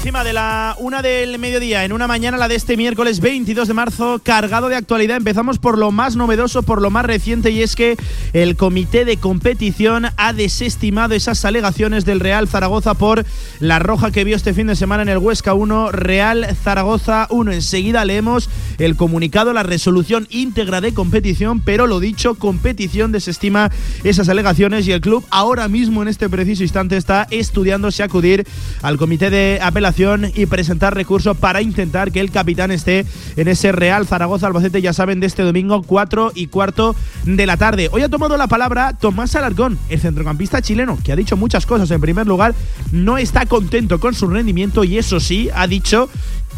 Encima de la una del mediodía, en una mañana, la de este miércoles 22 de marzo, cargado de actualidad. Empezamos por lo más novedoso, por lo más reciente, y es que el comité de competición ha desestimado esas alegaciones del Real Zaragoza por la roja que vio este fin de semana en el Huesca 1, Real Zaragoza 1. Enseguida leemos el comunicado, la resolución íntegra de competición, pero lo dicho, competición desestima esas alegaciones y el club ahora mismo en este preciso instante está estudiando si acudir al comité de apelación y presentar recurso para intentar que el capitán esté en ese Real Zaragoza Albacete, ya saben, de este domingo 4 y cuarto de la tarde. Hoy ha tomado la palabra Tomás Alarcón, el centrocampista chileno, que ha dicho muchas cosas. En primer lugar, no está contento con su rendimiento y eso sí, ha dicho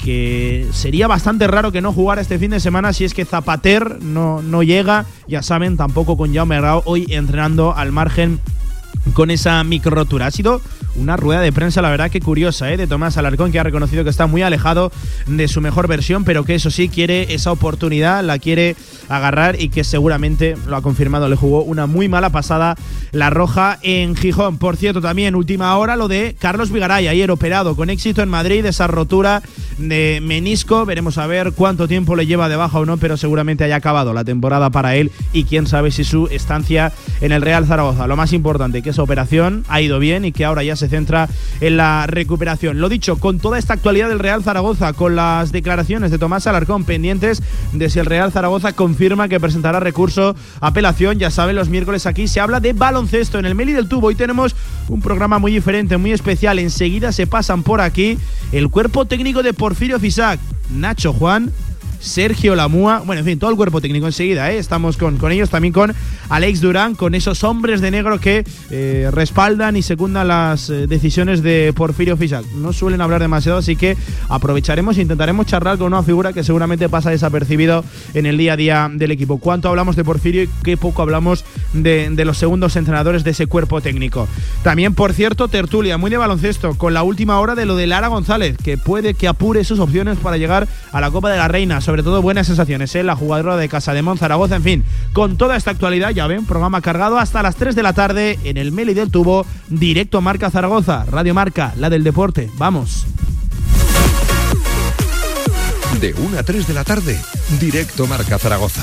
que sería bastante raro que no jugara este fin de semana si es que Zapater no, no llega. Ya saben, tampoco con Jaume Rao hoy entrenando al margen con esa micro rotura. Ha sido una rueda de prensa, la verdad que curiosa, ¿eh? de Tomás Alarcón, que ha reconocido que está muy alejado de su mejor versión, pero que eso sí quiere esa oportunidad, la quiere agarrar y que seguramente, lo ha confirmado, le jugó una muy mala pasada la roja en Gijón. Por cierto, también última hora lo de Carlos Vigaray, ayer operado con éxito en Madrid, esa rotura de menisco. Veremos a ver cuánto tiempo le lleva de baja o no, pero seguramente haya acabado la temporada para él y quién sabe si su estancia en el Real Zaragoza. Lo más importante, que esa operación ha ido bien y que ahora ya se centra en la recuperación. Lo dicho, con toda esta actualidad del Real Zaragoza, con las declaraciones de Tomás Alarcón pendientes de si el Real Zaragoza confirma que presentará recurso apelación, ya saben, los miércoles aquí se habla de baloncesto en el Meli del Tubo. Hoy tenemos un programa muy diferente, muy especial. Enseguida se pasan por aquí el cuerpo técnico de Porfirio Fisac, Nacho Juan Sergio Lamúa, bueno, en fin, todo el cuerpo técnico enseguida, ¿eh? estamos con, con ellos, también con Alex Durán, con esos hombres de negro que eh, respaldan y secundan las eh, decisiones de Porfirio Fisac. No suelen hablar demasiado, así que aprovecharemos e intentaremos charlar con una figura que seguramente pasa desapercibido en el día a día del equipo. ¿Cuánto hablamos de Porfirio y qué poco hablamos de, los segundos entrenadores de ese cuerpo técnico? También, por cierto, tertulia, muy de baloncesto, con la última hora de lo de Lara González, que puede que apure sus opciones para llegar a la Copa de la Reina sobre todo buenas sensaciones, ¿eh? la jugadora de Casa de Monzaragoza. En fin, con toda esta actualidad, ya ven, programa cargado hasta las 3 de la tarde en el Meli del Tubo, directo Marca Zaragoza, Radio Marca, la del deporte. Vamos. De 1 a 3 de la tarde, directo Marca Zaragoza.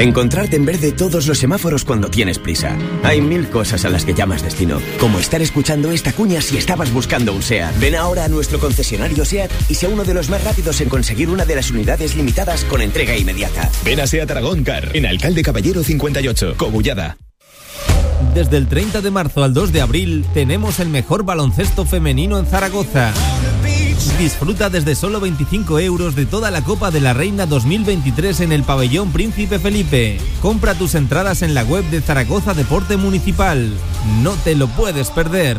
Encontrarte en verde todos los semáforos cuando tienes prisa. Hay mil cosas a las que llamas destino, como estar escuchando esta cuña si estabas buscando un SEAT. Ven ahora a nuestro concesionario SEAT y sea uno de los más rápidos en conseguir una de las unidades limitadas con entrega inmediata. Ven a SEAT Aragón Car, en Alcalde Caballero 58, Cogullada. Desde el 30 de marzo al 2 de abril tenemos el mejor baloncesto femenino en Zaragoza. Disfruta desde solo 25 euros de toda la Copa de la Reina 2023 en el pabellón Príncipe Felipe. Compra tus entradas en la web de Zaragoza Deporte Municipal. No te lo puedes perder.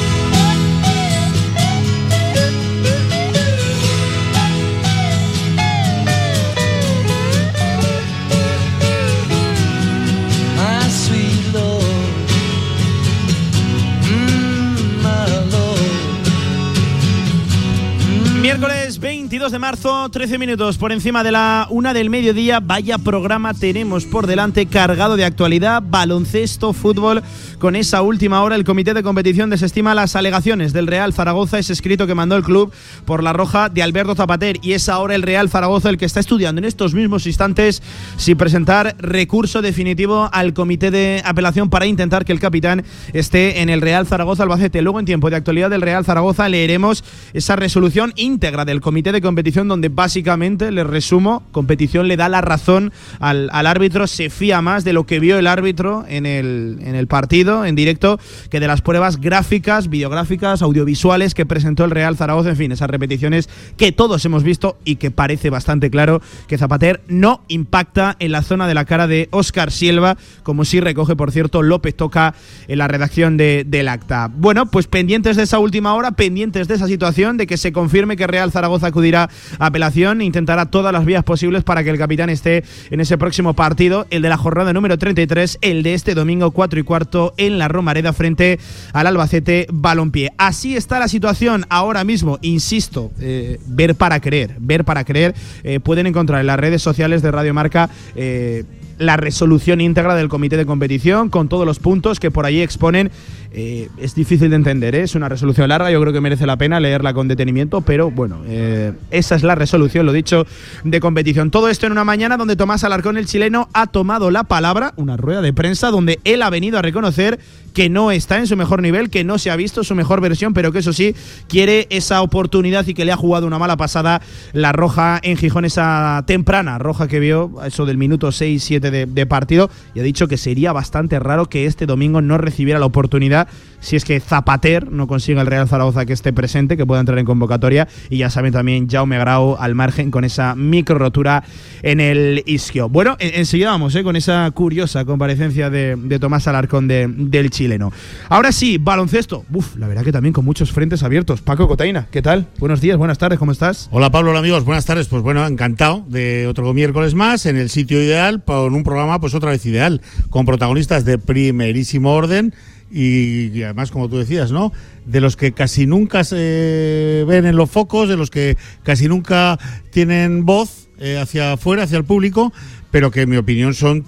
22 de marzo, 13 minutos por encima de la una del mediodía. Vaya programa tenemos por delante cargado de actualidad, baloncesto, fútbol. Con esa última hora, el comité de competición desestima las alegaciones del Real Zaragoza, ese escrito que mandó el club por la roja de Alberto Zapater. Y es ahora el Real Zaragoza el que está estudiando en estos mismos instantes si presentar recurso definitivo al comité de apelación para intentar que el capitán esté en el Real Zaragoza Albacete. Luego, en tiempo de actualidad del Real Zaragoza, leeremos esa resolución íntegra del comité de competición donde básicamente, les resumo, competición le da la razón al, árbitro, se fía más de lo que vio el árbitro en el, en el partido, en directo, que de las pruebas gráficas, videográficas, audiovisuales que presentó el Real Zaragoza, en fin, esas repeticiones que todos hemos visto y que parece bastante claro que Zapater no impacta en la zona de la cara de Oscar Silva, como sí recoge, por cierto, López Toca en la redacción de, del acta. Bueno, pues pendientes de esa última hora, pendientes de esa situación, de que se confirme que Real Zaragoza acudirá a apelación, intentará todas las vías posibles para que el capitán esté en ese próximo partido, el de la jornada número 33, el de este domingo 4 y cuarto en la Romareda frente al Albacete Balompié. Así está la situación ahora mismo, insisto, eh, ver para creer, ver para creer. Eh, pueden encontrar en las redes sociales de Radio Marca. Eh, la resolución íntegra del comité de competición con todos los puntos que por ahí exponen. Eh, es difícil de entender, ¿eh? es una resolución larga, yo creo que merece la pena leerla con detenimiento, pero bueno, eh, esa es la resolución, lo dicho, de competición. Todo esto en una mañana donde Tomás Alarcón, el chileno, ha tomado la palabra, una rueda de prensa donde él ha venido a reconocer que no está en su mejor nivel, que no se ha visto su mejor versión, pero que eso sí, quiere esa oportunidad y que le ha jugado una mala pasada la roja en Gijón, esa temprana roja que vio, eso del minuto 6-7 de, partido, y ha dicho que sería bastante raro que este domingo no recibiera la oportunidad si es que Zapater no consigue el Real Zaragoza que esté presente, que pueda entrar en convocatoria, y ya saben también Jaume Grau al margen con esa micro rotura en el isquio. Bueno, enseguida vamos eh, con esa curiosa comparecencia de, Tomás Alarcón del chileno. Ahora sí, baloncesto. Uf, la verdad que también con muchos frentes abiertos. Paco Cotaina, ¿qué tal? Buenos días, buenas tardes, ¿cómo estás? Hola Pablo, hola amigos, buenas tardes. Pues bueno, encantado de otro miércoles más en el sitio ideal, con un programa pues otra vez ideal, con protagonistas de primerísimo orden y, además, como tú decías, ¿no? De los que casi nunca se ven en los focos, de los que casi nunca tienen voz eh, hacia afuera, hacia el público, pero que en mi opinión son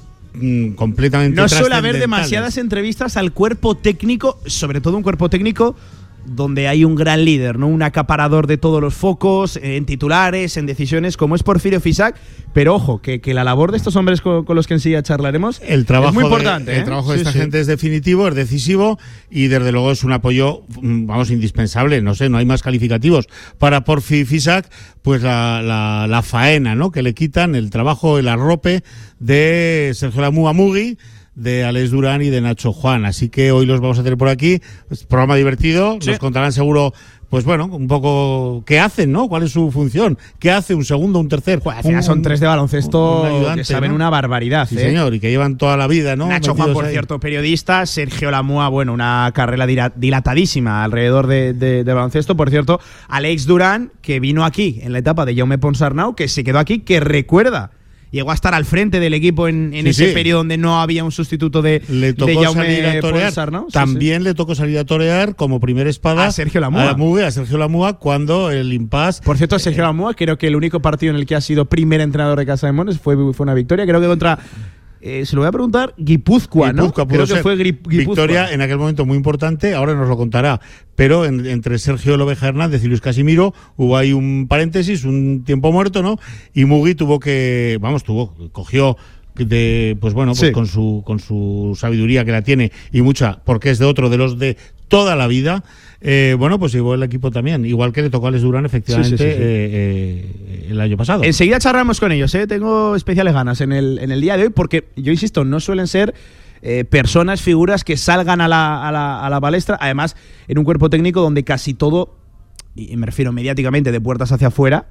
completamente No suele haber demasiadas entrevistas al cuerpo técnico, sobre todo un cuerpo técnico donde hay un gran líder, ¿no? Un acaparador de todos los focos, en titulares, en decisiones, como es Porfirio Fisac. Pero ojo, que, la labor de estos hombres con, los que enseguida charlaremos el trabajo es muy importante. el ¿eh? trabajo de esta gente es definitivo, es decisivo y desde luego es un apoyo, mm, vamos, indispensable. No sé, no hay más calificativos para Porfirio Fisac, pues la, la, faena, ¿no? Que le quitan el trabajo, el arrope de Sergio Lamua Mugi de Alex Durán y de Nacho Juan. Así que hoy los vamos a tener por aquí. Es programa divertido. Nos contarán seguro pues bueno, un poco qué hacen, ¿no? ¿Cuál es su función? ¿Qué hace un segundo, un tercer? Pues son tres de baloncesto que saben una barbaridad, sí, ¿eh? señor, y que llevan toda la vida, ¿no? Nacho Juan, por cierto, periodista, Sergio Lamua, bueno, una carrera dilatadísima alrededor de, baloncesto, por cierto, Alex Durán, que vino aquí en la etapa de Jaume Ponsarnau, que se quedó aquí, que recuerda llegó a estar al frente del equipo en, ese periodo donde no había un sustituto de, le tocó salir a torear. También le tocó salir a torear como primer espada a Sergio Lamúa. A, a Sergio Lamúa cuando el impasse. Por cierto, Sergio Lamúa, creo que el único partido en el que ha sido primer entrenador de Casa de Mones fue, fue una victoria, creo que contra eh, se lo voy a preguntar, Guipúzcoa, ¿no? Creo que fue Guipúzcoa. Victoria en aquel momento muy importante, ahora nos lo contará. Pero entre Sergio Lobeja Hernández y Luis Casimiro hubo ahí un paréntesis, un tiempo muerto, ¿no? Y Mugi tuvo que, vamos, tuvo, cogió de pues bueno pues con su con su sabiduría que la tiene y mucha porque es de otro de los de toda la vida eh, bueno, pues llevó el equipo también, igual que le tocó a Les Durán efectivamente eh, eh, el año pasado. Enseguida charlamos con ellos, tengo especiales ganas en el, en el día de hoy, porque yo insisto, no suelen ser personas, figuras que salgan a la, a, la, a la palestra, además en un cuerpo técnico donde casi todo, y me refiero mediáticamente de puertas hacia afuera,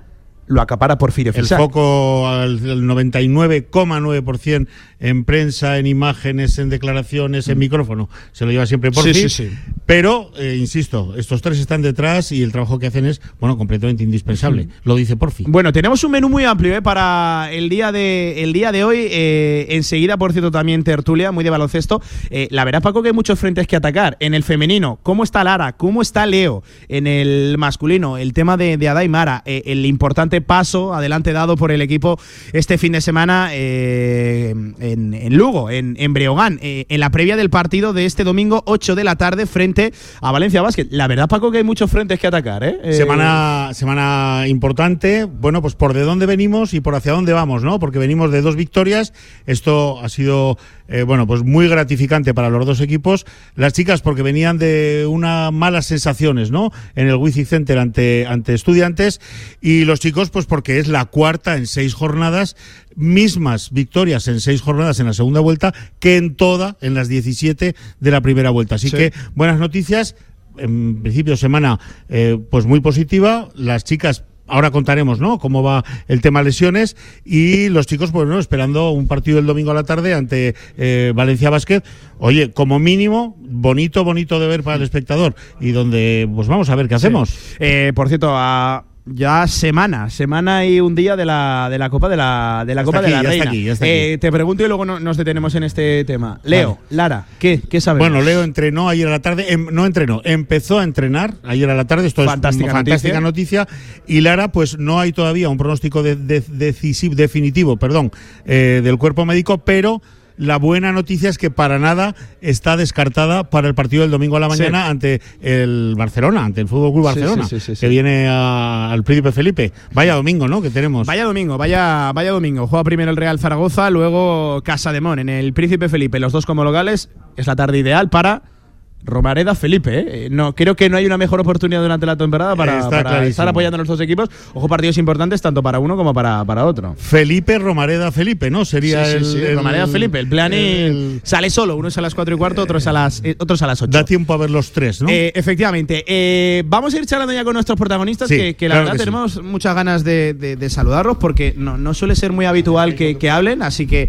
lo acapara Porfirio Fisac. El foco al 99,9% en prensa, en imágenes, en declaraciones, en mm. micrófono, se lo lleva siempre Porfirio. Sí, sí, sí. Pero, eh, insisto, estos tres están detrás y el trabajo que hacen es, bueno, completamente indispensable. Lo dice Porfi. Bueno, tenemos un menú muy amplio ¿eh? para el día de, el día de hoy. Eh, enseguida, por cierto, también tertulia, muy de baloncesto. Eh, la verdad, Paco, que hay muchos frentes que atacar. En el femenino, ¿cómo está Lara? ¿Cómo está Leo? En el masculino, el tema de, de Adaimara, el importante importante paso adelante dado por el equipo este fin de semana eh, en, Lugo, en, Breogán, eh, en la previa del partido de este domingo 8 de la tarde frente a Valencia Basket. La verdad, Paco, que hay muchos frentes que atacar. ¿eh? Semana, semana importante, bueno, pues por de dónde venimos y por hacia dónde vamos, ¿no? Porque venimos de dos victorias, esto ha sido eh, bueno, pues muy gratificante para los dos equipos. Las chicas porque venían de unas malas sensaciones, ¿no? En el Wizzing Center ante, ante estudiantes y los chicos pues porque es la cuarta en seis jornadas, mismas victorias en seis jornadas en la segunda vuelta que en toda, en las 17 de la primera vuelta. Así que buenas noticias en principio semana eh, pues muy positiva. Las chicas ahora contaremos, ¿no? Cómo va el tema lesiones y los chicos, pues, ¿no? Esperando un partido el domingo a la tarde ante eh, Valencia Basket. Oye, como mínimo, bonito, bonito de ver para el espectador y donde, pues, vamos a ver qué hacemos. Eh, por cierto, a ya semana, semana y un día de la, de la Copa de la, de la Copa de la Reina. Eh, te pregunto y luego nos detenemos en este tema. Leo, Lara, ¿qué, ¿qué sabes? Bueno, Leo entrenó ayer a la tarde, em, no entrenó, empezó a entrenar ayer a la tarde, esto fantástica es fantástica noticia. Y Lara, pues no hay todavía un pronóstico de, definitivo perdón, eh, del cuerpo médico, pero la buena noticia es que para nada está descartada para el partido del domingo a la mañana ante el Barcelona, ante el Fútbol Club Barcelona, que viene al Príncipe Felipe. Vaya domingo, ¿no? Que tenemos. Vaya domingo, vaya, vaya domingo. Juega primero el Real Zaragoza, luego Casa de Mon en el Príncipe Felipe, los dos como locales. Es la tarde ideal para Romareda Felipe, ¿eh? No, creo que no hay una mejor oportunidad durante la temporada para, estar apoyando a dos equipos. Ojo, partidos importantes tanto para uno como para, para otro. Felipe Romareda Felipe, ¿no? Sería el, Romareda Felipe. El plan sale solo. Uno es a las 4 y cuarto, otro es a las, eh, otros a las 8. Da tiempo a ver los tres, ¿no? Eh, efectivamente. Eh, vamos a ir charlando ya con nuestros protagonistas, que, la verdad tenemos muchas ganas de, saludarlos porque no, no suele ser muy habitual que, hablen. Así que,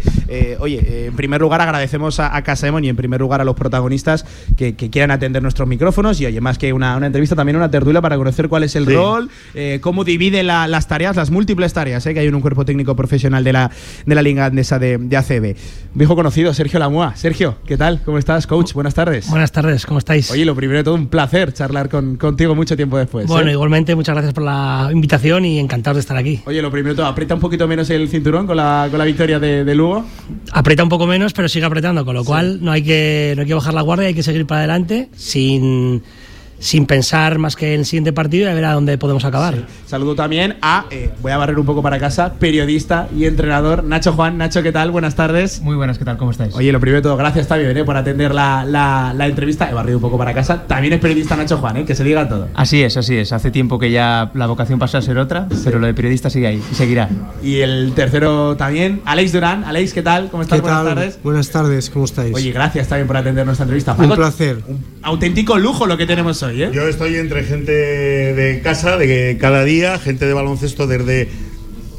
oye, en primer lugar agradecemos a, a Casaemon y en primer lugar a los protagonistas que que quieran atender nuestros micrófonos y oye, más que una, entrevista, también una tertulia para conocer cuál es el rol, eh, cómo divide las tareas, las múltiples tareas eh, que hay en un cuerpo técnico profesional de la, de la Liga Andesa de, de ACB. Viejo conocido, Sergio Lamua. Sergio, ¿qué tal? ¿Cómo estás, coach? Buenas tardes. Buenas tardes, ¿cómo estáis? Oye, lo primero de todo, un placer charlar con, contigo mucho tiempo después. Bueno, ¿eh? igualmente, muchas gracias por la invitación y encantado de estar aquí. Oye, lo primero de todo, aprieta un poquito menos el cinturón con la, con la victoria de, de Lugo. Aprieta un poco menos, pero sigue apretando, con lo cual no hay, que, no hay que bajar la guardia, hay que seguir para adelante sin sin pensar más que en el siguiente partido y a ver a dónde podemos acabar. Saludo también a, eh, voy a barrer un poco para casa, periodista y entrenador Nacho Juan. Nacho, ¿qué tal? Buenas tardes. Muy buenas, ¿qué tal? ¿Cómo estáis? Oye, lo primero de todo, gracias también eh, por atender la, la, entrevista. He barrido un poco para casa. También es periodista Nacho Juan, ¿eh? que se diga todo. Así es, así es. Hace tiempo que ya la vocación pasó a ser otra, pero lo de periodista sigue ahí y seguirá. Y el tercero también, Alex Durán. Alex, ¿qué tal? ¿Cómo estás? Buenas tardes. Buenas tardes, ¿cómo estáis? Oye, gracias también por atender nuestra entrevista. Un placer. Un auténtico lujo lo que tenemos ¿eh? Yo estoy entre gente de casa, de cada día, gente de baloncesto desde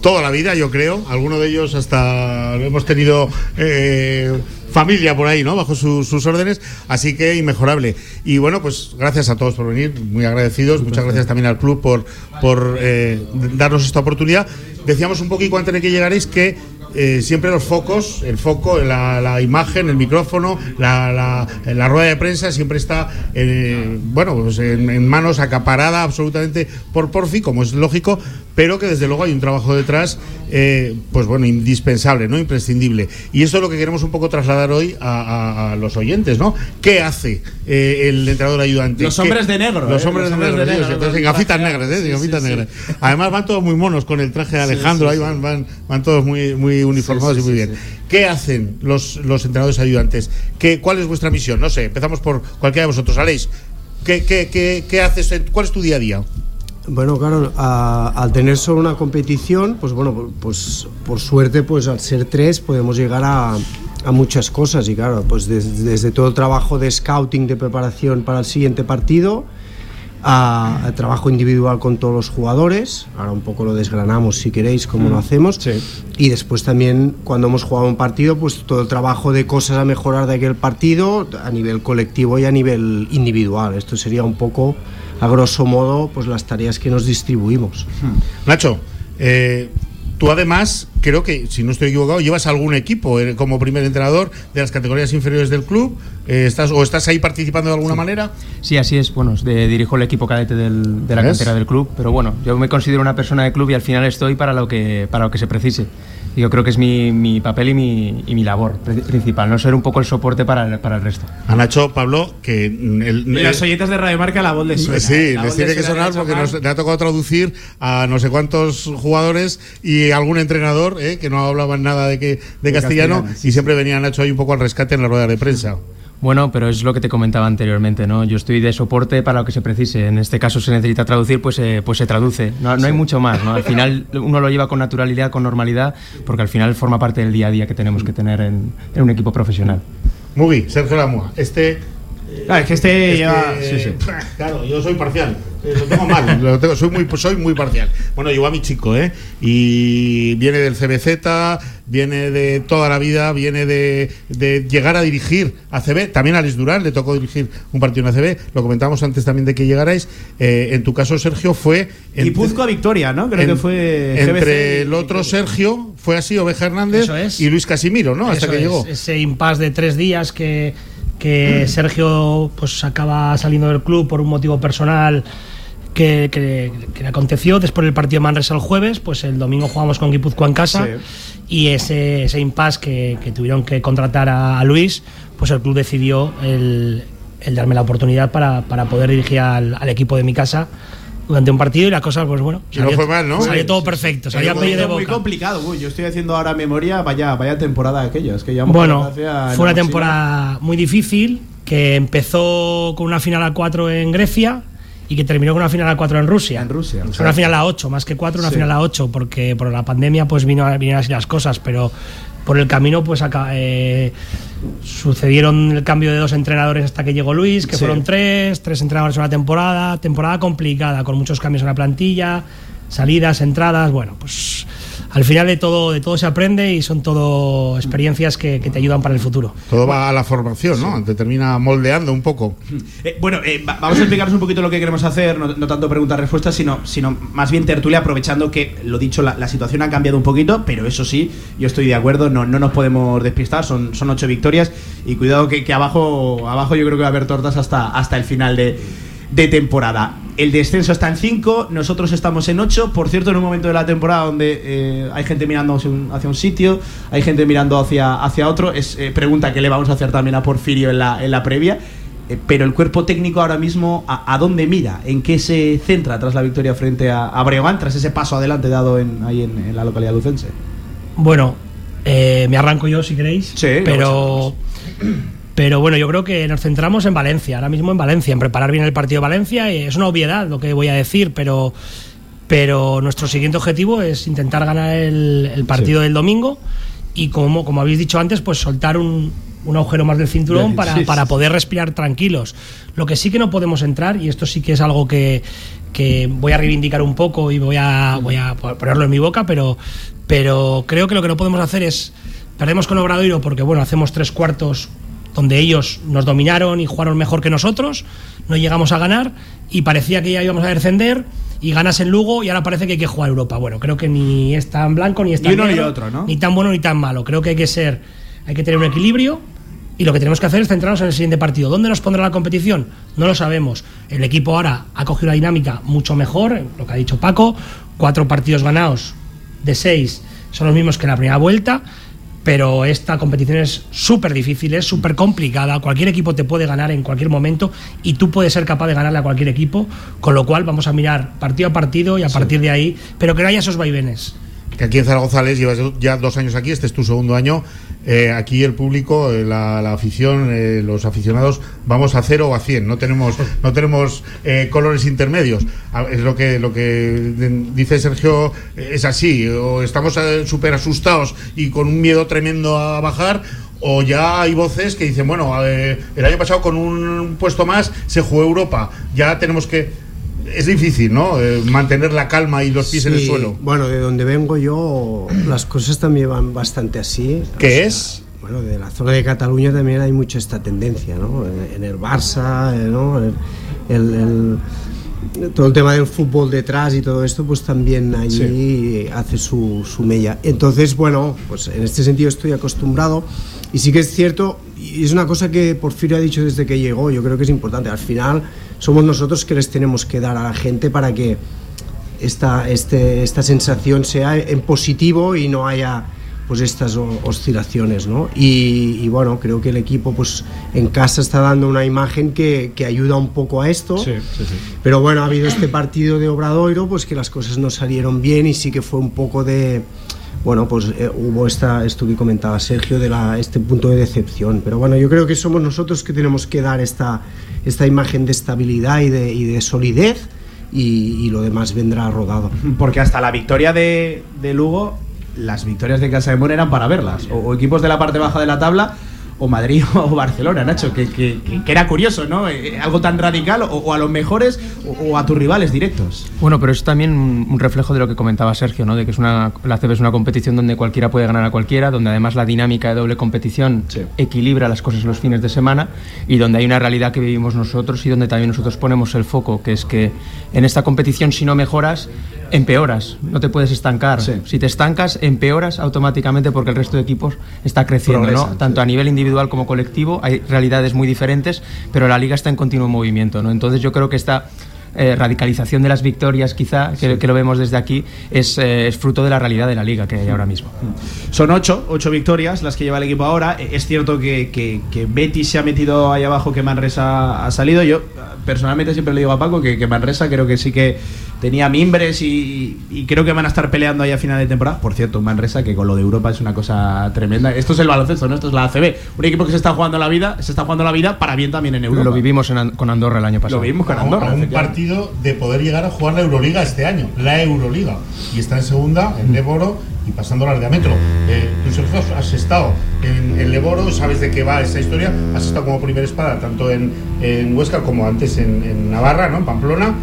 toda la vida, yo creo. Algunos de ellos hasta hemos tenido eh, familia por ahí, ¿no? Bajo sus órdenes, así que inmejorable. Y bueno, pues gracias a todos por venir, muy agradecidos. Muchas gracias también al club por, por eh, darnos esta oportunidad. Decíamos un poquito antes de que llegaréis que eh, siempre los focos, el foco, la, imagen, el micrófono, la, la, rueda de prensa siempre está eh, bueno, pues en, manos acaparada absolutamente por Porfi, como es lógico, pero que desde luego hay un trabajo detrás, eh, pues bueno, indispensable, ¿no? Imprescindible. Y eso es lo que queremos un poco trasladar hoy a, los oyentes, ¿no? ¿Qué hace el entrenador ayudante? Los hombres de negro. Los hombres, de, negro, en gafitas negras, ¿eh? gafitas negras. Además van todos muy monos con el traje de Alejandro, ahí van, van, van todos muy, muy uniformados y muy bien. ¿Qué hacen los, los entrenadores ayudantes? ¿Qué, ¿Cuál es vuestra misión? No sé, empezamos por cualquiera de vosotros. Aleix, ¿qué, qué, qué, qué haces? ¿Cuál es tu día a día? Bueno, claro, al tener solo una competición, pues bueno, pues por suerte, pues al ser tres podemos llegar a, a muchas cosas y claro, pues desde, desde, todo el trabajo de scouting, de preparación para el siguiente partido, a, trabajo individual con todos los jugadores. Ahora un poco lo desgranamos si queréis cómo lo mm. hacemos. Y después también cuando hemos jugado un partido, pues todo el trabajo de cosas a mejorar de aquel partido a nivel colectivo y a nivel individual. Esto sería un poco, a grosso modo, pues las tareas que nos distribuimos. Nacho, eh, Tú además, creo que, si no estoy equivocado, llevas algún equipo eh, como primer entrenador de las categorías inferiores del club. Eh, estás, ¿O estás ahí participando de alguna manera? Sí, así es. Bueno, de, dirijo el equipo cadete del- de la cantera del club, pero bueno, yo me considero una persona de club y al final estoy para lo que, para lo que se precise. Yo creo que es mi, mi papel y mi, y mi labor pri- principal, no ser un poco el soporte para el, para el resto. A Nacho, Pablo, que mm, el, Y los oyentes de Radio Marca la voz les suena. Sí. La les tiene que sonar de porque nos, le ha tocado traducir a no sé cuántos jugadores y algún entrenador eh, que no hablaban nada de, que, de, castellano, castellano, sí, y siempre venía Nacho ahí un poco al rescate en la rueda de prensa. Bueno, pero es lo que te comentaba anteriormente, ¿no? Yo estoy de soporte para lo que se precise. En este caso se necesita traducir, pues, eh, pues se traduce. No, no hay mucho más, ¿no? Al final uno lo lleva con naturalidad, con normalidad, porque al final forma parte del día a día que tenemos que tener en, en un equipo profesional. Muy bien, Sergio Lamua. Este. Claro, es que este lleva- que, sí, sí. Claro, yo soy parcial. Eh, Lo tengo mal, lo tengo- soy, muy, soy muy parcial. Bueno, yo a mi chico, ¿eh? Y viene del CBZ, viene de toda la vida, viene de, de llegar a dirigir a CB. También a Alex Durán le tocó dirigir un partido en ACB. Lo comentábamos antes también de que llegarais. Eh, en tu caso, Sergio, fue. Y Puzco a Victoria, ¿no? Creo en- que fue GBC Entre y- el otro Sergio, fue así, Oveja Hernández es. y Luis Casimiro, ¿no? Hasta Eso que es, llegó. Ese impasse de tres días que, que Sergio pues acaba saliendo del club por un motivo personal que, que- aconteció después del partido de Manresa el jueves, pues el domingo jugamos con Guipúzcoa en casa y ese, ese impasse que, que tuvieron que contratar a, a Luis, pues el club decidió el, el darme la oportunidad para, para poder dirigir al, al equipo de mi casa durante un partido y la cosa, pues bueno, Y no fue mal, ¿no? salió todo sí, perfecto, sí. salió Muy- de muy boca. complicado, uy, yo estoy haciendo ahora memoria, vaya, vaya temporada aquella, es que ya Bueno, fue una temporada muy difícil que empezó con una final a 4 en Grecia y que terminó con una final a 4 en Rusia. En Rusia. Una final a 8, más que 4, una Sí. final a 8, porque por la pandemia pues vino, vinieron así las cosas, pero por el camino pues acá, eh, sucedieron el cambio de dos entrenadores hasta que llegó Luis, que Sí. fueron tres, tres entrenadores en una temporada, temporada complicada, con muchos cambios en la plantilla, salidas, entradas, bueno, pues al final de todo, de todo se aprende y son todo experiencias que, que te ayudan para el futuro. Todo va a la formación, ¿no? Te termina moldeando un poco. Eh, bueno, eh, va- vamos a explicaros un poquito lo que queremos hacer, no, no tanto preguntas-respuestas, sino, sino más bien tertulia, aprovechando que, lo dicho, la, la situación ha cambiado un poquito, pero eso sí, yo estoy de acuerdo, no, no nos podemos despistar, son, son ocho victorias y cuidado que, que abajo, abajo yo creo que va a haber tortas hasta, hasta el final de, de temporada. El descenso está en 5, nosotros estamos en 8. Por cierto, en un momento de la temporada donde eh, hay gente mirando hacia un, hacia un sitio, hay gente mirando hacia, hacia otro. Es eh, pregunta que le vamos a hacer también a Porfirio en la, en la previa. Eh, pero el cuerpo técnico ahora mismo, ¿a, a dónde mira? ¿En qué se centra tras la victoria frente a, a Breogán, tras ese paso adelante dado en, ahí en, en la localidad lucense? Bueno, me arranco yo si queréis. Sí, pero, pero bueno, yo creo que nos centramos en Valencia, ahora mismo en Valencia, en preparar bien el partido de Valencia. Es una obviedad lo que voy a decir, pero, pero nuestro siguiente objetivo es intentar ganar el, el partido del domingo y como, como habéis dicho antes, pues soltar un, un agujero más del cinturón para, para poder respirar tranquilos. Lo que sí que no podemos entrar, y esto sí que es algo que, que voy a reivindicar un poco y voy a, voy a ponerlo en mi boca, pero, pero creo que lo que no podemos hacer es perdemos con Obradoiro porque bueno, hacemos tres cuartos donde ellos nos dominaron y jugaron mejor que nosotros, no llegamos a ganar y parecía que ya íbamos a descender y ganas en Lugo y ahora parece que hay que jugar Europa. Bueno, creo que ni es tan blanco ni es tan Ni uno ni negro, otro, ¿no? ni tan bueno ni tan malo. Creo que hay que ser, hay que tener un equilibrio y lo que tenemos que hacer es centrarnos en el siguiente partido. ¿Dónde nos pondrá la competición? No lo sabemos. El equipo ahora ha cogido una dinámica mucho mejor, lo que ha dicho Paco, cuatro partidos ganados de seis son los mismos que en la primera vuelta, pero esta competición es súper difícil, es súper complicada, cualquier equipo te puede ganar en cualquier momento y tú puedes ser capaz de ganarle a cualquier equipo, con lo cual vamos a mirar partido a partido y a partir de ahí, pero que no haya esos vaivenes. Que aquí en Zaragoza Les llevas ya dos años aquí, este es tu segundo año. Eh, aquí el público, eh, la, afición, eh, los aficionados, vamos a cero o a 100. No tenemos, no tenemos colores intermedios. Es lo que, lo que dice Sergio, es así. O estamos súper asustados y con un miedo tremendo a bajar. O ya hay voces que dicen, bueno, el año pasado con un puesto más se jugó Europa. Ya tenemos que. Es difícil, ¿no? Eh, mantener la calma y los pies en el suelo. Bueno, de donde vengo yo, las cosas también van bastante así. ¿Qué O sea, es? Bueno, de la zona de Cataluña también hay mucha esta tendencia, ¿no? En, el Barça, eh, ¿no? El, el- el- todo el tema del fútbol detrás y todo esto, pues también allí hace su, su mella. Entonces, bueno, pues en este sentido estoy acostumbrado y sí que es cierto, y es una cosa que Porfirio ha dicho desde que llegó, yo creo que es importante, al final somos nosotros que les tenemos que dar a la gente para que esta, este, esta sensación sea en positivo y no haya pues estas oscilaciones, ¿no? Y, y bueno, creo que el equipo pues en casa está dando una imagen que, que ayuda un poco a esto. Pero bueno, ha habido este partido de Obradoiro, pues que las cosas no salieron bien y sí que fue un poco de... Bueno, pues eh, hubo esta, esto que comentaba Sergio, de la, este punto de decepción. Pero bueno, yo creo que somos nosotros que tenemos que dar esta, esta imagen de estabilidad y de, y de solidez y, lo demás vendrá rodado. Porque hasta la victoria de, de Lugo, las victorias de Casa de Mon eran para verlas. O equipos de la parte baja de la tabla, o Madrid o Barcelona, Nacho. Que, que- que- era curioso, ¿no? Eh, algo tan radical, o, o a los mejores, o, o a tus rivales directos. Bueno, pero es también un reflejo de lo que comentaba Sergio, ¿no? De que es una, la ACB es una competición donde cualquiera puede ganar a cualquiera, donde además la dinámica de doble competición equilibra las cosas los fines de semana y donde hay una realidad que vivimos nosotros y donde también nosotros ponemos el foco, que es que en esta competición si no mejoras, empeoras, no te puedes estancar. Si te estancas, empeoras automáticamente porque el resto de equipos está creciendo, Progresan, ¿no? Tanto a nivel individual como colectivo, hay realidades muy diferentes, pero la liga está en continuo movimiento, ¿no? Entonces yo creo que esta eh, radicalización de las victorias, quizá, que, que lo vemos desde aquí, es, eh, es fruto de la realidad de la liga que hay ahora mismo. Son ocho, ocho victorias las que lleva el equipo ahora. Eh, Es cierto que, que, que Betis se ha metido ahí abajo, que Manresa ha salido. Yo personalmente siempre le digo a Paco que, que Manresa creo que sí que tenía mimbres y, y creo que van a estar peleando ahí a final de temporada. Por cierto, un Manresa que con lo de Europa es una cosa tremenda. Esto es el baloncesto, ¿no? Esto es la ACB. Un equipo que se está jugando la vida, se está jugando la vida para bien también en Europa. Lo vivimos en con Andorra el año pasado. Lo vivimos con Andorra. a un partido de poder llegar a jugar la Euroliga este año, la Euroliga. Y está en segunda, en Leboro y pasando metro. Eh, tú, Sergio, has estado en, en Leboro, sabes de qué va esa historia, has estado como primera espada tanto en, en Huesca como antes en, en Navarra, ¿no? en Pamplona.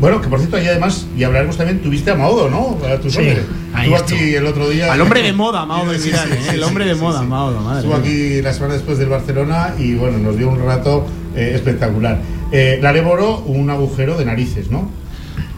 Bueno, que por cierto, ahí además, y hablaremos también, tuviste a Maudo, ¿no? A tu Sí, Estuvo aquí el otro día. Al hombre de moda, Mao de Sí, Milán, sí, ¿eh? sí, El hombre de moda, sí. Mao, madre Estuvo aquí la semana después del Barcelona y bueno, nos dio un rato eh, espectacular. Eh, la Leboro, un agujero de narices, ¿no?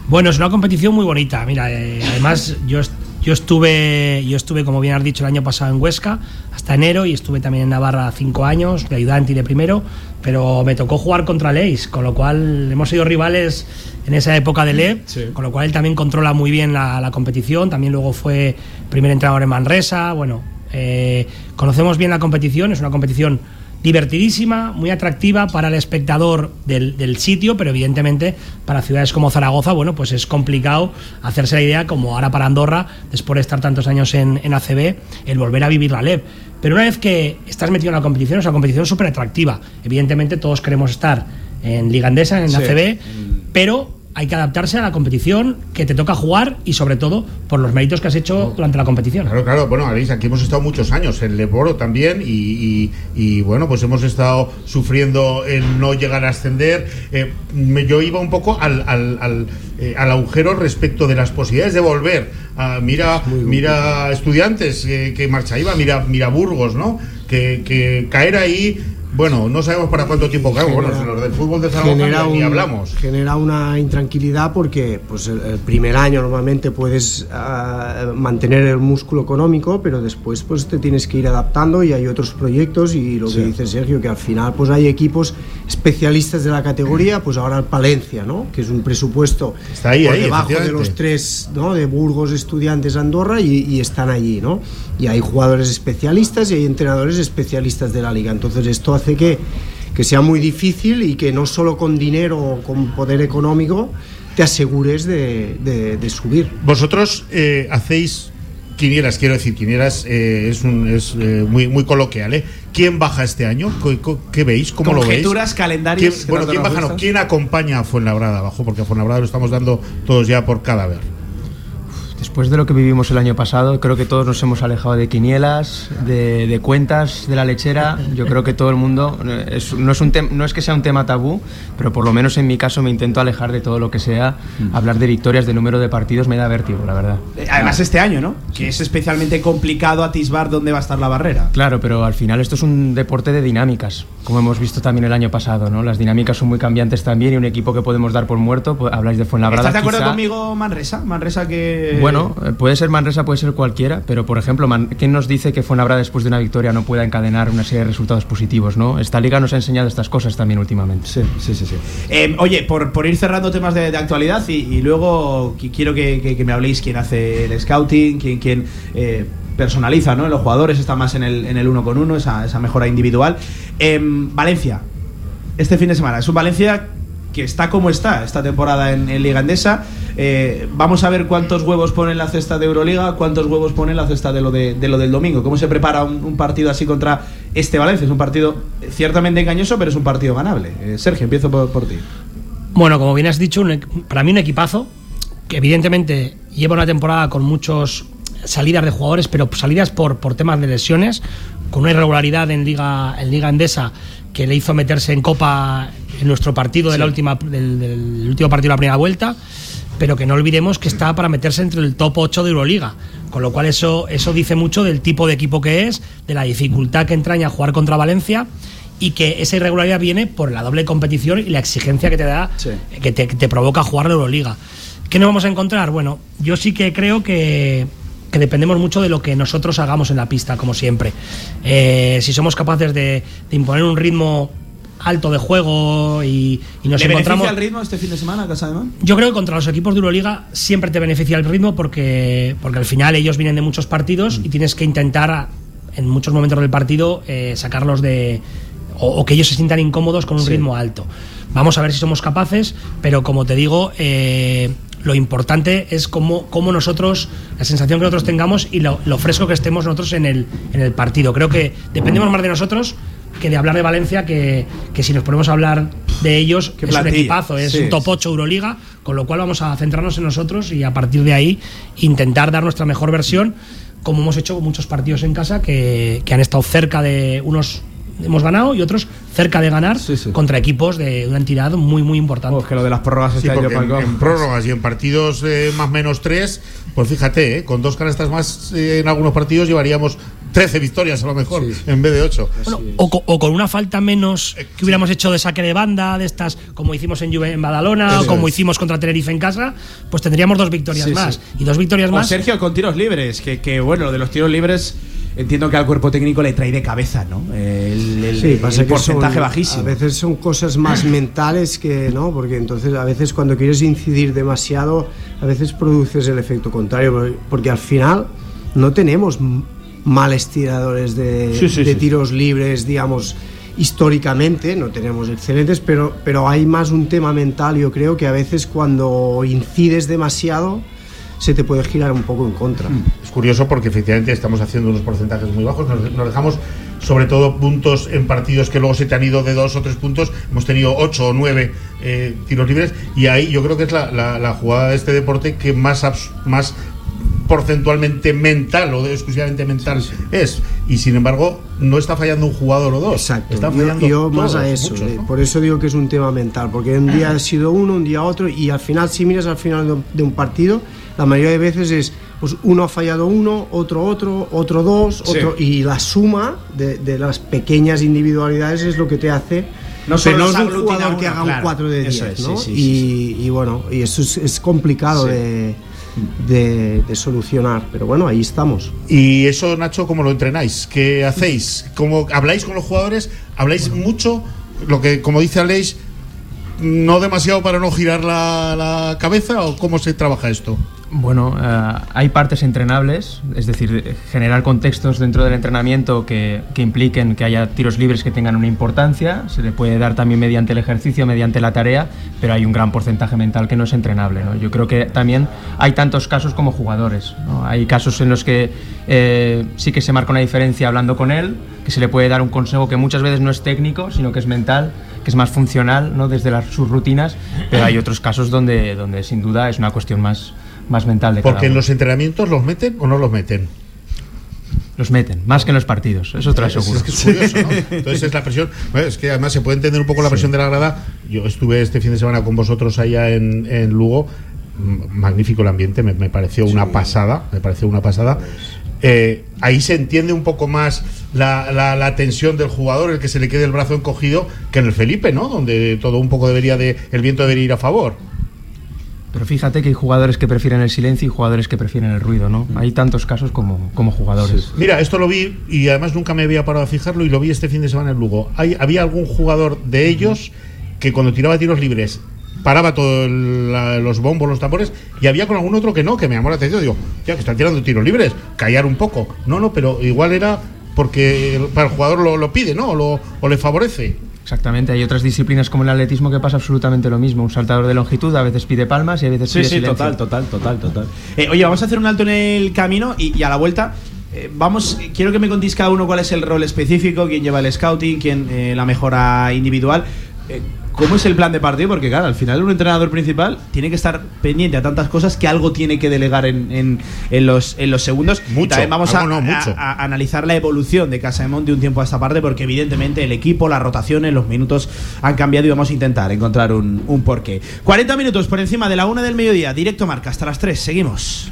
Bueno, es una competición muy bonita. Mira, eh, además yo, est- yo estuve, yo estuve, como bien has dicho, el año pasado en Huesca hasta enero y estuve también en Navarra cinco años de ayudante y de primero, pero me tocó jugar contra Leis, con lo cual hemos sido rivales en esa época de Le, con lo cual él también controla muy bien la, la competición. También luego fue primer entrenador en Manresa. Bueno, eh, conocemos bien la competición, es una competición divertidísima, muy atractiva para el espectador del, del sitio, pero evidentemente para ciudades como Zaragoza, bueno, pues es complicado hacerse la idea, como ahora para Andorra, después de estar tantos años en, en ACB, el volver a vivir la LEB. Pero una vez que estás metido en la competición, es una competición súper atractiva. Evidentemente todos queremos estar en Liga Andesa, en Sí. ACB, pero hay que adaptarse a la competición que te toca jugar y sobre todo por los méritos que has hecho durante la competición. Claro, claro, bueno, aquí hemos estado muchos años, en Leboro también, y, y- y, bueno, pues hemos estado sufriendo el no llegar a ascender. Eh, yo iba un poco al, al, al, eh, al agujero respecto de las posibilidades de volver. Ah, mira, mira estudiantes eh, que marcha iba, mira, mira Burgos, ¿no? Que, que caer ahí, bueno, no sabemos para cuánto tiempo caemos. Bueno, Genera- los del fútbol de Zaragoza ni hablamos. genera una intranquilidad porque pues el, el primer año normalmente puedes ah, mantener el músculo económico pero después pues te tienes que ir adaptando y hay otros proyectos y lo Sí. que dice Sergio que al final pues hay equipos especialistas de la categoría pues ahora el Palencia no que es un presupuesto Está ahí, por ahí, debajo de los tres ¿no? de Burgos estudiantes Andorra y, y están allí no y hay jugadores especialistas y hay entrenadores especialistas de la liga entonces esto hace que que sea muy difícil y que no solo con dinero o con poder económico te asegures de, de- de subir. Vosotros eh, hacéis quinieras, quiero decir, quinieras eh, es, un, es eh, muy, muy coloquial. ¿eh? ¿Quién baja este año? ¿Qué, veis? ¿Cómo lo veis? Conjeturas, calendarios. ¿Quién- bueno, ¿quién baja? No. ¿quién acompaña a Fuenlabrada abajo? Porque a Fuenlabrada lo estamos dando todos ya por cadáver. Después de lo que vivimos el año pasado, creo que todos nos hemos alejado de quinielas, de, de cuentas, de la lechera. Yo creo que todo el mundo, eh, es- no, es un tem- no es que sea un tema tabú, pero por lo menos en mi caso me intento alejar de todo lo que sea. Hablar de victorias, de número de partidos, me da vértigo, la verdad. Eh, Además este año, ¿no? Que es especialmente complicado atisbar dónde va a estar la barrera. Claro, pero al final esto es un deporte de dinámicas. Como hemos visto también el año pasado, ¿no? Las dinámicas son muy cambiantes también y un equipo que podemos dar por muerto, pues, habláis de Fuenlabrada. ¿Estás de acuerdo quizá- conmigo, Manresa? Manresa que. Bueno, eh, puede ser Manresa, puede ser cualquiera, pero por ejemplo, Man- ¿quién nos dice que Fuenlabrada después de una victoria no pueda encadenar una serie de resultados positivos, no? Esta liga nos ha enseñado estas cosas también últimamente. Sí, sí, sí. sí. Eh, oye, por, por ir cerrando temas de, de actualidad y, y luego qui- quiero que, que- que me habléis quién hace el scouting, quién, quién eh, personaliza ¿no? los jugadores, está más en el, en el uno con uno, esa, esa mejora individual. Em, Valencia, este fin de semana, es un Valencia que está como está esta temporada en, en Liga Endesa. Eh, vamos a ver cuántos huevos pone en la cesta de Euroliga, cuántos huevos pone en la cesta de lo, de, lo del domingo. ¿Cómo se prepara un, partido así contra este Valencia? Es un partido eh, ciertamente engañoso, pero es un partido ganable. Eh, Sergio, empiezo por, por ti. Bueno, como bien has dicho, para mí un equipazo que evidentemente lleva una temporada con muchos salidas de jugadores, pero salidas por, por temas de lesiones, con una irregularidad en Liga, en Liga Endesa que le hizo meterse en Copa en nuestro partido de la última, del, del último partido de la primera vuelta, pero que no olvidemos que está para meterse entre el top 8 de Euroliga. Con lo cual eso, eso dice mucho del tipo de equipo que es, de la dificultad que entraña jugar contra Valencia y que esa irregularidad viene por la doble competición y la exigencia que te da, que, te, que te provoca jugar la Euroliga. ¿Qué nos vamos a encontrar? Bueno, yo sí que creo que, que dependemos mucho de lo que nosotros hagamos en la pista, como siempre. Eh, si somos capaces de, de imponer un ritmo alto de juego y, y nos ¿Le encontramos... beneficia el ritmo este fin de semana, Casa de Man? Yo creo que contra los equipos de Euroliga siempre te beneficia el ritmo porque, porque al final ellos vienen de muchos partidos y tienes que intentar en muchos momentos del partido eh, sacarlos de... O, o que ellos se sientan incómodos con un Sí. ritmo alto. Vamos a ver si somos capaces, pero como te digo, eh, lo importante es cómo, cómo nosotros, la sensación que nosotros tengamos y lo, lo fresco que estemos nosotros en el, en el partido. Creo que dependemos más de nosotros que de hablar de Valencia, que, que si nos ponemos a hablar de ellos, Qué es un equipazo, es Sí, un top 8 Euroliga, con lo cual vamos a centrarnos en nosotros y a partir de ahí intentar dar nuestra mejor versión, como hemos hecho con muchos partidos en casa que, que han estado cerca de unos hemos ganado y otros cerca de ganar contra equipos de una entidad muy muy importante. que lo de las prórrogas Sí, porque en, en prórrogas y en partidos eh, más menos tres, pues fíjate, eh, con dos canastas más eh, en algunos partidos llevaríamos 13 victorias a lo mejor en vez de 8. Bueno, o, co- o con una falta menos que hubiéramos hecho de saque de banda, de estas, como hicimos en Juve en Badalona, o como es. hicimos contra Tenerife en casa, pues tendríamos dos victorias Sí, más. sí. Y dos victorias O más. Sergio con tiros libres, que, que, bueno, lo de los tiros libres entiendo que al cuerpo técnico le trae de cabeza, ¿no? El, el- Sí, el pasa que porcentaje son- bajísimo. A veces son cosas más mentales que no, porque entonces a veces cuando quieres incidir demasiado, a veces produces el efecto contrario, porque- al final no tenemos males tiradores de, Sí, sí, de tiros libres, digamos. Históricamente no tenemos excelentes, pero, pero hay más un tema mental. Yo creo que a veces cuando incides demasiado se te puede girar un poco en contra. Es curioso porque efectivamente estamos haciendo unos porcentajes muy bajos. Nos, nos dejamos sobre todo puntos en partidos que luego se te han ido de dos o tres puntos. Hemos tenido ocho o nueve eh, tiros libres y ahí yo creo que es la, la- la jugada de este deporte que más, abs- más porcentualmente mental o exclusivamente mental es. Y sin embargo, no está fallando un jugador o dos. Exacto. Están Yo, fallando yo más todos, a eso. muchos, eh, ¿no? Por eso digo que es un tema mental. Porque un día ha sido uno, un día otro. Y al final, si miras al final de un partido, la mayoría de veces es. Pues uno ha fallado uno, otro otro, otro dos, Sí. otro. Y la suma de, de las pequeñas individualidades es lo que te hace. No pero no se es un jugador uno, que haga claro. un 4 de 10, Eso es, ¿no? sí, sí, y, sí, y bueno, y eso es, es complicado Sí. de, de- de solucionar. Pero bueno, ahí estamos. Y eso, Nacho, ¿cómo lo entrenáis? ¿Qué hacéis? ¿Cómo habláis con los jugadores? ¿Habláis mucho? Lo que, como dice Aleix, no demasiado para no girar la, la cabeza o cómo se trabaja esto? Bueno, eh, hay partes entrenables, es decir, generar contextos dentro del entrenamiento que, que impliquen que haya tiros libres que tengan una importancia, se le puede dar también mediante el ejercicio, mediante la tarea, pero hay un gran porcentaje mental que no es entrenable. Yo creo que también hay tantos casos como jugadores. Hay casos en los que eh, sí que se marca una diferencia hablando con él, que se le puede dar un consejo que muchas veces no es técnico, sino que es mental, que es más funcional ¿no? desde las, sus rutinas, pero hay otros casos donde, donde sin duda es una cuestión más, más mental de cada Porque en los entrenamientos los meten o no los meten. Los meten, más que en los partidos, eso te lo aseguro. Es, que es curioso, ¿no? Entonces es la presión. Bueno, es que además se puede entender un poco la presión de la grada. Yo estuve este fin de semana con vosotros allá en, en Lugo. Magnífico el ambiente, me, me pareció una pasada. Me pareció una pasada. eh, ahí se entiende un poco más la, la, la, tensión del jugador, el que se le quede el brazo encogido, que en el Felipe, ¿no? Donde todo un poco debería de, el viento debería ir a favor. Pero fíjate que hay jugadores que prefieren el silencio y jugadores que prefieren el ruido, ¿no? Hay tantos casos como, como jugadores. Sí. Mira, esto lo vi y además nunca me había parado a fijarlo y lo vi este fin de semana en Lugo. Hay, había algún jugador de ellos que cuando tiraba tiros libres paraba todos los bombos, los tambores, y había con algún otro que no, que me llamó la atención. Digo, ya que están tirando tiros libres, callar un poco. No, no, pero igual era porque para el jugador lo, lo pide, ¿no? O, lo, o le favorece. Exactamente, hay otras disciplinas como el atletismo que pasa absolutamente lo mismo. Un saltador de longitud a veces pide palmas y a veces sí, pide sí, silencio. total, total, total, total. Eh, oye, vamos a hacer un alto en el camino y, y a la vuelta. Eh, vamos, quiero que me contéis cada uno cuál es el rol específico, quién lleva el scouting, quién eh, la mejora individual. ¿Cómo es el plan de partido? Porque, claro, al final un entrenador principal tiene que estar pendiente a tantas cosas que algo tiene que delegar en, en, en los, en los segundos. Mucho, Y también vamos a, algo no, mucho. a- a analizar la evolución de Casamón de un tiempo a esta parte, porque evidentemente el equipo, las rotaciones, los minutos han cambiado y vamos a intentar encontrar un, un porqué. 40 minutos por encima de la una del mediodía, directo marca hasta las 3. Seguimos.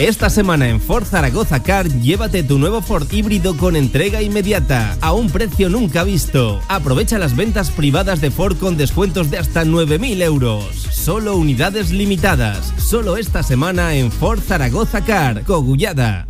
Esta semana en Ford Zaragoza Car, llévate tu nuevo Ford híbrido con entrega inmediata, a un precio nunca visto. Aprovecha las ventas privadas de Ford con descuentos de hasta 9.000 euros. Solo unidades limitadas. Solo esta semana en Ford Zaragoza Car, Cogullada.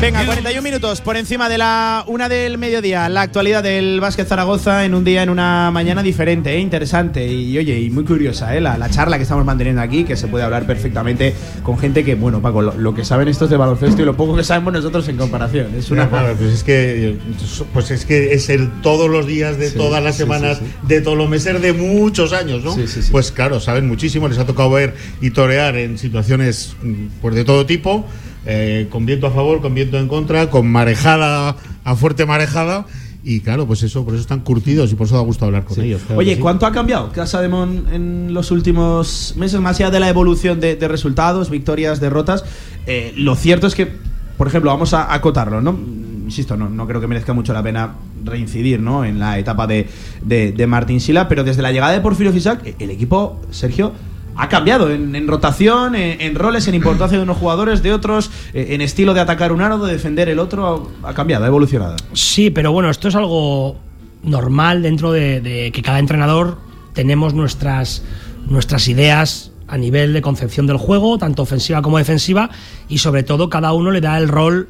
Venga, 41 minutos por encima de la una del mediodía. La actualidad del básquet Zaragoza en un día, en una mañana diferente, ¿eh? interesante y oye, y muy curiosa, ¿eh? la, la charla que estamos manteniendo aquí, que se puede hablar perfectamente con gente que, bueno, Paco, lo, lo que saben estos de baloncesto y lo poco que sabemos nosotros en comparación. Es una. Claro, pues es que pues es que es el todos los días de Sí, todas las sí, semanas sí, sí. de todos los meses de muchos años, ¿no? Sí, sí, sí. Pues claro, saben muchísimo, les ha tocado ver y torear en situaciones mm, pues de todo tipo, eh, con viento a favor, con viento en contra, con marejada a fuerte marejada y claro, pues eso, por eso están curtidos y por eso da gusto hablar con ellos. claro Oye, sí. ¿cuánto ha cambiado Casa de Mon en los últimos meses? Más allá de la evolución de, de resultados, victorias, derrotas, eh, lo cierto es que, por ejemplo, vamos a acotarlo, ¿no? Insisto, no, no creo que merezca mucho la pena reincidir ¿no? en la etapa de, de, de Martín Sila, pero desde la llegada de Porfirio Fisac, el equipo, Sergio, ha cambiado en, en rotación, en, en roles, en importancia de unos jugadores, de otros, eh, en estilo de atacar un aro, de defender el otro, ha, cambiado, ha evolucionado. Sí, pero bueno, esto es algo normal dentro de, de que cada entrenador tenemos nuestras, nuestras ideas a nivel de concepción del juego, tanto ofensiva como defensiva, y sobre todo cada uno le da el rol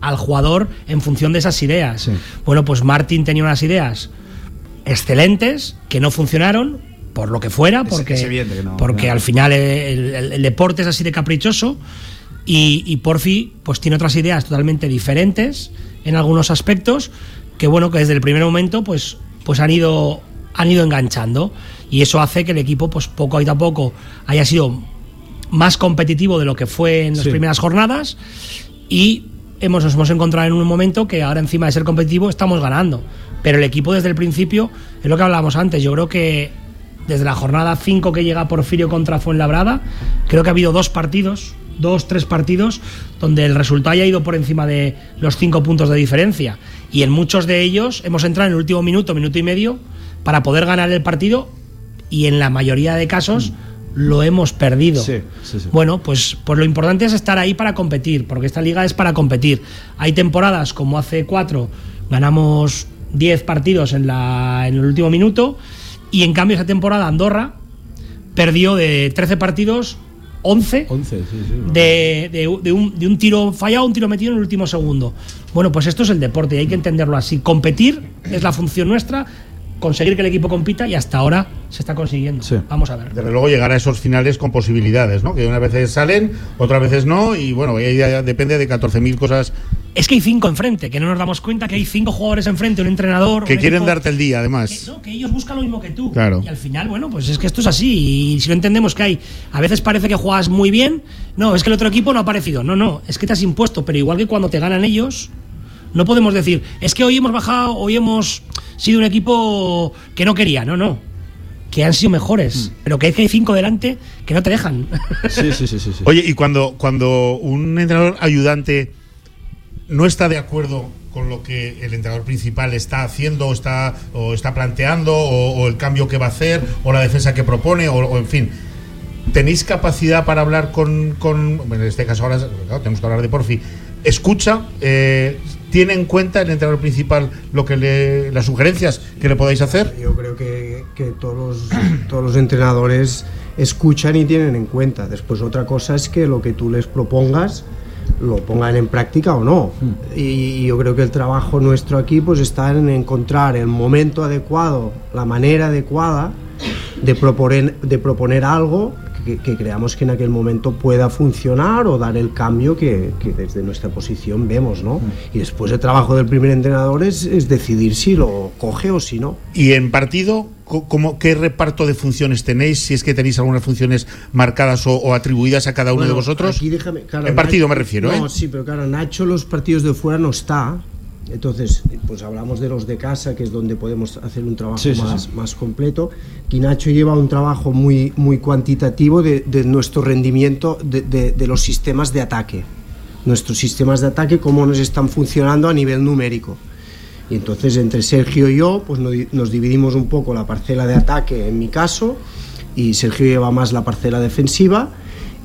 al jugador en función de esas ideas. Bueno, pues Martín tenía unas ideas excelentes que no funcionaron por lo que fuera, porque, es evidente que no, porque al final el, el- el deporte es así de caprichoso y, y Porfi pues tiene otras ideas totalmente diferentes en algunos aspectos que bueno que desde el primer momento pues pues han ido han ido enganchando y eso hace que el equipo pues poco a poco haya sido más competitivo de lo que fue en las Sí. primeras jornadas y hemos, nos hemos encontrado en un momento que ahora encima de ser competitivo estamos ganando. Pero el equipo desde el principio, es lo que hablábamos antes, yo creo que desde la jornada 5 que llega Porfirio contra Fuenlabrada, creo que ha habido dos partidos, dos, tres partidos, donde el resultado haya ido por encima de los cinco puntos de diferencia. Y en muchos de ellos hemos entrado en el último minuto, minuto y medio, para poder ganar el partido y en la mayoría de casos lo hemos perdido. Sí, sí, sí. Bueno, pues, pues lo importante es estar ahí para competir, porque esta liga es para competir. Hay temporadas como hace cuatro, ganamos 10 partidos en, la, en el último minuto Y en cambio, esa temporada Andorra perdió de 13 partidos 11, 11 sí, sí. de, de- de un, de un tiro fallado, un tiro metido en el último segundo. Bueno, pues esto es el deporte y hay que entenderlo así. Competir es la función nuestra, conseguir que el equipo compita y hasta ahora se está consiguiendo. Vamos a ver. Desde luego llegar a esos finales con posibilidades, ¿no? Que unas veces salen, otras veces no, y bueno, ahí depende de 14.000 cosas Es que hay cinco enfrente, que no nos damos cuenta que hay cinco jugadores enfrente, un entrenador. que un quieren equipo- darte el día, además. No, que ellos buscan lo mismo que tú. Claro. Y al final, bueno, pues es que esto es así. Y si no entendemos que hay, a veces parece que juegas muy bien, no, es que el otro equipo no ha aparecido. No, no, es que te has impuesto. Pero igual que cuando te ganan ellos, no podemos decir, es que hoy hemos bajado, hoy hemos sido un equipo que no quería. No, no. Que han sido mejores. Pero que es que hay cinco delante que no te dejan. Sí, sí, sí, sí. sí. Oye, y cuando, cuando un entrenador ayudante no está de acuerdo con lo que el entrenador principal está haciendo o está, o está planteando, o, o el cambio que va a hacer, o la defensa que propone, o, o en fin. ¿Tenéis capacidad para hablar con, con- bueno, en este caso ahora claro, tenemos que hablar de Porfi, escucha, eh, tiene en cuenta el entrenador principal lo que le, las sugerencias que le podáis hacer? Yo creo que, que todos, los, todos los entrenadores escuchan y tienen en cuenta. Después otra cosa es que lo que tú les propongas lo pongan en práctica o no. Y yo creo que el trabajo nuestro aquí pues está en encontrar el momento adecuado, la manera adecuada de proponer, de proponer algo que, que creamos que en aquel momento pueda funcionar o dar el cambio que, que desde nuestra posición vemos, ¿no? Y después el trabajo del primer entrenador es, es decidir si lo coge o si no. Y en partido, ¿cómo, ¿qué reparto de funciones tenéis? Si es que tenéis algunas funciones marcadas o, o atribuidas a cada uno de Bueno, vosotros. aquí déjame- claro, en partido Nacho- me refiero, No, ¿eh? sí, pero claro, Nacho los partidos de fuera no está. Entonces, pues hablamos de los de casa, que es donde podemos hacer un trabajo Sí, sí, más, sí. más completo. Y Nacho lleva un trabajo muy, muy cuantitativo de, de nuestro rendimiento de, de- de los sistemas de ataque. Nuestros sistemas de ataque, cómo nos están funcionando a nivel numérico. Y entonces entre Sergio y yo pues no- nos dividimos un poco la parcela de ataque en mi caso y Sergio lleva más la parcela defensiva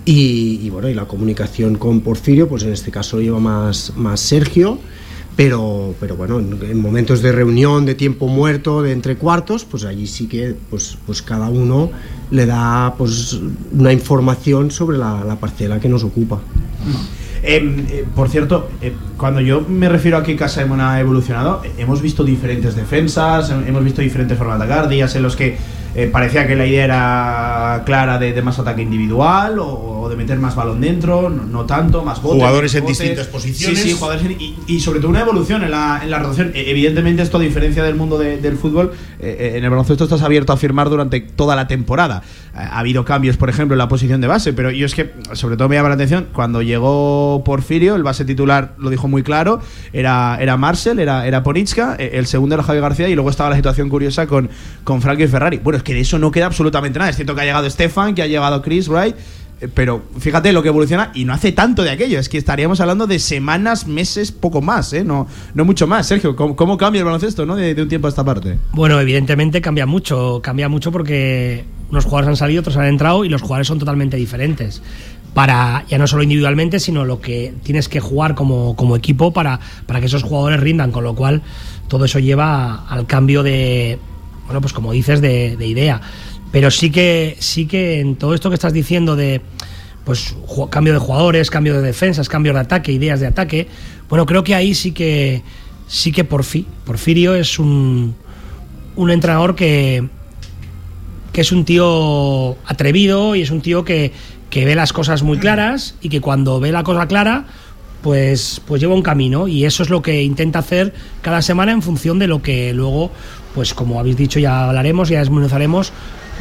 y, y, bueno y la comunicación con Porfirio pues en este caso lo lleva más, más Sergio pero, pero bueno en, en momentos de reunión de tiempo muerto de entre cuartos pues allí sí que pues, pues cada uno le da pues una información sobre la, la parcela que nos ocupa. Eh, eh, por cierto, eh, cuando yo me refiero a que Casa ha evolucionado, hemos visto diferentes defensas, hemos visto diferentes formas de atacar, días en los que eh, parecía que la idea era clara de, de más ataque individual o, o de meter más balón dentro, no, no tanto, más botes. Jugadores en botes. distintas posiciones. Sí, sí, jugadores en- y, y sobre todo una evolución en la, en la rotación. Eh, evidentemente esto a diferencia del mundo de- del fútbol, eh, eh, en el baloncesto estás abierto a firmar durante toda la temporada. Ha habido cambios, por ejemplo, en la posición de base, pero yo es que sobre todo me llama la atención cuando llegó Porfirio, el base titular lo dijo muy claro, era, era Marcel, era, era Ponitska, eh, el segundo era Javier García y luego estaba la situación curiosa con, con Frankie Ferrari. Bueno, es que de eso no queda absolutamente nada. Es cierto que ha llegado Stefan, que ha llegado Chris Wright. Eh, Pero fíjate lo que evoluciona y no hace tanto de aquello. Es que estaríamos hablando de semanas, meses, poco más, ¿eh? No, mucho más. Sergio, ¿cómo, cambia el baloncesto ¿no? de, un tiempo a esta parte? Bueno, evidentemente cambia mucho, cambia mucho porque unos jugadores han salido, otros han entrado y los jugadores son totalmente diferentes. Para, ya no solo individualmente, sino lo que tienes que jugar como, equipo para, para que esos jugadores rindan, con lo cual todo eso lleva al cambio de, bueno, pues como dices, de idea. Pero sí que, sí que en todo esto que estás diciendo de pues cambio de jugadores, cambio de defensas, cambio de ataque, ideas de ataque, bueno, creo que ahí sí que sí que Porfi, Porfirio es un, un entrenador que, que es un tío atrevido y es un tío que, que ve las cosas muy claras y que cuando ve la cosa clara pues, pues lleva un camino y eso es lo que intenta hacer cada semana en función de lo que luego, pues como habéis dicho ya hablaremos, ya desmenuzaremos,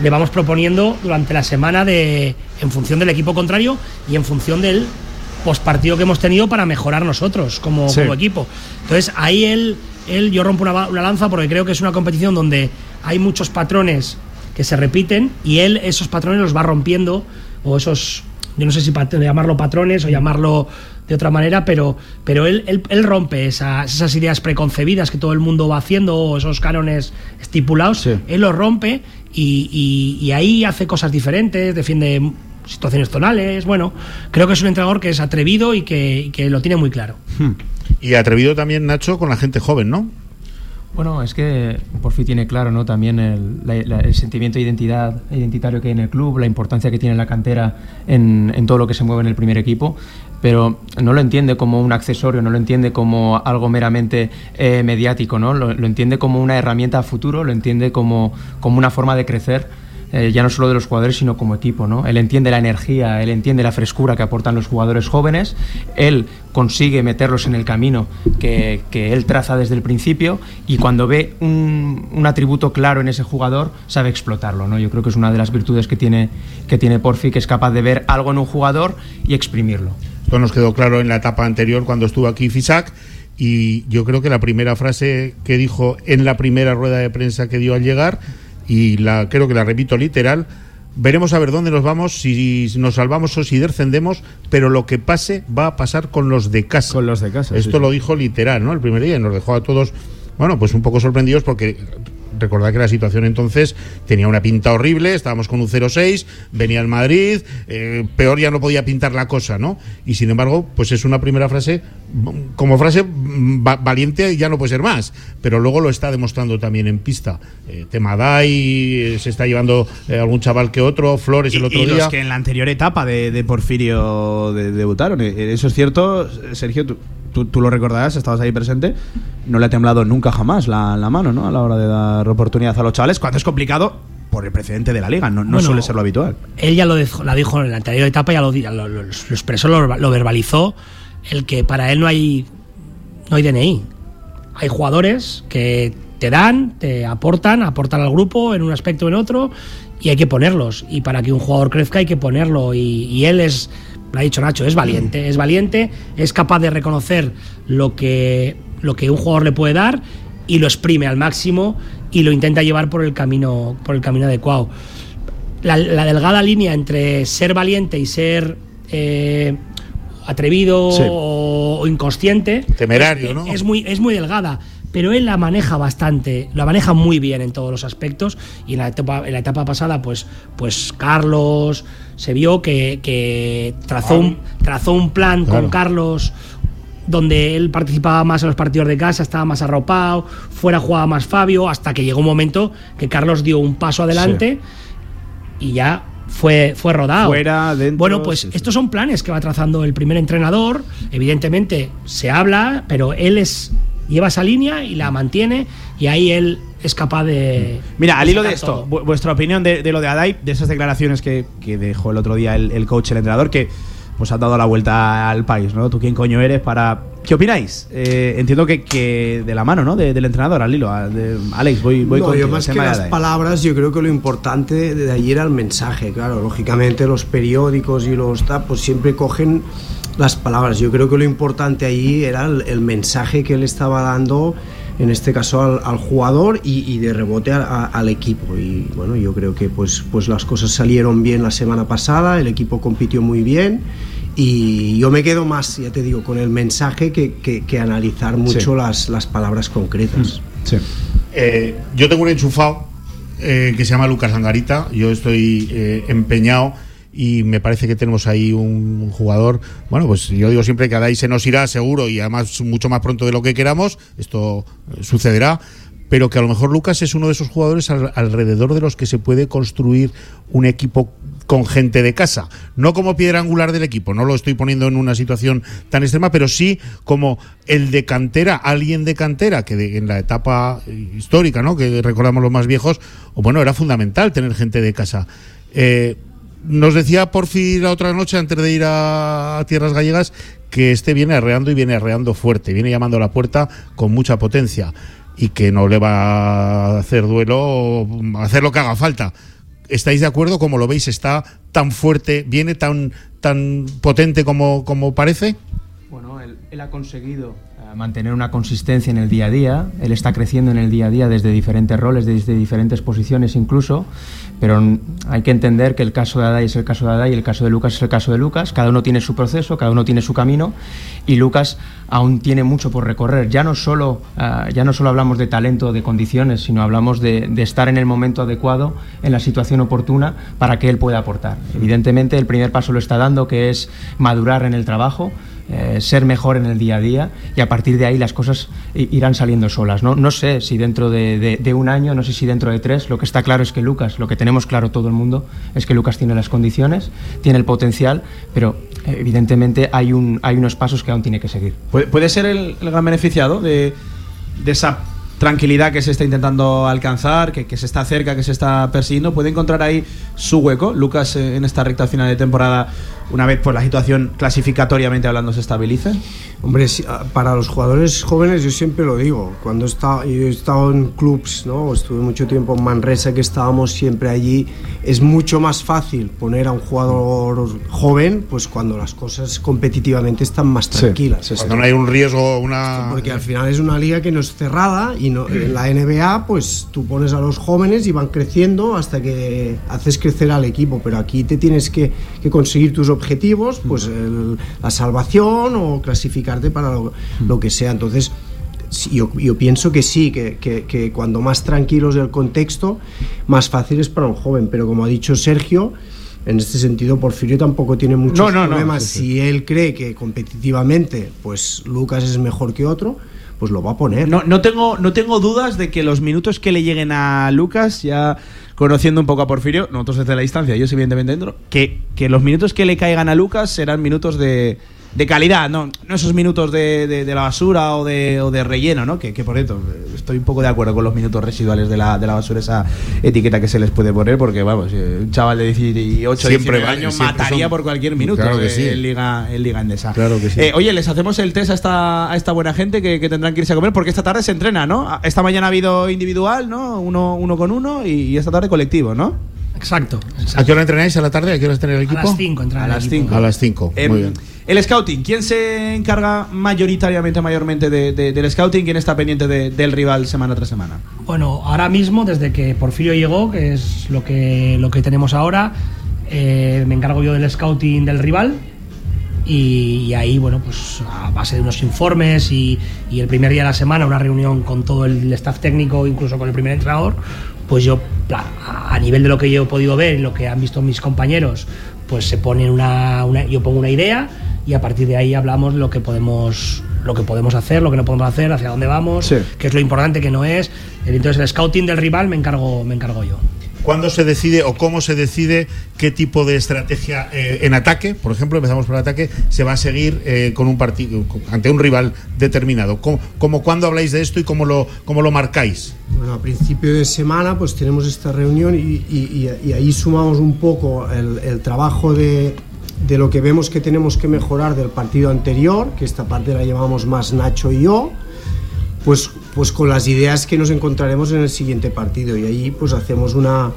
le vamos proponiendo durante la semana de, en función del equipo contrario y en función del postpartido que hemos tenido para mejorar nosotros como, Sí. como equipo. Entonces ahí él, él yo rompo una, una lanza porque creo que es una competición donde hay muchos patrones que se repiten y él esos patrones los va rompiendo o esos yo no sé si pat- llamarlo patrones o llamarlo de otra manera, pero, pero él, él, él rompe esas, esas ideas preconcebidas que todo el mundo va haciendo o esos cánones estipulados, él los rompe y, y- y ahí hace cosas diferentes, defiende situaciones tonales, bueno, creo que es un entrenador que es atrevido y que, y que lo tiene muy claro. Y atrevido también Nacho con la gente joven, ¿no? Bueno, es que por fin tiene claro ¿no? también el, la- la- el sentimiento de identidad identitario que hay en el club, la importancia que tiene la cantera en, en todo lo que se mueve en el primer equipo, pero no lo entiende como un accesorio, no lo entiende como algo meramente eh, mediático, ¿no? Lo, lo entiende como una herramienta a futuro, lo entiende como, como una forma de crecer. Eh, ya no solo de los jugadores, sino como equipo. ¿no? Él entiende la energía, él entiende la frescura que aportan los jugadores jóvenes, él consigue meterlos en el camino que, él traza desde el principio y cuando ve un, un atributo claro en ese jugador, sabe explotarlo. ¿no? Yo creo que es una de las virtudes que tiene, que tiene Porfi, que es capaz de ver algo en un jugador y exprimirlo. Esto nos quedó claro en la etapa anterior cuando estuvo aquí Fisac. Y yo creo que la primera frase que dijo en la primera rueda de prensa que dio al llegar, y la creo que la repito literal, veremos a ver dónde nos vamos, si nos salvamos o si descendemos, pero lo que pase va a pasar con los de casa. Con los de casa. Esto sí, lo sí. dijo literal, ¿no? El primer día y nos dejó a todos, bueno, pues un poco sorprendidos porque recordad que la situación entonces tenía una pinta horrible, estábamos con un 0-6, venía el Madrid, eh, peor ya no podía pintar la cosa, ¿no? Y sin embargo, pues es una primera frase, como frase mm, va- valiente ya no puede ser más, pero luego lo está demostrando también en pista. Eh, tema Dai, eh, se está llevando eh, algún chaval que otro, Flores el otro y día. los que en la anterior etapa de, de Porfirio de- debutaron. Eso es cierto, Sergio, tú, tú- tú lo recordarás, estabas ahí presente. No le ha temblado nunca jamás la, la mano ¿no? a la hora de dar oportunidad a los chavales, cuando es complicado por el precedente de la liga, no, no Bueno, suele ser lo habitual. Él ya lo dijo, la dijo en la anterior etapa, ya lo, lo, lo- lo expresó, lo, lo verbalizó, el que para él no hay, no hay DNI. Hay jugadores que te dan, te aportan, aportan al grupo en un aspecto o en otro, y hay que ponerlos. Y para que un jugador crezca hay que ponerlo. Y, y él es, lo ha dicho Nacho, es valiente, es valiente, es capaz de reconocer lo que, lo que un jugador le puede dar y lo exprime al máximo y lo intenta llevar por el camino, por el camino adecuado la, la delgada línea entre ser valiente y ser eh, atrevido Sí. o, o inconsciente Temerario, es, ¿no? es muy es muy delgada pero él la maneja bastante la maneja muy bien en todos los aspectos y en la etapa, en la etapa pasada pues pues Carlos se vio que, que trazó un trazó un plan Claro. con Carlos donde él participaba más en los partidos de casa, estaba más arropado, fuera jugaba más Fabio, hasta que llegó un momento que Carlos dio un paso adelante y ya fue, fue rodado. Fuera, dentro, Bueno, pues sí, sí. estos son planes que va trazando el primer entrenador. Evidentemente se habla, pero él es lleva esa línea y la mantiene y ahí él es capaz de... Mira, al hilo de esto, todo. vu- vuestra opinión de, de lo de Adai, de esas declaraciones que, que dejó el otro día el, el coach, el entrenador, que pues han dado la vuelta al país, ¿no? ¿Tú quién coño eres para...? ¿Qué opináis? Eh, entiendo que, que de la mano, ¿no? De- del entrenador, al hilo. de- Alex, voy, voy No, contigo, yo más que las Adai. palabras, yo creo que lo importante de ahí era el mensaje. Claro, lógicamente los periódicos y los ta, pues siempre cogen las palabras. Yo creo que lo importante ahí era el, el mensaje que él estaba dando, en este caso al, al jugador y, y de rebote a- a- al equipo. Y bueno, yo creo que pues, pues las cosas salieron bien la semana pasada, el equipo compitió muy bien. Y yo me quedo más, ya te digo, con el mensaje que, que- que analizar mucho las, las palabras concretas. Eh, yo tengo un enchufado eh, que se llama Lucas Angarita. Yo estoy eh, empeñado y me parece que tenemos ahí un jugador. Bueno, pues yo digo siempre que Adai se nos irá seguro y además mucho más pronto de lo que queramos. Esto eh, sucederá. Pero que a lo mejor Lucas es uno de esos jugadores al- alrededor de los que se puede construir un equipo con gente de casa. No como piedra angular del equipo, no lo estoy poniendo en una situación tan extrema, pero sí como el de cantera, alguien de cantera, que de- en la etapa histórica, ¿no? que recordamos los más viejos, o bueno, era fundamental tener gente de casa. Eh, nos decía Porfi la otra noche, antes de ir a, Tierras Gallegas, que este viene arreando y viene arreando fuerte, viene llamando a la puerta con mucha potencia y que no le va a hacer duelo hacer lo que haga falta. ¿Estáis de acuerdo? Como lo veis, está tan fuerte, viene tan, tan potente como, como parece. Bueno, él, él ha conseguido eh, mantener una consistencia en el día a día, él está creciendo en el día a día desde diferentes roles, desde diferentes posiciones incluso, pero hay que entender que el caso de Adai es el caso de Adai y el caso de Lucas es el caso de Lucas, cada uno tiene su proceso, cada uno tiene su camino y Lucas aún tiene mucho por recorrer. Ya no solo, ah, ya no solo hablamos de talento, de condiciones, sino hablamos de estar en el momento adecuado, en la situación oportuna para que él pueda aportar. Evidentemente el primer paso lo está dando, que es madurar en el trabajo. Eh, ser mejor en el día a día y a partir de ahí las cosas irán saliendo solas. No, no sé si dentro de, de- de un año, no sé si dentro de tres, lo que está claro es que Lucas, lo que tenemos claro todo el mundo, es que Lucas tiene las condiciones, tiene el potencial, pero eh, evidentemente hay, un, hay unos pasos que aún tiene que seguir. ¿Puede, puede ser el, el gran beneficiado de, de esa tranquilidad que se está intentando alcanzar, que, que se está cerca, que se está persiguiendo? ¿Puede encontrar ahí su hueco, Lucas, eh, en esta recta final de temporada, una vez pues, la situación clasificatoriamente hablando se estabilice? Hombre, sí, ah, para los jugadores jóvenes yo siempre lo digo, cuando he estado, yo he estado en clubs, ¿no? estuve mucho tiempo en Manresa, que estábamos siempre allí, es mucho más fácil poner a un jugador joven pues cuando las cosas competitivamente están más tranquilas. Cuando no hay un riesgo, una. Porque al final es una liga que no es cerrada y no, en la NBA pues tú pones a los jóvenes y van creciendo hasta que haces crecer al equipo, pero aquí te tienes que, que conseguir tus objetivos, pues el- la salvación o clasificarte para lo, lo que sea. Entonces yo, yo pienso que sí, que, que- que cuando más tranquilos el contexto, más fácil es para un joven, pero como ha dicho Sergio, en este sentido, Porfirio tampoco tiene muchos No, no, no, problemas. sí, sí. Si él cree que competitivamente, pues Lucas es mejor que otro, pues lo va a poner. No, no, tengo, no tengo dudas de que los minutos que le lleguen a Lucas, ya conociendo un poco a Porfirio, nosotros desde la distancia, yo evidentemente dentro, que, que los minutos que le caigan a Lucas serán minutos de, de calidad, no, no esos minutos de, de- de la basura o de, o de relleno, ¿no? Que, que por cierto, estoy un poco de acuerdo con los minutos residuales de la, de la basura, esa etiqueta que se les puede poner, porque vamos, eh, un chaval de 18, Siempre 19 vale, años siempre mataría son- por cualquier minuto Claro que eh, sí. en, Liga, en Liga Endesa. Claro que sí. Eh, oye, les hacemos el test a esta, a esta buena gente que, que tendrán que irse a comer porque esta tarde se entrena, ¿no? Esta mañana ha habido individual, ¿no? Uno, uno con uno y, y esta tarde colectivo, ¿no? Exacto. ¿A qué hora entrenáis a la tarde? ¿A qué hora está el equipo? las cinco entrena A el las equipo. 5. A las 5. Eh, Muy bien. El scouting, ¿quién se encarga mayoritariamente, mayormente de- de- del scouting? ¿Quién está pendiente de- del rival semana tras semana? Bueno, ahora mismo, desde que Porfirio llegó, que es lo que, lo que tenemos ahora, eh, me encargo yo del scouting del rival. Y, ahí, bueno, pues a base de unos informes y, el primer día de la semana una reunión con todo el staff técnico, incluso con el primer entrenador, pues yo, a nivel de lo que yo he podido ver y lo que han visto mis compañeros, pues se pone una- yo pongo una idea y a partir de ahí hablamos de lo que podemos lo que podemos hacer, lo que no podemos hacer, hacia dónde vamos, Sí. qué es lo importante, qué no es. Entonces el scouting del rival me encargo, me encargo yo. ¿Cuándo se decide o cómo se decide qué tipo de estrategia eh, en ataque, por ejemplo, empezamos por el ataque, se va a seguir eh, con un partido ante un rival determinado? ¿Cómo, cómo- cuándo habláis de esto y cómo lo, cómo lo marcáis? Bueno, a principio de semana pues tenemos esta reunión y, y- y- y ahí sumamos un poco el, el trabajo de, de lo que vemos que tenemos que mejorar del partido anterior, que esta parte la llevamos más Nacho y yo, pues, pues con las ideas que nos encontraremos en el siguiente partido y ahí pues hacemos una,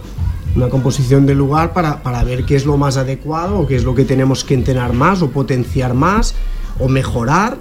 una composición del lugar para, para ver qué es lo más adecuado o qué es lo que tenemos que entrenar más o potenciar más o mejorar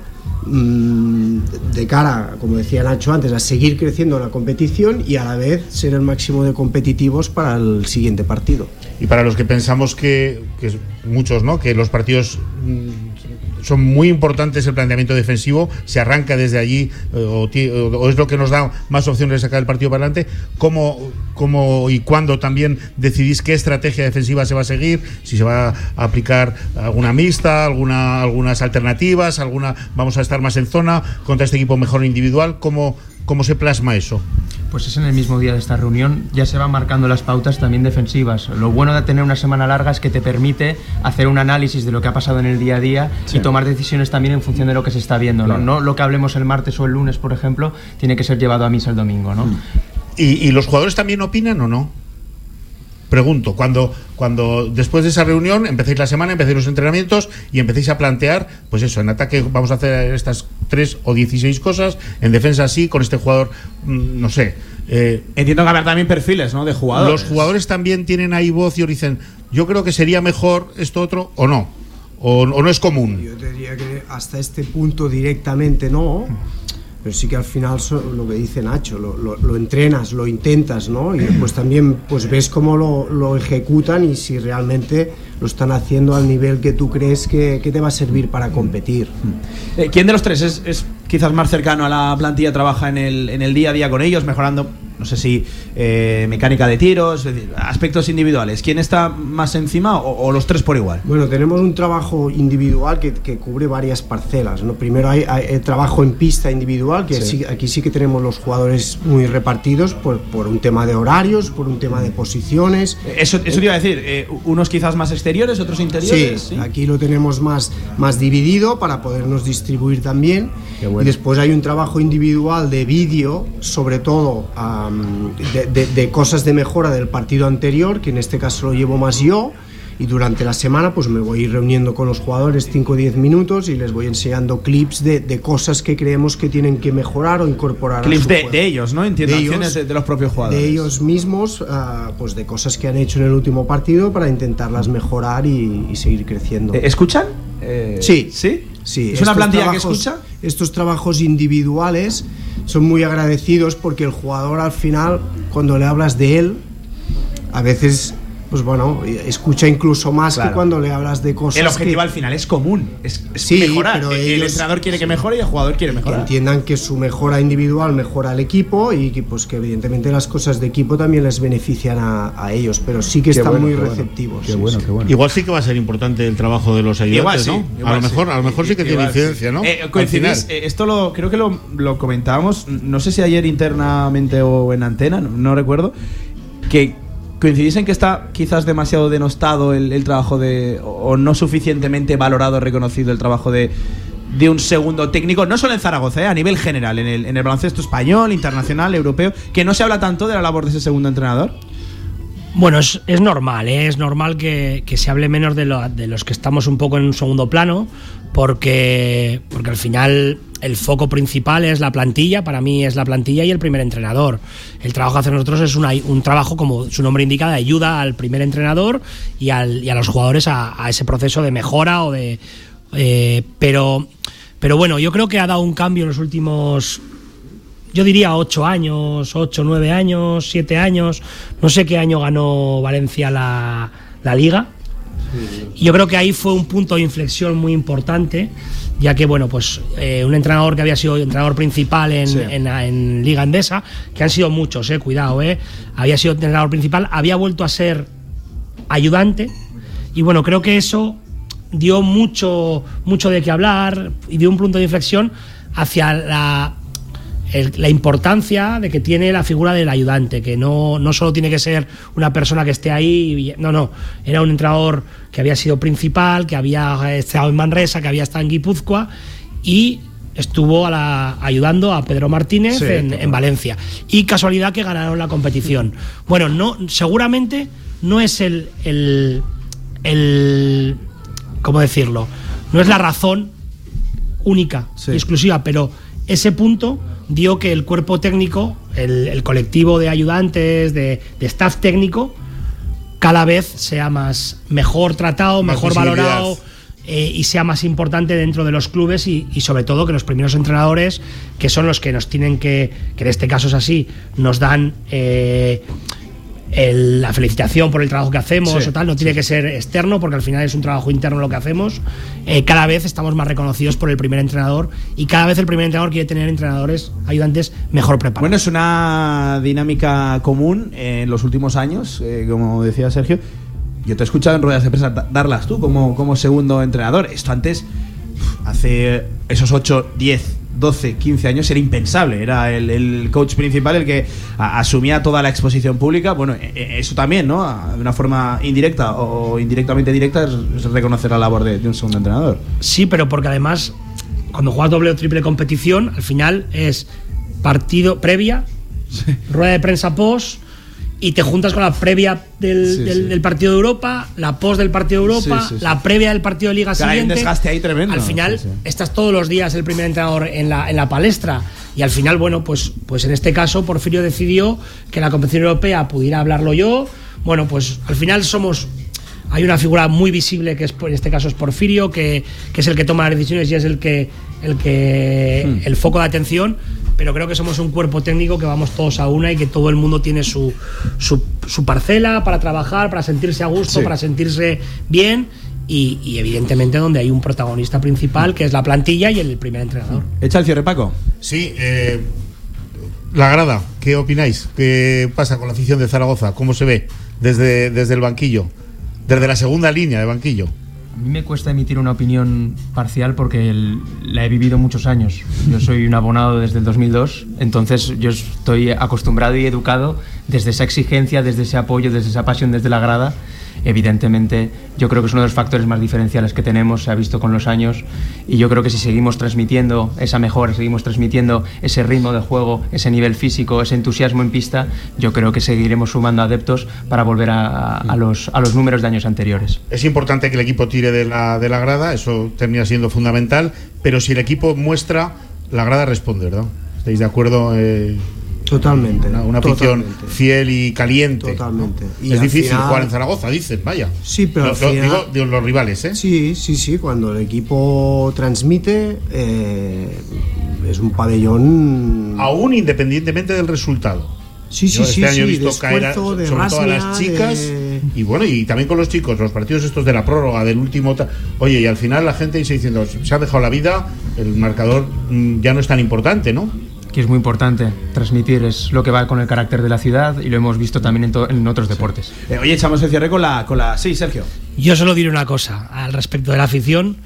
mm, de cara, como decía Nacho antes, a seguir creciendo en la competición y a la vez ser el máximo de competitivos para el siguiente partido. Y para los que pensamos que, que muchos, ¿no? Que los partidos mm, son muy importantes el planteamiento defensivo, se arranca desde allí eh, o es lo que nos da más opciones de sacar el partido para adelante. ¿Cómo, cómo y cuándo también decidís qué estrategia defensiva se va a seguir? Si se va a aplicar alguna mixta, alguna, algunas alternativas, alguna vamos a estar más en zona contra este equipo mejor individual. ¿Cómo, cómo se plasma eso? Pues es en el mismo día de esta reunión, ya se van marcando las pautas también defensivas. Lo bueno de tener una semana larga es que te permite hacer un análisis de lo que ha pasado en el día a día y tomar decisiones también en función de lo que se está viendo. ¿no? No lo que hablemos el martes o el lunes, por ejemplo, tiene que ser llevado a misa el domingo. ¿no? ¿Y, y los jugadores también opinan o no? Pregunto, cuando, cuando después de esa reunión empecéis la semana, empecéis los entrenamientos y empecéis a plantear, pues eso, en ataque vamos a hacer estas tres o 16 cosas, en defensa sí, con este jugador, mm, no sé. eh, Entiendo que haber también perfiles, ¿no? De jugadores. los jugadores también tienen ahí voz y dicen, yo creo que sería mejor esto otro o no, o, o no es común. Yo te diría que hasta este punto directamente no, pero sí que al final lo que dice Nacho, lo, lo- entrenas, lo intentas, ¿no? Y después también pues ves cómo lo, lo ejecutan y si realmente lo están haciendo al nivel que tú crees que, que te va a servir para competir. Eh, ¿Quién de los tres es, es quizás más cercano a la plantilla, trabaja en el, en el día a día con ellos, mejorando no sé si eh, mecánica de tiros, es decir, aspectos individuales. ¿Quién está más encima o, o los tres por igual? Bueno, tenemos un trabajo individual que, que cubre varias parcelas. ¿no? Primero hay, hay, eh, trabajo en pista individual, que Sí. aquí sí que tenemos los jugadores muy repartidos por, por un tema de horarios, por un tema de posiciones. Eso, eso te iba a decir, eh, unos quizás más exteriores, otros interiores. Sí, aquí lo tenemos más, más dividido para podernos distribuir también. Bueno. Y después hay un trabajo individual de vídeo, sobre todo de, de- de cosas de mejora del partido anterior, que en este caso lo llevo más yo. Y durante la semana pues me voy reuniendo con los jugadores 5 o 10 minutos y les voy enseñando clips de, de cosas que creemos que tienen que mejorar o incorporar. a Clips su de, de ellos, ¿no? Entiendo, De acciones de, de los propios jugadores. de ellos mismos, ah, pues de cosas que han hecho en el último partido para intentarlas mejorar y, y seguir creciendo. Eh, ¿Escuchan? Eh, sí, sí. sí. ¿Es una plantilla que escucha? Estos trabajos individuales son muy agradecidos porque el jugador al final, cuando le hablas de él, a veces, pues bueno, escucha incluso más Claro. que cuando le hablas de cosas El objetivo que- al final es común, es, es Sí, mejorar. pero el, ellos- entrenador quiere que mejore y el jugador quiere que mejorar. entiendan que su mejora individual mejora al equipo y que pues que evidentemente las cosas de equipo también les benefician a, a ellos, pero sí que Qué están bueno, muy qué bueno. receptivos. Qué sí, bueno, sí. Igual sí que va a ser importante el trabajo de los ayudantes, Igual sí, ¿no? igual a lo sí. mejor, a lo mejor sí que tiene Igual incidencia, ¿no? Eh, coincidís, eh, esto lo creo que lo, lo comentábamos, no sé si ayer internamente o en antena, no, no recuerdo, que coincidís en que está quizás demasiado denostado el, trabajo de, o no suficientemente valorado, reconocido el trabajo de, de un segundo técnico, no solo en Zaragoza, eh, a nivel general, en el, en el baloncesto español, internacional, europeo, que no se habla tanto de la labor de ese segundo entrenador. Bueno, es, es normal, ¿eh? es normal que, que se hable menos de, de los que estamos un poco en un segundo plano, porque, porque al final el foco principal es la plantilla, para mí es la plantilla y el primer entrenador. El trabajo que hacemos nosotros es una- un trabajo, como su nombre indica, de ayuda al primer entrenador y, al- y a los jugadores a, ese proceso de mejora o de... eh, pero, pero bueno, yo creo que ha dado un cambio en los últimos yo diría ocho años, ocho, nueve años, siete años. No sé qué año ganó Valencia la, la liga. Y yo creo que ahí fue un punto de inflexión muy importante, ya que, bueno, pues eh, un entrenador que había sido entrenador principal en, Sí. en- en Liga Endesa, que han sido muchos, eh, cuidado, eh, había sido entrenador principal, había vuelto a ser ayudante, y bueno, creo que eso dio mucho, mucho de qué hablar y dio un punto de inflexión hacia la el- la importancia de que tiene la figura del ayudante, que no, no solo tiene que ser una persona que esté ahí, no, no, era un entrenador que había sido principal, que había estado en Manresa, que había estado en Guipúzcoa y estuvo a la- ayudando a Pedro Martínez Sí, en, Valencia. Y casualidad que ganaron la competición. Bueno, no, seguramente no es el, el, el ¿cómo decirlo? No es la razón única exclusiva, pero ese punto dio que el cuerpo técnico, el, el colectivo de ayudantes, de, de staff técnico, cada vez sea más mejor tratado, Más mejor valorado eh, y sea más importante dentro de los clubes y, y sobre todo que los primeros entrenadores, que son los que nos tienen que, que en este caso es así, nos dan eh, el- la felicitación por el trabajo que hacemos Sí, o tal, no tiene que ser externo porque al final es un trabajo interno lo que hacemos. Eh, cada vez estamos más reconocidos por el primer entrenador y cada vez el primer entrenador quiere tener entrenadores, ayudantes mejor preparados. Bueno, es una dinámica común en los últimos años, eh, como decía Sergio. Yo te he escuchado en ruedas de prensa da- darlas tú como, como segundo entrenador. Esto antes, hace esos 8, 10, 12, 15 años, era impensable. Era el, el coach principal el que a- asumía toda la exposición pública. Bueno, e- e- eso también, ¿no? De una forma indirecta o indirectamente directa es, es reconocer la labor de, de un segundo entrenador. Sí, pero porque además, cuando juegas doble o triple competición, al final es partido previa, rueda de prensa post, y te juntas con la previa del, Sí, del- sí. del partido de Europa, la post del partido de Europa, Sí, sí, sí. la previa del partido de Liga Claro, hay un siguiente. desgaste ahí tremendo. Al final, Sí, sí. estás todos los días el primer entrenador en la, en la palestra. Y al final, bueno, pues, pues en este caso, Porfirio decidió que la competición europea pudiera hablarlo yo. Bueno, pues al final somos hay una figura muy visible que es en este caso es Porfirio que, que es el que toma las decisiones y es el que el que Hmm. el foco de atención pero creo que somos un cuerpo técnico que vamos todos a una y que todo el mundo tiene su, su, su parcela para trabajar para sentirse a gusto Sí. para sentirse bien y, y evidentemente donde hay un protagonista principal que es la plantilla y el primer entrenador Echa el cierre, Paco. Sí, eh, La grada, ¿qué opináis? ¿Qué pasa con la afición de Zaragoza? ¿Cómo se ve desde, desde el banquillo? Desde la segunda línea de banquillo. Mí me cuesta emitir una opinión parcial porque la he vivido muchos años. Yo soy un abonado desde el 2002, entonces yo estoy acostumbrado y educado desde esa exigencia, desde ese apoyo, desde esa pasión, desde la grada. Evidentemente, yo creo que es uno de los factores más diferenciales que tenemos, se ha visto con los años, y yo creo que si seguimos transmitiendo esa mejora, seguimos transmitiendo ese ritmo de juego, ese nivel físico, ese entusiasmo en pista, yo creo que seguiremos sumando adeptos para volver a, a los, a los números de años anteriores. Es importante que el equipo tire de la, de la grada, eso termina siendo fundamental, pero si el equipo muestra, la grada responde, ¿verdad? ¿Estáis de acuerdo? Eh, Totalmente. Una, una afición fiel y caliente. Totalmente. ¿no? Y es difícil final- jugar en Zaragoza, dicen, vaya. Sí, pero Lo- final- digo, digo, los rivales, ¿eh? Sí, sí, sí. Cuando el equipo transmite, eh, es un pabellón. Aún independientemente del resultado. Sí, sí, Yo sí, este año he visto de caer a- sobre todo a las chicas de- y bueno, y también con los chicos, los partidos estos de la prórroga, del último. Oye, y al final la gente dice diciendo, se ha dejado la vida, el marcador mm, ya no es tan importante, ¿no? Que es muy importante transmitir, es lo que va con el carácter de la ciudad y lo hemos visto también en, to- en otros deportes. Eh, oye, echamos el cierre con la, con la. Sí, Sergio. Yo solo diré una cosa al respecto de la afición,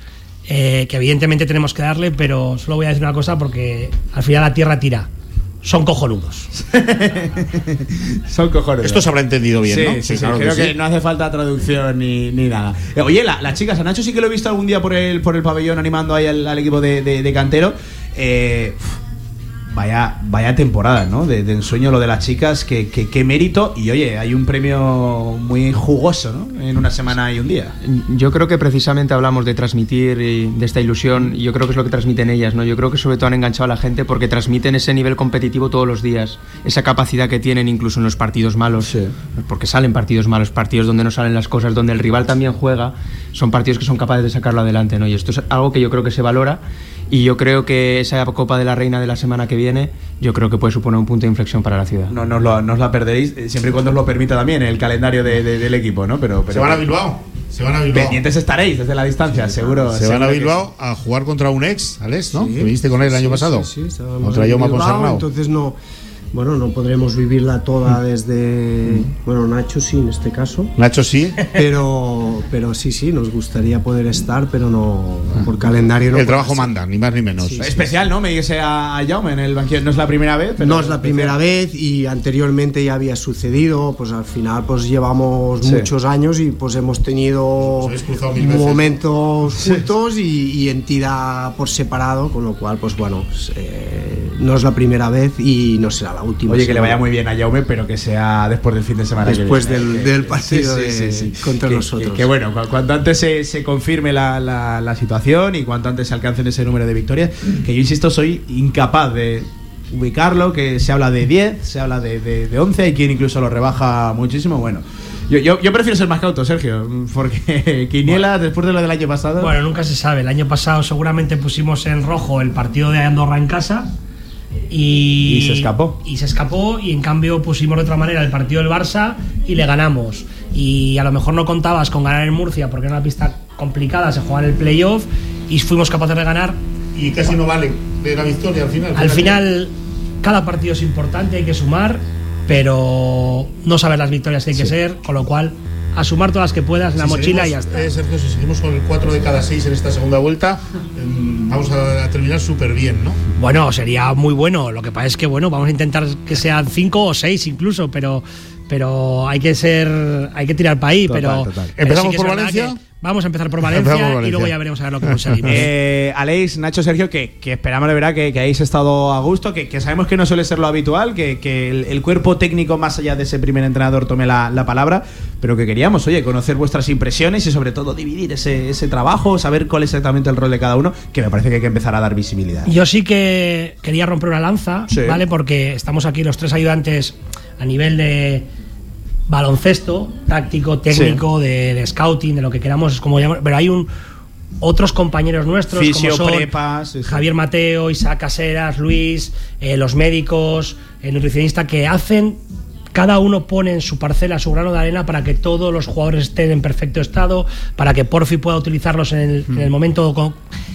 eh, que evidentemente tenemos que darle, pero solo voy a decir una cosa porque al final la tierra tira. Son cojonudos. Son cojones. Esto se habrá entendido bien, sí, ¿no? Sí, Sí, claro que creo que, sí. no hace falta traducción ni, ni nada. Eh, oye, la- las chicas, a Nacho sí que lo he visto algún día por el, por el pabellón animando ahí al, al equipo de, de- de cantero. Eh, vaya, vaya temporada, ¿no? De, de ensueño lo de las chicas, que, que- qué mérito. Y oye, hay un premio muy jugoso, ¿no? En una semana y un día. Yo creo que precisamente hablamos de transmitir y de esta ilusión y yo creo que es lo que transmiten ellas, ¿no? Yo creo que sobre todo han enganchado a la gente porque transmiten ese nivel competitivo todos los días, esa capacidad que tienen incluso en los partidos malos, porque salen partidos malos, partidos donde no salen las cosas, donde el rival también juega, son partidos que son capaces de sacarlo adelante, ¿no? Y esto es algo que yo creo que se valora y yo creo que esa Copa de la Reina de la semana que viene, yo creo que puede suponer un punto de inflexión para la ciudad. No, no, os lo- no os la perderéis, eh, siempre y cuando os lo permita también el calendario de- de- del equipo, ¿no? Pero, pero Se van a Bilbao. Se van a Bilbao. Pendientes estaréis desde la distancia, seguro. Se van a Bilbao a jugar contra un ex, Alex, ¿no? Sí, que viniste con él el año sí, pasado. Sí, sí, contra Ponsarnau. Entonces no, bueno, no podremos vivirla toda Mm. desde, bueno, Nacho sí en este caso. Nacho sí. Pero, pero sí, sí, nos gustaría poder estar, pero no por calendario no. el trabajo ser. manda, ni más ni menos. Sí, Especial, ¿no? Me dice a, Jaume en el banquillo. No es la primera vez, pero no es la primera vez y anteriormente ya había sucedido, pues al final pues llevamos Sí. muchos años y pues hemos tenido momentos juntos y, y en tira por separado, con lo cual pues bueno, pues, eh, no es la primera vez y no será la última. Oye, que le vaya muy bien a Jaume, pero que sea después del fin de semana. que Después viene, del- ¿eh? Que- del partido de- contra Que- nosotros. Que, que bueno, cu- cuanto antes se, se confirme la, la- la situación y cuanto antes se alcancen ese número de victorias, que yo insisto, soy incapaz de ubicarlo, que se habla de 10, se habla de, de, de 11, hay quien incluso lo rebaja muchísimo. Bueno, yo, yo, yo prefiero ser más cauto, Sergio, porque Quiniela, después de lo del año pasado. Bueno, nunca se sabe. El año pasado seguramente pusimos en rojo el partido de Andorra en casa. Y, Y se escapó. Y se escapó y en cambio pusimos de otra manera el partido del Barça y le ganamos. Y a lo mejor no contabas con ganar en Murcia porque era una pista complicada, se jugaba en el playoff y fuimos capaces de ganar. Y casi no vale de la victoria al final. Al final, cada partido es importante, hay que sumar, pero no sabes las victorias que hay que ser, con lo cual a sumar todas las que puedas en la Si mochila y ya seguimos, está. eh, Sergio, si seguimos con el 4 de cada 6 en esta segunda vuelta, em, vamos a, a terminar súper bien, ¿no? Bueno, sería muy bueno. Lo que pasa es que, bueno, vamos a intentar que sean cinco o seis incluso, pero, pero hay que ser, hay que tirar para ahí. Total, pero, total. pero ¿Empezamos que es por Valencia? que Vamos a empezar por Valencia, y luego ya veremos a ver lo que conseguimos. Eh, Aleix, Nacho, Sergio, que, que esperamos de verdad que, que hayáis estado a gusto, que, que sabemos que no suele ser lo habitual, que, que el, el cuerpo técnico, más allá de ese primer entrenador, tome la, la palabra, pero que queríamos, oye, conocer vuestras impresiones y sobre todo dividir ese, ese trabajo, saber cuál es exactamente el rol de cada uno, que me parece que hay que empezar a dar visibilidad. Yo sí que quería romper una lanza, Sí. ¿vale? Porque estamos aquí los tres ayudantes a nivel de baloncesto, táctico, técnico, de, de scouting, de lo que queramos, es como llamar, pero hay un otros compañeros nuestros Fisio, como son prepa, sí, sí. Javier Mateo, Isaac Caseras, Luis, eh, los médicos, el nutricionista que hacen cada uno pone en su parcela su grano de arena para que todos los jugadores estén en perfecto estado, para que Porfi pueda utilizarlos en el, en el momento con-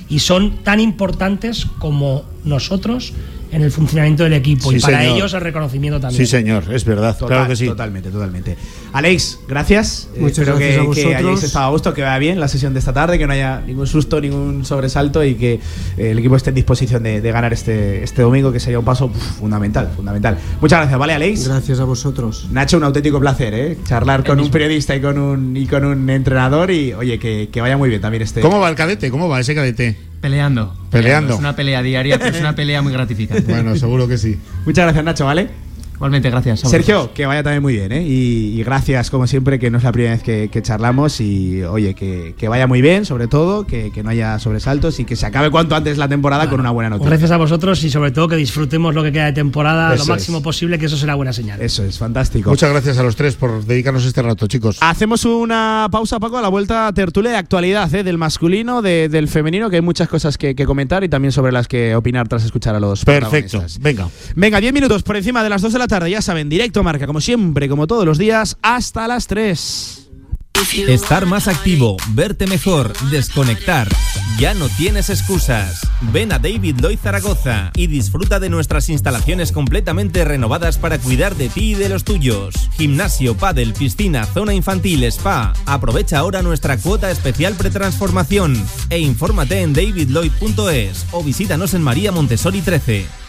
y son tan importantes como nosotros en el funcionamiento del equipo Sí, y para señor. ellos el reconocimiento también. Sí, señor, es verdad, Total, claro que sí. Totalmente, totalmente. Alex, gracias. Eh, Muchas espero gracias que, a que vosotros. hayáis estado a gusto, que vaya bien la sesión de esta tarde, que no haya ningún susto, ningún sobresalto y que eh, el equipo esté en disposición de, de ganar este, este domingo, que sería un paso uf, fundamental, fundamental. Muchas gracias, ¿vale, Alex? Gracias a vosotros. Nacho, un auténtico placer, ¿eh? Charlar con un periodista y con un, y con un entrenador y, oye, que, que vaya muy bien también este... ¿Cómo va el cadete? ¿Cómo va ese cadete? Peleando. Peleando. Es una pelea diaria, pero es una pelea muy gratificante. Bueno, seguro que sí. Muchas gracias, Nacho, ¿vale? Igualmente, gracias. Sergio, vosotros. que vaya también muy bien, ¿eh? Y, y gracias, como siempre, que no es la primera vez que, que charlamos. Y oye, que, que vaya muy bien, sobre todo, que, que no haya sobresaltos y que se acabe cuanto antes la temporada con una buena noticia. Gracias a vosotros y sobre todo que disfrutemos lo que queda de temporada Eso lo máximo posible, que eso será buena señal. Eso es fantástico. Muchas gracias a los tres por dedicarnos este rato, chicos. Hacemos una pausa, Paco, a la vuelta a tertulia de actualidad, ¿eh? del masculino, de- del femenino, que hay muchas cosas que, que comentar y también sobre las que opinar tras escuchar a los Perfecto, venga. Venga, 10 minutos por encima de las 2 de la tarde, ya saben, directo marca, como siempre, como todos los días, hasta las 3. Estar más activo, verte mejor, desconectar. Ya no tienes excusas. Ven a David Lloyd Zaragoza y disfruta de nuestras instalaciones completamente renovadas para cuidar de ti y de los tuyos. Gimnasio, pádel, piscina, zona infantil, spa. Aprovecha ahora nuestra cuota especial pretransformación e infórmate en davidlloyd.es o visítanos en María Montessori 13.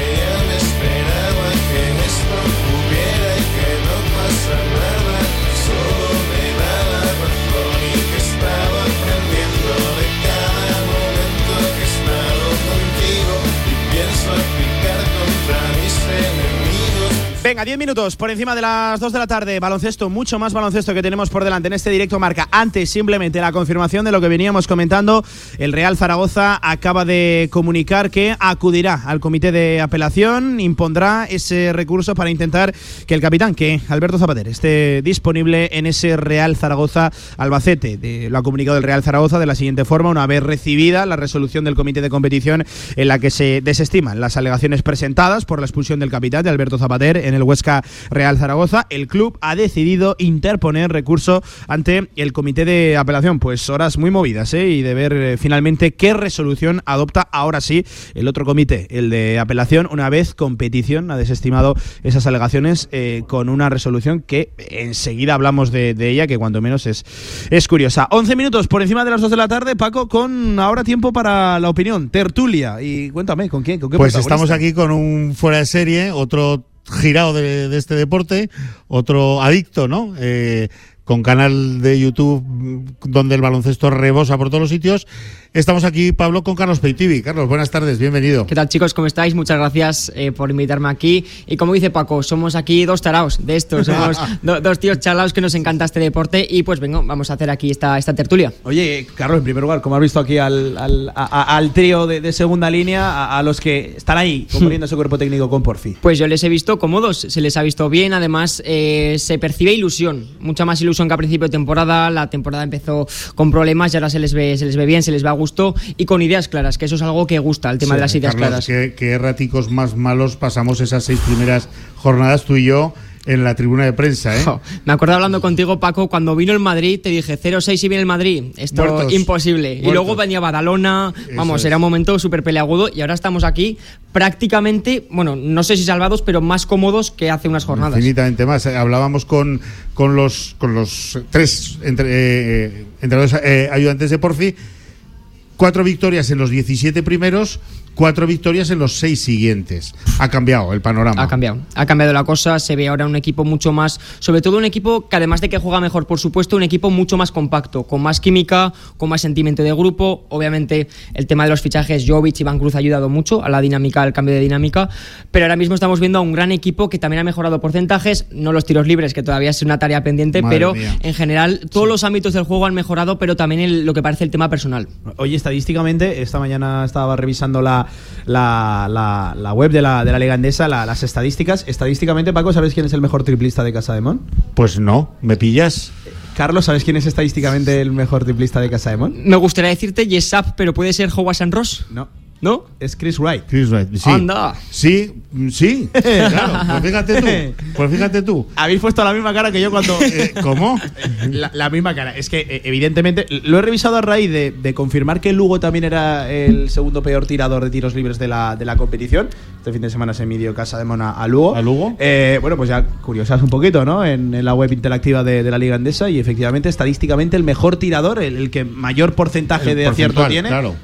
Venga, 10 minutos por encima de las 2 de la tarde. Baloncesto, mucho más baloncesto que tenemos por delante en este directo marca. Antes, simplemente la confirmación de lo que veníamos comentando. El Real Zaragoza acaba de comunicar que acudirá al comité de apelación, impondrá ese recurso para intentar que el capitán, que Alberto Zapater, esté disponible en ese Real Zaragoza Albacete. De- lo ha comunicado el Real Zaragoza de la siguiente forma, una vez recibida la resolución del comité de competición en la que se desestiman las alegaciones presentadas por la expulsión del capitán de Alberto Zapater en el Huesca Real Zaragoza, el club ha decidido interponer recurso ante el comité de apelación. Pues horas muy movidas, ¿eh? Y de ver eh, finalmente qué resolución adopta ahora sí el otro comité, el de apelación, una vez competición ha desestimado esas alegaciones eh, con una resolución que enseguida hablamos de, de ella, que cuanto menos es, es curiosa. 11 minutos por encima de las 2 de la tarde, Paco, con ahora tiempo para la opinión, tertulia. Y cuéntame, ¿con quién? ¿Con qué Pues estamos aquí con un fuera de serie, otro girado de, este deporte, otro adicto, ¿no? Eh, con canal de YouTube mm, donde el baloncesto rebosa por todos los sitios. Estamos aquí, Pablo, con Carlos Peitivi. Carlos, buenas tardes, bienvenido. ¿Qué tal chicos? ¿Cómo estáis? Muchas gracias eh, por invitarme aquí. Y como dice Paco, somos aquí dos taraos de estos, somos do- dos tíos chalaos que nos encanta este deporte y pues vengo, vamos a hacer aquí esta, esta tertulia. Oye, Carlos, en primer lugar, como has visto aquí al, al, a- a- al trío de, de segunda línea, a, a los que están ahí componiendo ese cuerpo técnico con Porfi. Pues yo les he visto cómodos, se les ha visto bien, además eh, se percibe ilusión, mucha más ilusión que a principio de temporada, la temporada empezó con problemas y ahora se les ve, se les ve bien, se les ve a gusto y con ideas claras, que eso es algo que gusta, el tema Sí, de las ideas Carlos, claras. Qué, qué raticos más malos pasamos esas seis primeras jornadas tú y yo en la tribuna de prensa, ¿eh? Me acuerdo hablando contigo, Paco, cuando vino el Madrid, te dije 0-6 si viene el Madrid. Esto Muertos. imposible. Y luego venía Badalona, vamos, es. era un momento súper peleagudo y ahora estamos aquí prácticamente, bueno, no sé si salvados, pero más cómodos que hace unas jornadas. Infinitamente más. Eh, Hablábamos con, con, los, con los tres entre, eh, entrenadores, eh, ayudantes de Porfi. Cuatro victorias en los 17 primeros, cuatro victorias en los seis siguientes. Ha cambiado el panorama. Ha cambiado. Ha cambiado la cosa. Se ve ahora un equipo mucho más. Sobre todo un equipo que, además de que juega mejor, por supuesto, un equipo mucho más compacto, con más química, con más sentimiento de grupo. Obviamente, el tema de los fichajes, Jovic y Iván Cruz ha ayudado mucho a la dinámica, al cambio de dinámica. Pero ahora mismo estamos viendo a un gran equipo que también ha mejorado porcentajes. No los tiros libres, que todavía es una tarea pendiente, Madre pero mía. en general, todos los ámbitos del juego han mejorado, pero también el- lo que parece el tema personal. Oye, estadísticamente, esta mañana estaba revisando la, la, la- la web de la, de la Liga Endesa, las estadísticas. Estadísticamente, Paco, ¿sabes quién es el mejor triplista de Casa de Mon? Pues no, ¿me pillas? Carlos, ¿sabes quién es estadísticamente el mejor triplista de Casa de Mon? Me gustaría decirte Yesap, pero puede ser Howard San Ross. No. ¿No? Es Chris Wright. Chris Wright, sí. Anda. Sí, mm, sí, claro. Pues fíjate tú. Pues fíjate tú. Habéis puesto la misma cara que yo cuando. Eh, ¿Cómo? La, la misma cara. Es que, eh, evidentemente, lo he revisado a raíz de, de confirmar que Lugo también era el segundo peor tirador de tiros libres de la, de la competición. Este fin de semana se midió Casa de Mona a Lugo. ¿A Lugo? Eh, bueno, pues ya curiosas un poquito, ¿no? En, en la web interactiva de, de la Liga Andesa y efectivamente, estadísticamente, el mejor tirador, el, el que mayor porcentaje El de acierto tiene, claro.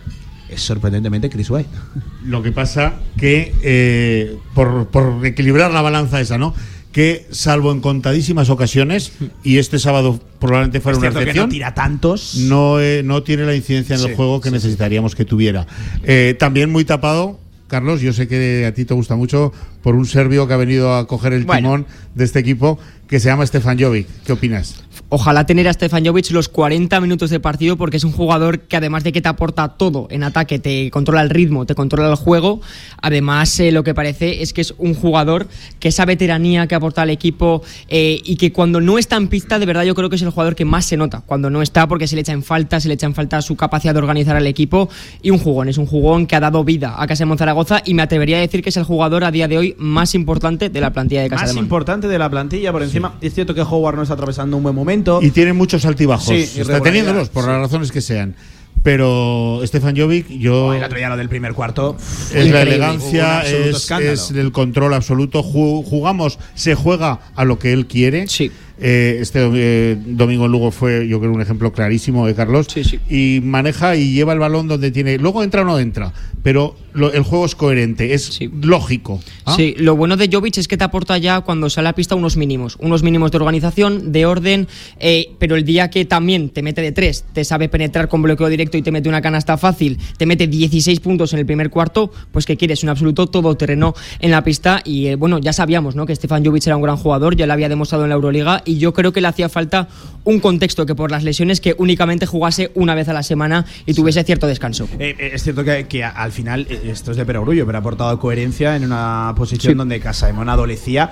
Es sorprendentemente Chris White. Lo que pasa que, eh, por, por equilibrar la balanza esa, ¿no? Que salvo en contadísimas ocasiones, y este sábado probablemente fuera Es una que no excepción, tira tantos. no, eh, no tiene la incidencia en Sí, el juego que sí, necesitaríamos que tuviera. Eh, también muy tapado, Carlos, yo sé que a ti te gusta mucho, por un serbio que ha venido a coger el Bueno. timón de este equipo, que se llama Stefan Jovic. ¿Qué opinas? Ojalá tener a Stefan Jovic los 40 minutos de partido porque es un jugador que además de que te aporta todo en ataque, te controla el ritmo, te controla el juego, además eh, lo que parece es que es un jugador que esa veteranía que aporta al equipo eh, y que cuando no está en pista de verdad yo creo que es el jugador que más se nota cuando no está porque se le echa en falta, se le echa en falta su capacidad de organizar al equipo y un jugón, es un jugón que ha dado vida a Casa de Monzaragoza y me atrevería a decir que es el jugador a día de hoy más importante de la plantilla de Casa Más de importante de la plantilla, por encima. Es cierto que Howard no está atravesando un buen momento. Y tiene muchos altibajos. Sí, está teniéndolos por sí. las razones que sean. Pero Stefan Jovic, yo. El otro día lo del primer cuarto. Es la elegancia, es, es el control absoluto. Ju- Jugamos, se juega a lo que él quiere. Sí. Eh, este eh, domingo en Lugo fue, yo creo, un ejemplo clarísimo de Carlos. Sí, sí. Y maneja y lleva el balón donde tiene. Luego entra o no entra, pero lo- el juego es coherente, es Sí. lógico. ¿ah? Sí, lo bueno de Jovic es que te aporta ya cuando sale a pista unos mínimos, unos mínimos de organización, de orden, eh, pero el día que también te mete de tres, te sabe penetrar con bloqueo directo y te mete una canasta fácil, te mete 16 puntos en el primer cuarto, pues que quieres un absoluto todoterreno en la pista y bueno, ya sabíamos ¿no? que Stefan Jovic era un gran jugador, ya lo había demostrado en la Euroliga y yo creo que le hacía falta un contexto que por las lesiones que únicamente jugase una vez a la semana y tuviese cierto descanso. Eh, eh, es cierto que, que al final, eh, esto es de perogrullo, pero ha aportado coherencia en una posición Sí. donde Casaemón adolecía,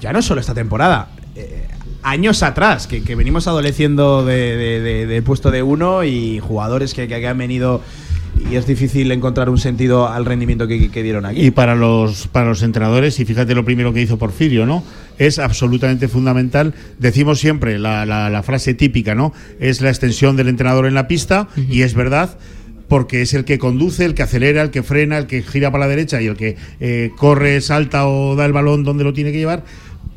ya no solo esta temporada, eh, años atrás, que, que venimos adoleciendo de- de- de- del puesto de uno y jugadores que, que- que han venido y es difícil encontrar un sentido al rendimiento que, que dieron aquí. Y para los, para los entrenadores, y fíjate lo primero que hizo Porfirio, ¿no? Es absolutamente fundamental. Decimos siempre la, la- la frase típica, ¿no? Es la extensión del entrenador en la pista, y es verdad. Porque es el que conduce, el que acelera, el que frena, el que gira para la derecha y el que eh, corre, salta o da el balón donde lo tiene que llevar.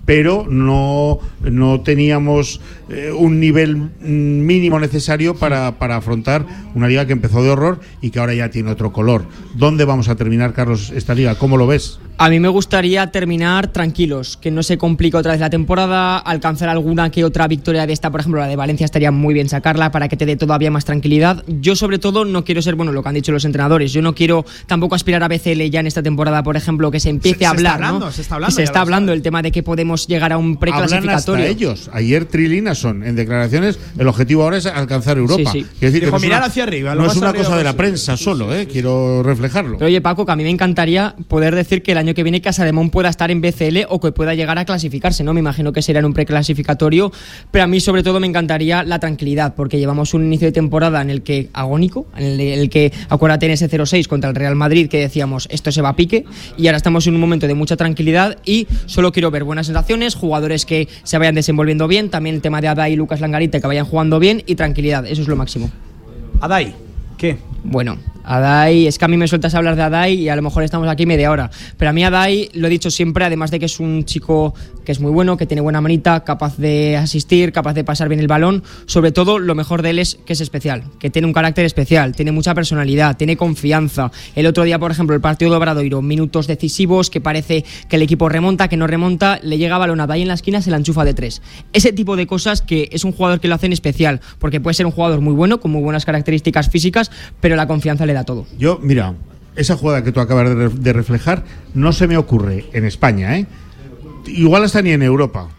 Pero no, no teníamos eh, un nivel mm, mínimo necesario para, para afrontar una liga que empezó de horror y que ahora ya tiene otro color. ¿Dónde vamos a terminar, Carlos, esta liga? ¿Cómo lo ves? A mí me gustaría terminar tranquilos, que no se complique otra vez la temporada, alcanzar alguna que otra victoria de esta, por ejemplo, la de Valencia estaría muy bien sacarla para que te dé todavía más tranquilidad. Yo sobre todo no quiero ser, bueno, lo que han dicho los entrenadores, yo no quiero tampoco aspirar a BCL ya en esta temporada, por ejemplo, que se empiece Se- a se está hablar, ¿no? hablando, se está hablando, Y se está hablando el tema de que podemos llegar a un preclasificatorio. ellos. Ayer Trilinason, en declaraciones, el objetivo ahora es alcanzar Europa. Sí, sí. Decir Dijo, mirar una- hacia arriba, lo No es una arriba cosa de la prensa solo, ¿eh? quiero reflejarlo. Pero oye, Paco, que a mí me encantaría poder decir que el año que viene Casa de Mon pueda estar en BCL o que pueda llegar a clasificarse, ¿no? Me imagino que será en un preclasificatorio, pero a mí sobre todo me encantaría la tranquilidad, porque llevamos un inicio de temporada en el que agónico, en el, el que, acuérdate en ese 0-6 contra el Real Madrid, que decíamos esto se va a pique, y ahora estamos en un momento de mucha tranquilidad y solo quiero ver buenas sensaciones, jugadores que se vayan desenvolviendo bien, también el tema de Ada y Lucas Langarite que vayan jugando bien y tranquilidad, eso es lo máximo. Adai, ¿qué? Bueno, Adai, es que a mí me sueltas hablar de Adai y a lo mejor estamos aquí media hora. Pero a mí Adai, lo he dicho siempre, además de que es un chico que es muy bueno, que tiene buena manita, capaz de asistir, capaz de pasar bien el balón, sobre todo lo mejor de él es que es especial, que tiene un carácter especial, tiene mucha personalidad, tiene confianza. El otro día, por ejemplo, el partido de Obradoiro, minutos decisivos, que parece que el equipo remonta, que no remonta, le llega balón a Adai en la esquina, se la enchufa de tres. Ese tipo de cosas que es un jugador que lo hacen especial, porque puede ser un jugador muy bueno, con muy buenas características físicas, pero la confianza le todo. Yo, mira, esa jugada que tú acabas de reflejar no se me ocurre en España, ¿eh? Igual hasta ni en Europa.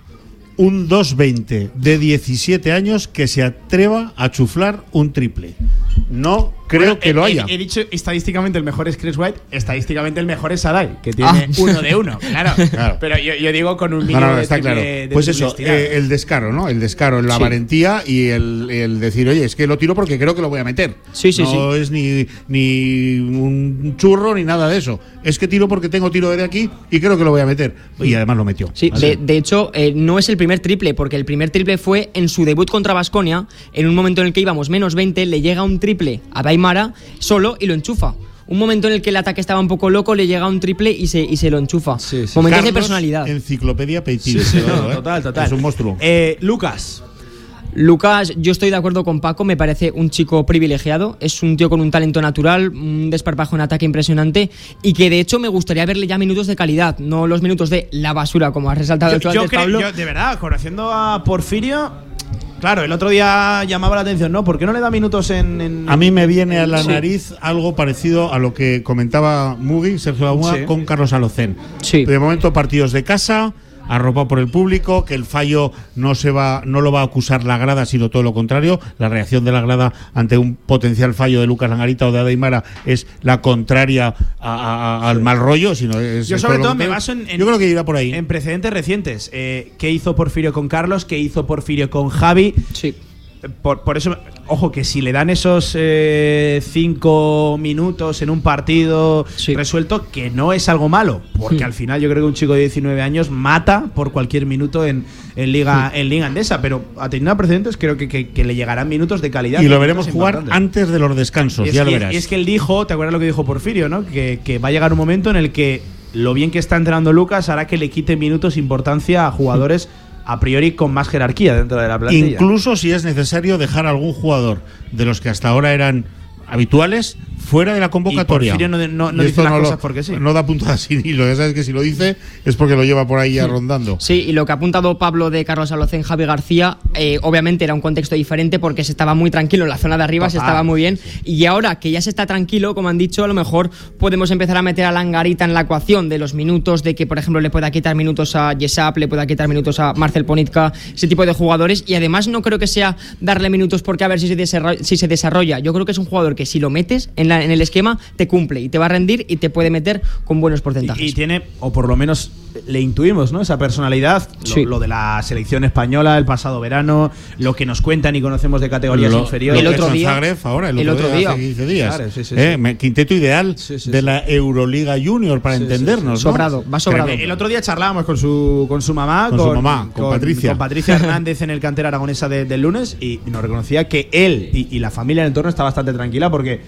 Un 2-20 de 17 años que se atreva a chuflar un triple. No creo Bueno, que he- lo haya. He, dicho estadísticamente el mejor es Chris White, estadísticamente el mejor es Adai, que tiene Ah. uno de uno. Claro. Claro. Pero yo, yo digo con un No, mínimo no, no, de está triple- claro. de Pues eso, eh, el descaro, ¿no? El descaro, la Sí. valentía y el, el decir, oye, es que lo tiro porque creo que lo voy a meter. Sí, sí, no es ni, ni un churro ni nada de eso. Es que tiro porque tengo tiro de aquí y creo que lo voy a meter. Y además lo metió. Sí, ¿vale? de, de hecho, eh, no es el primer triple, porque el primer triple fue en su debut contra Basconia, en un momento en el que íbamos menos 20, le llega un triple a Daimara solo y lo enchufa. Un momento en el que el ataque estaba un poco loco, le llega un triple y se, y se lo enchufa. Momentos de personalidad. Enciclopedia Peitín. Sí, sí, ¿eh? total, total. Es un monstruo. Eh, Lucas. Lucas, yo estoy de acuerdo con Paco, me parece un chico privilegiado, es un tío con un talento natural, un desparpajo en ataque impresionante y que de hecho me gustaría verle ya minutos de calidad, no los minutos de la basura como has resaltado Yo, tú yo antes, creo- Pablo. yo, de verdad, conociendo a Porfirio, claro, el otro día llamaba la atención, ¿no? ¿Por qué no le da minutos en. en- A mí me viene a la Sí. nariz algo parecido a lo que comentaba Mugi, Sergio Laguna, Sí. con Carlos Alocén. Sí. De momento partidos de casa, arropado por el público, que el fallo no se va, no lo va a acusar la grada, sino todo lo contrario. La reacción de la grada ante un potencial fallo de Lucas Langarita o de Adaimara es la contraria a- a- al mal rollo, sino es Yo sobre todo me baso en, en- Yo creo que irá por ahí. en precedentes recientes. Eh, ¿Qué hizo Porfirio con Carlos? ¿Qué hizo Porfirio con Javi? Sí. Por, por eso, ojo, que si le dan esos eh, cinco minutos en un partido resuelto, que no es algo malo, porque Sí. al final yo creo que un chico de 19 años mata por cualquier minuto en, en Liga en Liga Andesa, pero atendiendo a precedentes creo que, que- que le llegarán minutos de calidad. Y lo veremos jugar importantes. antes de los descansos, Y es, ya lo y verás. y es que él dijo, ¿te acuerdas lo que dijo Porfirio, no? Que, que va a llegar un momento en el que lo bien que está entrenando Lucas hará que le quite minutos importancia a jugadores a priori con más jerarquía dentro de la plantilla. Incluso si es necesario dejar algún jugador de los que hasta ahora eran habituales fuera de la convocatoria. Porfirio no no- no Y dice las lo- cosas porque sí. No da puntada sin hilo. Ya sabes que si lo dice es porque lo lleva por ahí ya rondando. Sí, y lo que ha apuntado Pablo de Carlos Alocén, Javi García, eh, obviamente era un contexto diferente porque se estaba muy tranquilo en la zona de arriba, se Total. estaba muy bien. Y ahora que ya se está tranquilo, como han dicho, a lo mejor podemos empezar a meter a Langarita en la ecuación de los minutos, de que, por ejemplo, le pueda quitar minutos a Yesap, le pueda quitar minutos a Marcel Ponitka, ese tipo de jugadores. Y además no creo que sea darle minutos porque a ver si se desarrolla. Si se desarrolla. Yo creo que es un jugador que si lo metes en, la- en el esquema, te cumple y te va a rendir y te puede meter con buenos porcentajes. Y, y tiene, o por lo menos le intuimos, ¿no? Esa personalidad, lo, Sí. lo de la selección española el pasado verano, lo que nos cuentan y conocemos de categorías Lo- inferiores. lo hecho en Zagreb ahora, el, otro, día, hace 15 días. Claro, sí, sí, Eh, Quinteto ideal de la Euroliga Junior para entendernos. ¿no? Tremendo. El otro día charlábamos con su, con su mamá, Con su mamá, con Patricia. con Patricia Hernández en el cantera aragonesa de- del lunes y nos reconocía que él y, y la familia en el entorno está bastante tranquila porque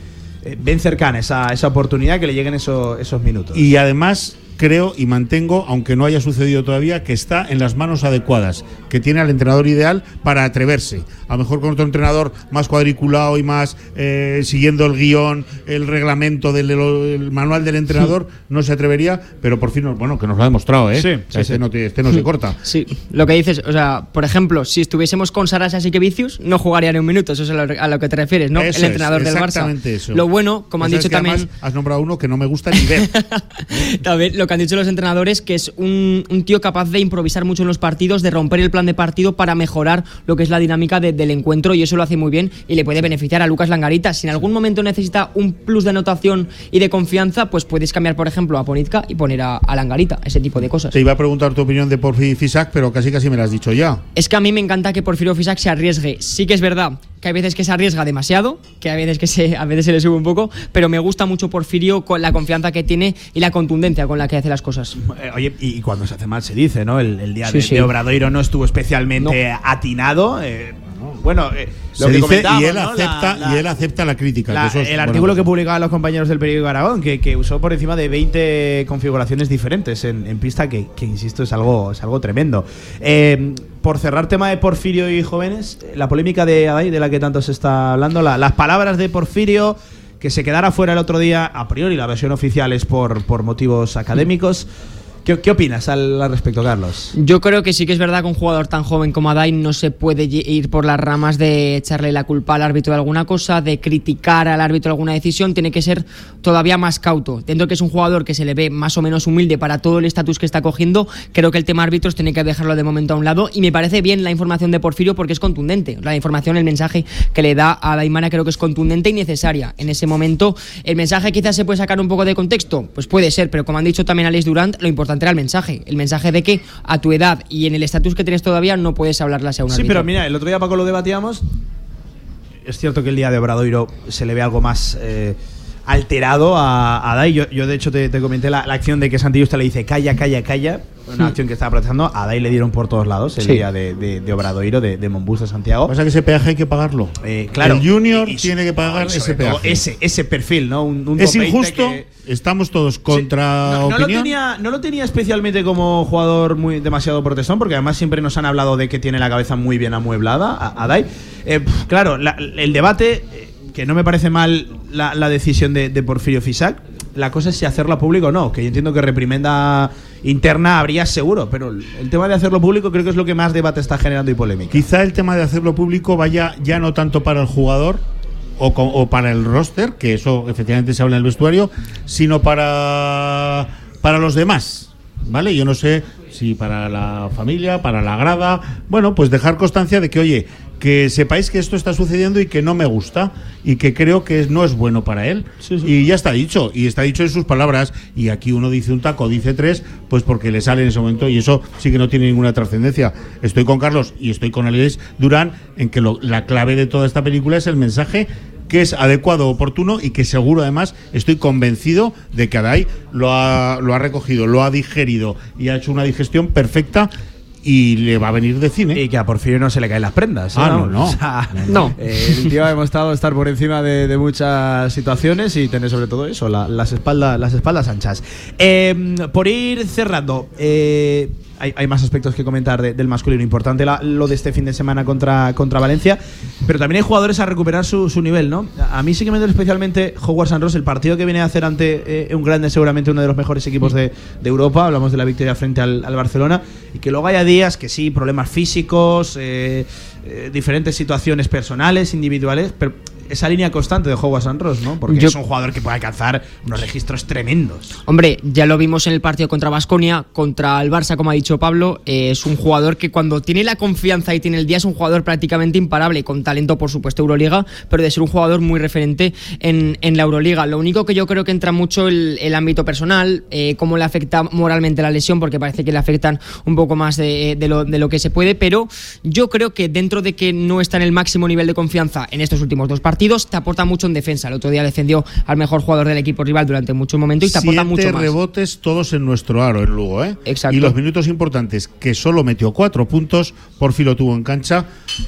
ven cercana esa, esa oportunidad que le lleguen eso- esos minutos. Y además creo y mantengo, aunque no haya sucedido todavía, que está en las manos adecuadas, que tiene al entrenador ideal para atreverse. A lo mejor con otro entrenador más cuadriculado y más eh, siguiendo el guion, el reglamento del el manual del entrenador, no se atrevería, pero por fin, bueno, que nos lo ha demostrado, ¿eh? Sí, O sea, sí, este. No, te- este no se corta. Sí, lo que dices, o sea, por ejemplo, si estuviésemos con Sarasa y Vicius, no jugaría ni un minuto, eso es a lo, a lo que te refieres, ¿no? Eso el es, entrenador del Barça. exactamente eso. Lo bueno, como han sabes dicho que también, además has nombrado uno que no me gusta ni ver. también lo que han dicho los entrenadores, que es un, un tío capaz de improvisar mucho en los partidos, de romper el plan de partido para mejorar lo que es la dinámica de- del encuentro y eso lo hace muy bien y le puede beneficiar a Lucas Langarita. Si en algún momento necesita un plus de anotación y de confianza, pues puedes cambiar, por ejemplo, a Ponitka y poner a, a Langarita, ese tipo de cosas. Te iba a preguntar tu opinión de Porfi Fisac, pero casi casi me la has dicho ya. Es que a mí me encanta que Porfirio Fisac se arriesgue. Sí que es verdad que hay veces que se arriesga demasiado, que hay veces que se, a veces se le sube un poco, pero me gusta mucho Porfirio con la confianza que tiene y la contundencia con la que hace las cosas. Eh, Oye, y cuando se hace mal se dice, ¿no? El, el día Sí, de, sí. de Obradoiro no estuvo especialmente atinado. eh, Bueno, eh, lo que dice, y él ¿no? acepta La- la- y él acepta la crítica. La- que eso es el artículo cosa. que publicaban los compañeros del periódico Aragón, que, que usó por encima de 20 configuraciones diferentes en, en pista, que, que, insisto, es algo, es algo tremendo. Eh, por cerrar tema de Porfirio y jóvenes, la polémica de Adai, de la que tanto se está hablando, la- las palabras de Porfirio, que se quedara fuera el otro día, a priori la versión oficial es por, por motivos académicos. ¿Qué, opinas al, respecto, Carlos? Yo creo que sí que es verdad que un jugador tan joven como Adai no se puede ir por las ramas de echarle la culpa al árbitro de alguna cosa, de criticar al árbitro alguna decisión, tiene que ser todavía más cauto. Dentro que es un jugador que se le ve más o menos humilde para todo el estatus que está cogiendo, creo que el tema árbitros tiene que dejarlo de momento a un lado y me parece bien la información de Porfirio porque es contundente. La información, el mensaje que le da a Daimara creo que es contundente y necesaria. En ese momento, el mensaje quizás se puede sacar un poco de contexto, pues puede ser, pero como han dicho también Alex Durant, lo importante era el mensaje. El mensaje de que a tu edad y en el estatus que tienes todavía no puedes hablarle a un Sí, árbitro. pero mira, el otro día Paco lo debatíamos. Es cierto que el día de Obradoiro se le ve algo más eh, alterado a, a Dai. Yo, yo, de hecho, te, te comenté la, la acción de que Santillusta le dice calla, calla, calla. Una Hmm. acción que estaba protestando. A Dai le dieron por todos lados el Sí. día de, de, de Obradoiro, de, de Monbus de Santiago. Pasa que ese peaje hay que pagarlo. Eh, claro. El Junior tiene que pagar ese todo peaje. Ese, ese perfil, ¿no? Un, un es 2.20 injusto. que- Estamos todos contra no, no lo tenía, no lo tenía especialmente como jugador muy demasiado protestón, porque además siempre nos han hablado de que tiene la cabeza muy bien amueblada, a, a Dai. Eh, claro, la- el debate, eh, que no me parece mal la, la decisión de, Porfirio Fisac, la cosa es si hacerlo público o no, que yo entiendo que reprimenda interna habría seguro, pero el, tema de hacerlo público creo que es lo que más debate está generando y polémica. Quizá el tema de hacerlo público vaya ya no tanto para el jugador o, o para el roster, que eso efectivamente se habla en el vestuario, sino para, para los demás. ¿Vale? Yo no sé si para la familia, para la grada. Bueno, pues dejar constancia de que, oye, que sepáis que esto está sucediendo y que no me gusta y que creo que no es bueno para él. Y ya está dicho, y está dicho en sus palabras. Y aquí uno dice un taco, dice tres, pues porque le sale en ese momento y eso sí que no tiene ninguna trascendencia. Estoy con Carlos y estoy con Alex Durán en que lo- la clave de toda esta película es el mensaje que es adecuado, oportuno y que seguro además estoy convencido de que Adai lo ha, lo ha recogido, lo ha digerido y ha hecho una digestión perfecta y le va a venir de cine. Y que a Porfirio no se le caen las prendas. ¿eh? Ah, no, no. O sea, No. eh, el tío ha demostrado estar por encima de, de muchas situaciones y tener sobre todo eso, la- las, espaldas, las espaldas anchas. Eh, por ir cerrando, eh, hay, más aspectos que comentar de- del masculino. Importante lo de este fin de semana contra, contra Valencia, pero también hay jugadores a recuperar su, su nivel, ¿no? A mí sí que me duele especialmente Howard Sanros, el partido que viene a hacer ante eh, un grande, seguramente uno de los mejores equipos de, de Europa. Hablamos de la victoria frente al, al Barcelona. Y que luego haya días que sí, problemas físicos, eh, eh, diferentes situaciones personales, individuales, esa línea constante de Howard Sanros, ¿no? Porque Yo- es un jugador que puede alcanzar unos registros tremendos. Hombre, ya lo vimos en el partido contra Basconia, contra el Barça, como ha dicho Pablo. eh, es un jugador que cuando tiene la confianza y tiene el día es un jugador prácticamente imparable, con talento, por supuesto, Euroliga, pero de ser un jugador muy referente en, en la Euroliga. Lo único que yo creo que entra mucho el, el ámbito personal, eh, cómo le afecta moralmente la lesión, porque parece que le afectan un poco más de, de lo, de lo que se puede, pero yo creo que dentro de que no está en el máximo nivel de confianza en estos últimos dos partidos, te aporta mucho en defensa. El otro día defendió al mejor jugador del equipo rival durante mucho momento y te aporta Siete mucho más. rebotes todos en nuestro aro en Lugo, ¿eh? Exacto. Y los minutos importantes, que solo metió cuatro puntos, por fin lo tuvo en cancha,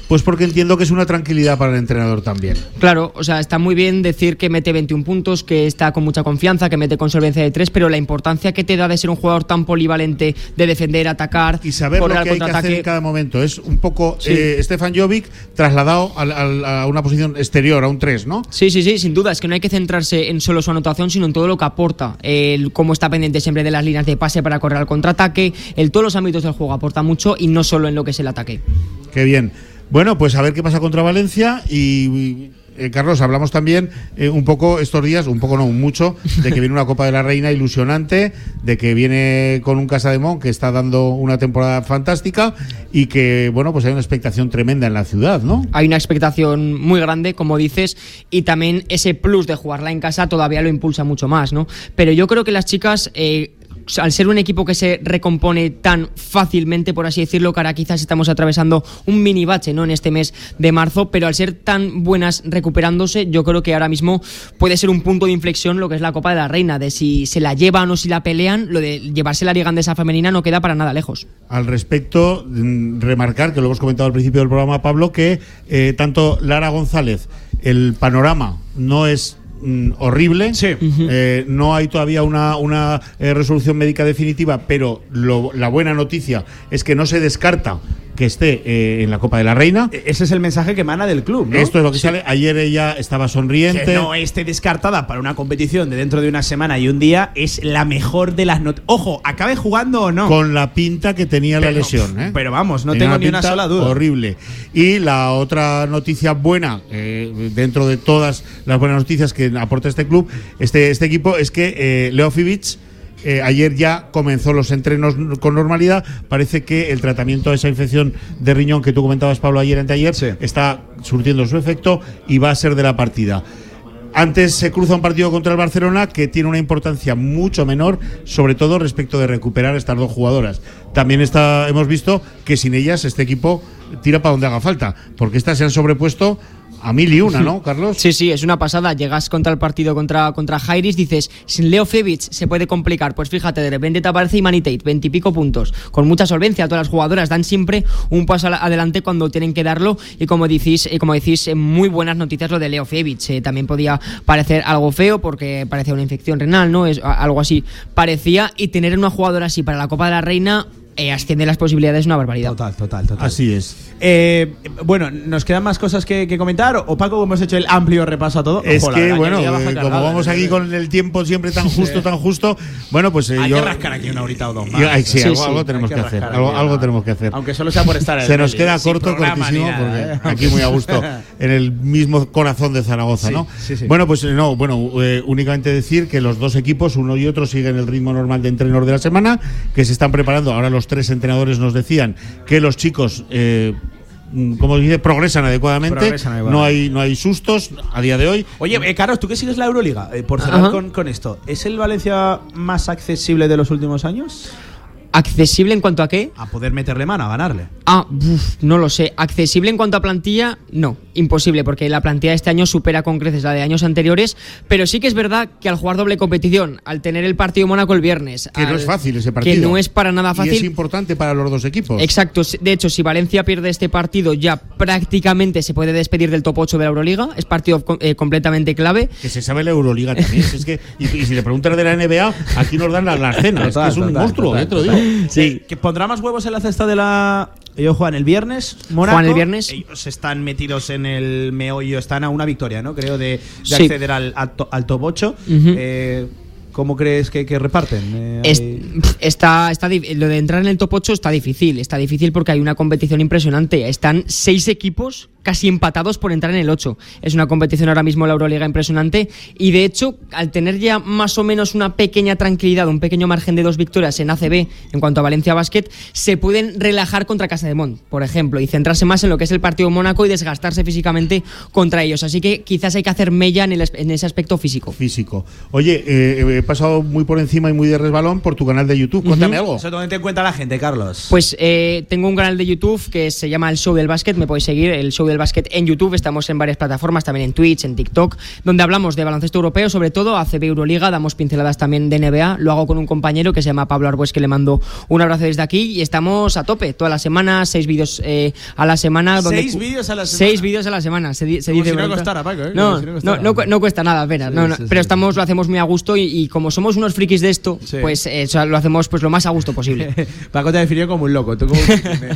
pues porque entiendo que es una tranquilidad para el entrenador también. Claro, o sea, está muy bien decir que mete 21 puntos, que está con mucha confianza, que mete con solvencia de tres, pero la importancia que te da de ser un jugador tan polivalente, de defender, atacar, Y saber lo que hay que hacer en cada momento. Es un poco Sí. eh, Stefan Jovic trasladado a una posición exterior, a un 3, ¿no? Sí, sí, sí, sin duda. Es que no hay que centrarse en solo su anotación, sino en todo lo que aporta. El cómo está pendiente siempre de las líneas de pase para correr al contraataque. El todos los ámbitos del juego aporta mucho y no solo en lo que es el ataque. Qué bien. Bueno, pues a ver qué pasa contra Valencia y. eh, Carlos, hablamos también eh, un poco estos días, un poco no, mucho, de que viene una Copa de la Reina ilusionante, de que viene con un Casa de Mon que está dando una temporada fantástica y que, bueno, pues hay una expectación tremenda en la ciudad, ¿no? Hay una expectación muy grande, como dices, y también ese plus de jugarla en casa todavía lo impulsa mucho más, ¿no? Pero yo creo que las chicas. eh, al ser un equipo que se recompone tan fácilmente, por así decirlo, ahora quizás estamos atravesando un mini bache ¿no? en este mes de marzo, pero al ser tan buenas recuperándose, yo creo que ahora mismo puede ser un punto de inflexión lo que es la Copa de la Reina, de si se la llevan o si la pelean, lo de llevarse la liga andesa femenina no queda para nada lejos. Al respecto, mm, remarcar, que lo hemos comentado al principio del programa, Pablo, que eh, tanto Lara González, el panorama no es mm, horrible, Eh, no hay todavía una, una eh, resolución médica definitiva, pero lo- la buena noticia es que no se descarta que esté eh, en la Copa de la Reina. Ese es el mensaje que emana del club, ¿no? Esto es lo que Sí. sale. Ayer ella estaba sonriente. Que no esté descartada para una competición de dentro de una semana y un día es la mejor de las noticias. Ojo, acabe jugando o no. Con la pinta que tenía la lesión. ¿eh? pero vamos, no Tenía tengo ni una sola duda. Horrible. Y la otra noticia buena, eh, dentro de todas las buenas noticias que aporta este club, este, este equipo, es que eh, Leo Fibic. Eh, ayer ya comenzó los entrenos con normalidad. Parece que el tratamiento de esa infección de riñón que tú comentabas, Pablo, ayer anteayer, está surtiendo su efecto y va a ser de la partida. Antes se cruza un partido contra el Barcelona que tiene una importancia mucho menor, sobre todo respecto de recuperar a estas dos jugadoras. También está, hemos visto que sin ellas este equipo tira para donde haga falta, porque estas se han sobrepuesto a mil y una, ¿no, Carlos? Sí, sí, es una pasada. Llegas contra el partido contra, contra Jairis, dices, sin Leo Febic se puede complicar. Pues fíjate, de repente te aparece Imani Tate, veintipico puntos, con mucha solvencia. Todas las jugadoras dan siempre un paso adelante cuando tienen que darlo. Y como decís, eh, como decís, eh, muy buenas noticias lo de Leo Febic. Eh, también podía parecer algo feo porque parecía una infección renal, ¿no? Es algo así parecía. Y tener una jugadora así para la Copa de la Reina eh, asciende las posibilidades una barbaridad. Total, total, total. Así es. Eh, bueno, ¿nos quedan más cosas que, que comentar? ¿O Paco, hemos hecho el amplio repaso a todo? Es Ojo, que, verdad bueno, eh, como vamos aquí con el tiempo siempre tan justo, tan justo, bueno, pues eh, Hay yo. que rascar aquí una horita o dos más. yo- ay, sí, Sí, algo, sí, algo hay tenemos que que, hacer. Algo, tenemos que hacer. Aunque solo sea por estar en Se nos queda corto, cortísimo, nada, porque ¿eh? aquí muy a gusto, en el mismo corazón de Zaragoza, Sí, ¿no? sí, sí. Bueno, pues no, bueno, eh, únicamente decir que los dos equipos, uno y otro, siguen el ritmo normal de entrenos de la semana, que se están preparando. Ahora los tres entrenadores nos decían que los chicos. Eh, mm, como dice, progresan adecuadamente. Progresan adecuadamente. No hay no hay sustos a día de hoy. Oye, eh, Carlos, tú que sigues la Euroliga, eh, por cerrar con, con esto, ¿es el Valencia más accesible de los últimos años? ¿Accesible en cuanto a qué? A poder meterle mano, a ganarle. Ah, uf, no lo sé. ¿Accesible en cuanto a plantilla? No, imposible, porque la plantilla de este año supera con creces la de años anteriores, pero sí que es verdad que al jugar doble competición, al tener el partido Mónaco el viernes... Que no es fácil ese partido. Que no es para nada Y es fácil. importante para los dos equipos. Exacto, de hecho, si Valencia pierde este partido, ya prácticamente se puede despedir del top 8 de la Euroliga. Es partido eh, completamente clave. Que se sabe la Euroliga también. es que, y, y si le preguntas de la NBA, aquí nos dan la, la cena. es que es un Total, monstruo, total, eh, te lo total. digo. Sí. ¿Que pondrá más huevos en la cesta de la. Ellos juegan el viernes. Juegan el viernes. Ellos están metidos en el meollo, están a una victoria, ¿no? Creo, de, de Sí. acceder al, al to- al top 8. Ujú. Eh, ¿Cómo crees que, que reparten? Eh, Es- hay- está, está, lo de entrar en el top 8 está difícil. Está difícil porque hay una competición impresionante. Están seis equipos casi empatados por entrar en el 8. Es una competición ahora mismo en la Euroliga impresionante. Y de hecho, al tener ya más o menos una pequeña tranquilidad, un pequeño margen de dos victorias en ACB en cuanto a Valencia Basket, se pueden relajar contra Casa de Mont, por ejemplo, y centrarse más en lo que es el partido Mónaco y desgastarse físicamente contra ellos. Así que quizás hay que hacer mella en, el es- en ese aspecto físico. Físico. Oye, eh, he pasado muy por encima y muy de resbalón por tu canal de YouTube. Cuéntame algo. Eso te cuenta la gente, Carlos. Pues eh, tengo un canal de YouTube que se llama El Show del Básquet, me podéis seguir, El Show del Básquet en YouTube, estamos en varias plataformas, también en Twitch, en TikTok, donde hablamos de baloncesto europeo, sobre todo ACB Euroliga, damos pinceladas también de NBA, lo hago con un compañero que se llama Pablo Arbues, que le mando un abrazo desde aquí y estamos a tope, toda la semana, seis vídeos eh, a la semana. Donde Seis vídeos a la semana. Seis vídeos a la semana, se, se dice si no costara, Paco, ¿eh? No, si no no, costara. no, cu- no cuesta nada apenas, Sí, sí, pero estamos, lo hacemos muy a gusto y, y como somos unos frikis de esto, pues eh, o sea, lo hacemos pues lo más a gusto posible. Paco te ha definido como un loco. Tú como-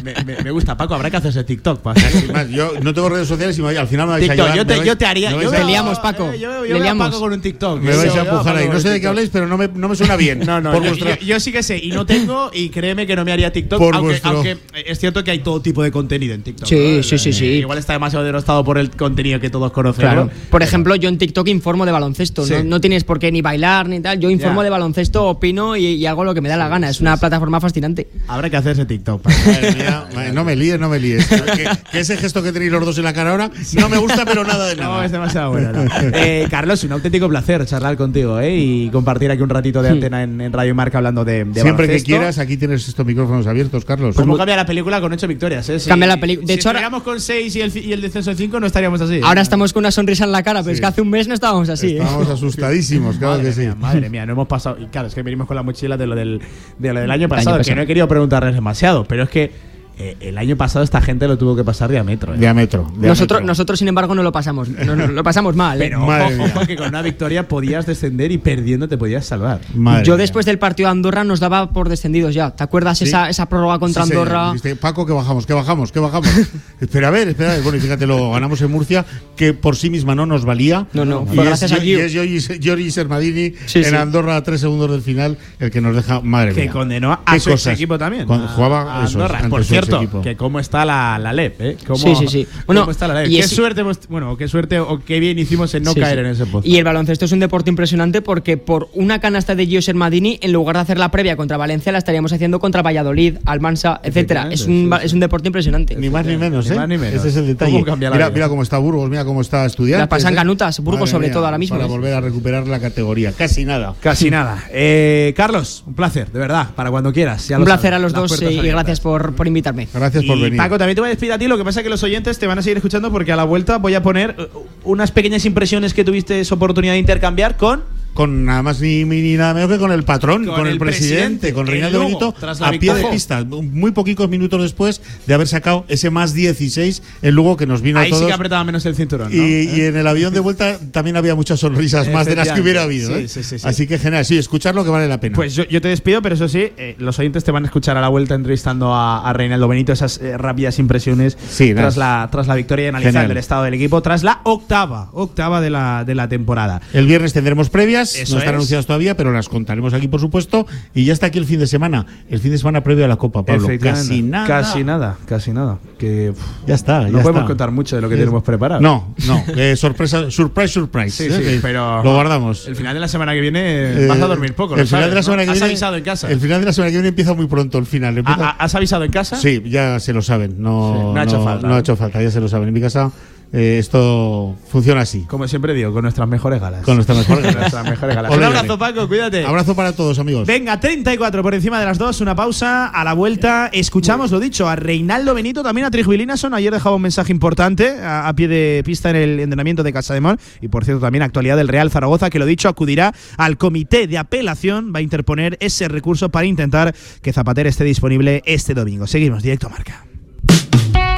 me, me- me- me gusta, Paco. Habrá que hacerse TikTok. pa. Sin más, yo no tengo redes sociales y me- al final me vais a TikTok, ayudar. yo te, vais- yo te haría. yo Le liamos, Paco. eh, Yo, yo Le liamos. Paco con un TikTok. Me vais Yo a empujar ahí. No sé de qué habléis, pero no me, no me suena bien. No, no, por yo, vuestra- yo- yo sí que sé, y no tengo, y créeme que no me haría TikTok, Por aunque, vuestro- aunque es cierto que hay todo tipo de contenido en TikTok. Sí, ¿no? sí, sí, Eh, sí. Igual está demasiado denostado por el contenido que todos conocemos. Claro. Por ejemplo, yo en TikTok informo de baloncesto. Sí. No, no tienes por qué ni bailar ni tal. Yo informo de baloncesto, opino y, y hago lo que me da la gana. Es una plataforma fascinante. Habrá que hacerse TikTok. Madre mía, no me líes, no me líes. Que, que ese gesto que tenéis los los dos en la cara ahora. No me gusta, pero nada de nada. No, es demasiado bueno. ¿no? Eh, Carlos, un auténtico placer charlar contigo ¿eh? y compartir aquí un ratito de antena en, en Radio Marca hablando de, de Siempre que quieras, aquí tienes estos micrófonos abiertos, Carlos. ¿Cómo cambia la película con ocho victorias? Eh? Si- Cambia la peli- de si hecho, ahora- con seis y el, y el descenso de cinco, no estaríamos así. Ahora estamos con una sonrisa en la cara, pero es que hace un mes no estábamos así. ¿eh? Estábamos asustadísimos, claro madre que sí. Mía, madre mía, no hemos pasado. Y claro, es que venimos con la mochila de lo del, de lo del año pasado, que pasado. no he querido preguntarles demasiado, pero es que eh, el año pasado esta gente lo tuvo que pasar diametro. ¿eh? Diámetro. Nosotros, nosotros, sin embargo, no lo pasamos. No, no, lo pasamos mal. ¿eh? Pero ojo, ojo, que con una victoria podías descender y perdiendo te podías salvar. Yo después del partido de Andorra nos daba por descendidos ya. ¿Te acuerdas Sí. esa, esa prórroga contra Sí. Andorra? Paco, que bajamos, que bajamos, que bajamos. espera a ver, espera a ver. Bueno, y fíjate, lo ganamos en Murcia, que por sí misma no nos valía. No, no, Y es, gracias a y es Giorgi- Sermadini Sí, en sí. Andorra a tres segundos del final, el que nos deja, madre Que mía. condenó a Qué su equipo también. Cuando a- jugaba a Andorra. Por ex cierto, equipo. que cómo está la, la LEP, ¿eh? ¿Cómo, Sí, sí, sí. ¿Cómo Bueno, está la LEP? y Qué es- suerte, bueno, qué suerte o qué bien hicimos en no Sí, caer sí. en ese pozo. Y el baloncesto es un deporte impresionante porque por una canasta de Gio Sermadini, en lugar de hacer la previa contra Valencia, la estaríamos haciendo contra Valladolid, Almansa, etcétera. Es un, es un deporte impresionante. Ni más ni menos, Ni ¿eh? más ni menos. Ese es el detalle. ¿Cómo mira, vida? mira cómo está Burgos, mira cómo está Estudiantes. Las pasan ¿eh? canutas, Burgos Madre sobre mía, todo ahora mismo. Para volver a recuperar la categoría. Casi nada. Casi nada. Eh, Carlos, un placer, de verdad, para cuando quieras. ya Un placer sabes, a los las dos eh, y gracias por, por invitarme. Gracias por y venir. Paco, también te voy a despedir a ti. Lo que pasa es que los oyentes te van a seguir escuchando porque a la vuelta voy a poner eh, unas pequeñas impresiones que tuviste esa oportunidad de intercambiar con. Con nada más ni, ni nada menos que con el patrón, Con con, el el, presidente, presidente, con Reinaldo Benito, a pie de pista, muy poquitos minutos después de haber sacado ese más 16 en Lugo que nos vino Ahí a todos. sí que apretaba menos el cinturón. ¿no? y, ¿Eh? y en el avión de vuelta también había muchas sonrisas más de las que hubiera habido. Sí, ¿eh? sí, sí, sí. Así que genial, sí, escucharlo que vale la pena. Pues yo, yo te despido, pero eso sí, eh, los oyentes te van a escuchar a la vuelta entrevistando a, a Reinaldo Benito esas eh, rápidas impresiones Sí, tras, la, tras la victoria y analizando Genial. el estado del equipo, tras la octava, octava de la, de la temporada. El viernes tendremos Eso no están es. anunciadas todavía, pero las contaremos aquí, por supuesto. Y ya está aquí el fin de semana. El fin de semana previo a la Copa, Pablo. Casi nada. Casi nada, casi nada. Que, Ya está, no podemos está. contar mucho de lo que Es- tenemos preparado. No, no. eh, sorpresa, surprise, surprise. Sí, ¿eh? sí, pero Lo guardamos. El final de la semana que viene Eh, vas a dormir poco. El final sabes, de la semana ¿no? que ¿Has viene. avisado en casa? El final de la semana que viene empieza muy pronto, el final. Empieza- ¿Ha- ha- ¿Has avisado en casa? Sí, ya se lo saben. No, Sí, no ha hecho falta, ¿no? ha hecho falta, ya se lo saben. En mi casa eh, esto funciona así. Como siempre digo, con nuestras mejores galas. Con nuestras mejores galas. nuestras mejores galas. Ole, Un abrazo, Paco, cuídate. Abrazo para todos, amigos. Venga, 34 por encima de las dos, una pausa. A la vuelta, escuchamos lo dicho, a Reinaldo Benito, también a Trigvilinason. Ayer dejaba un mensaje importante a, a pie de pista en el entrenamiento de Casa de Mon. Y por cierto, también actualidad del Real Zaragoza, que lo dicho, acudirá al comité de apelación. Va a interponer ese recurso para intentar que Zapater esté disponible este domingo. Seguimos, directo a marca.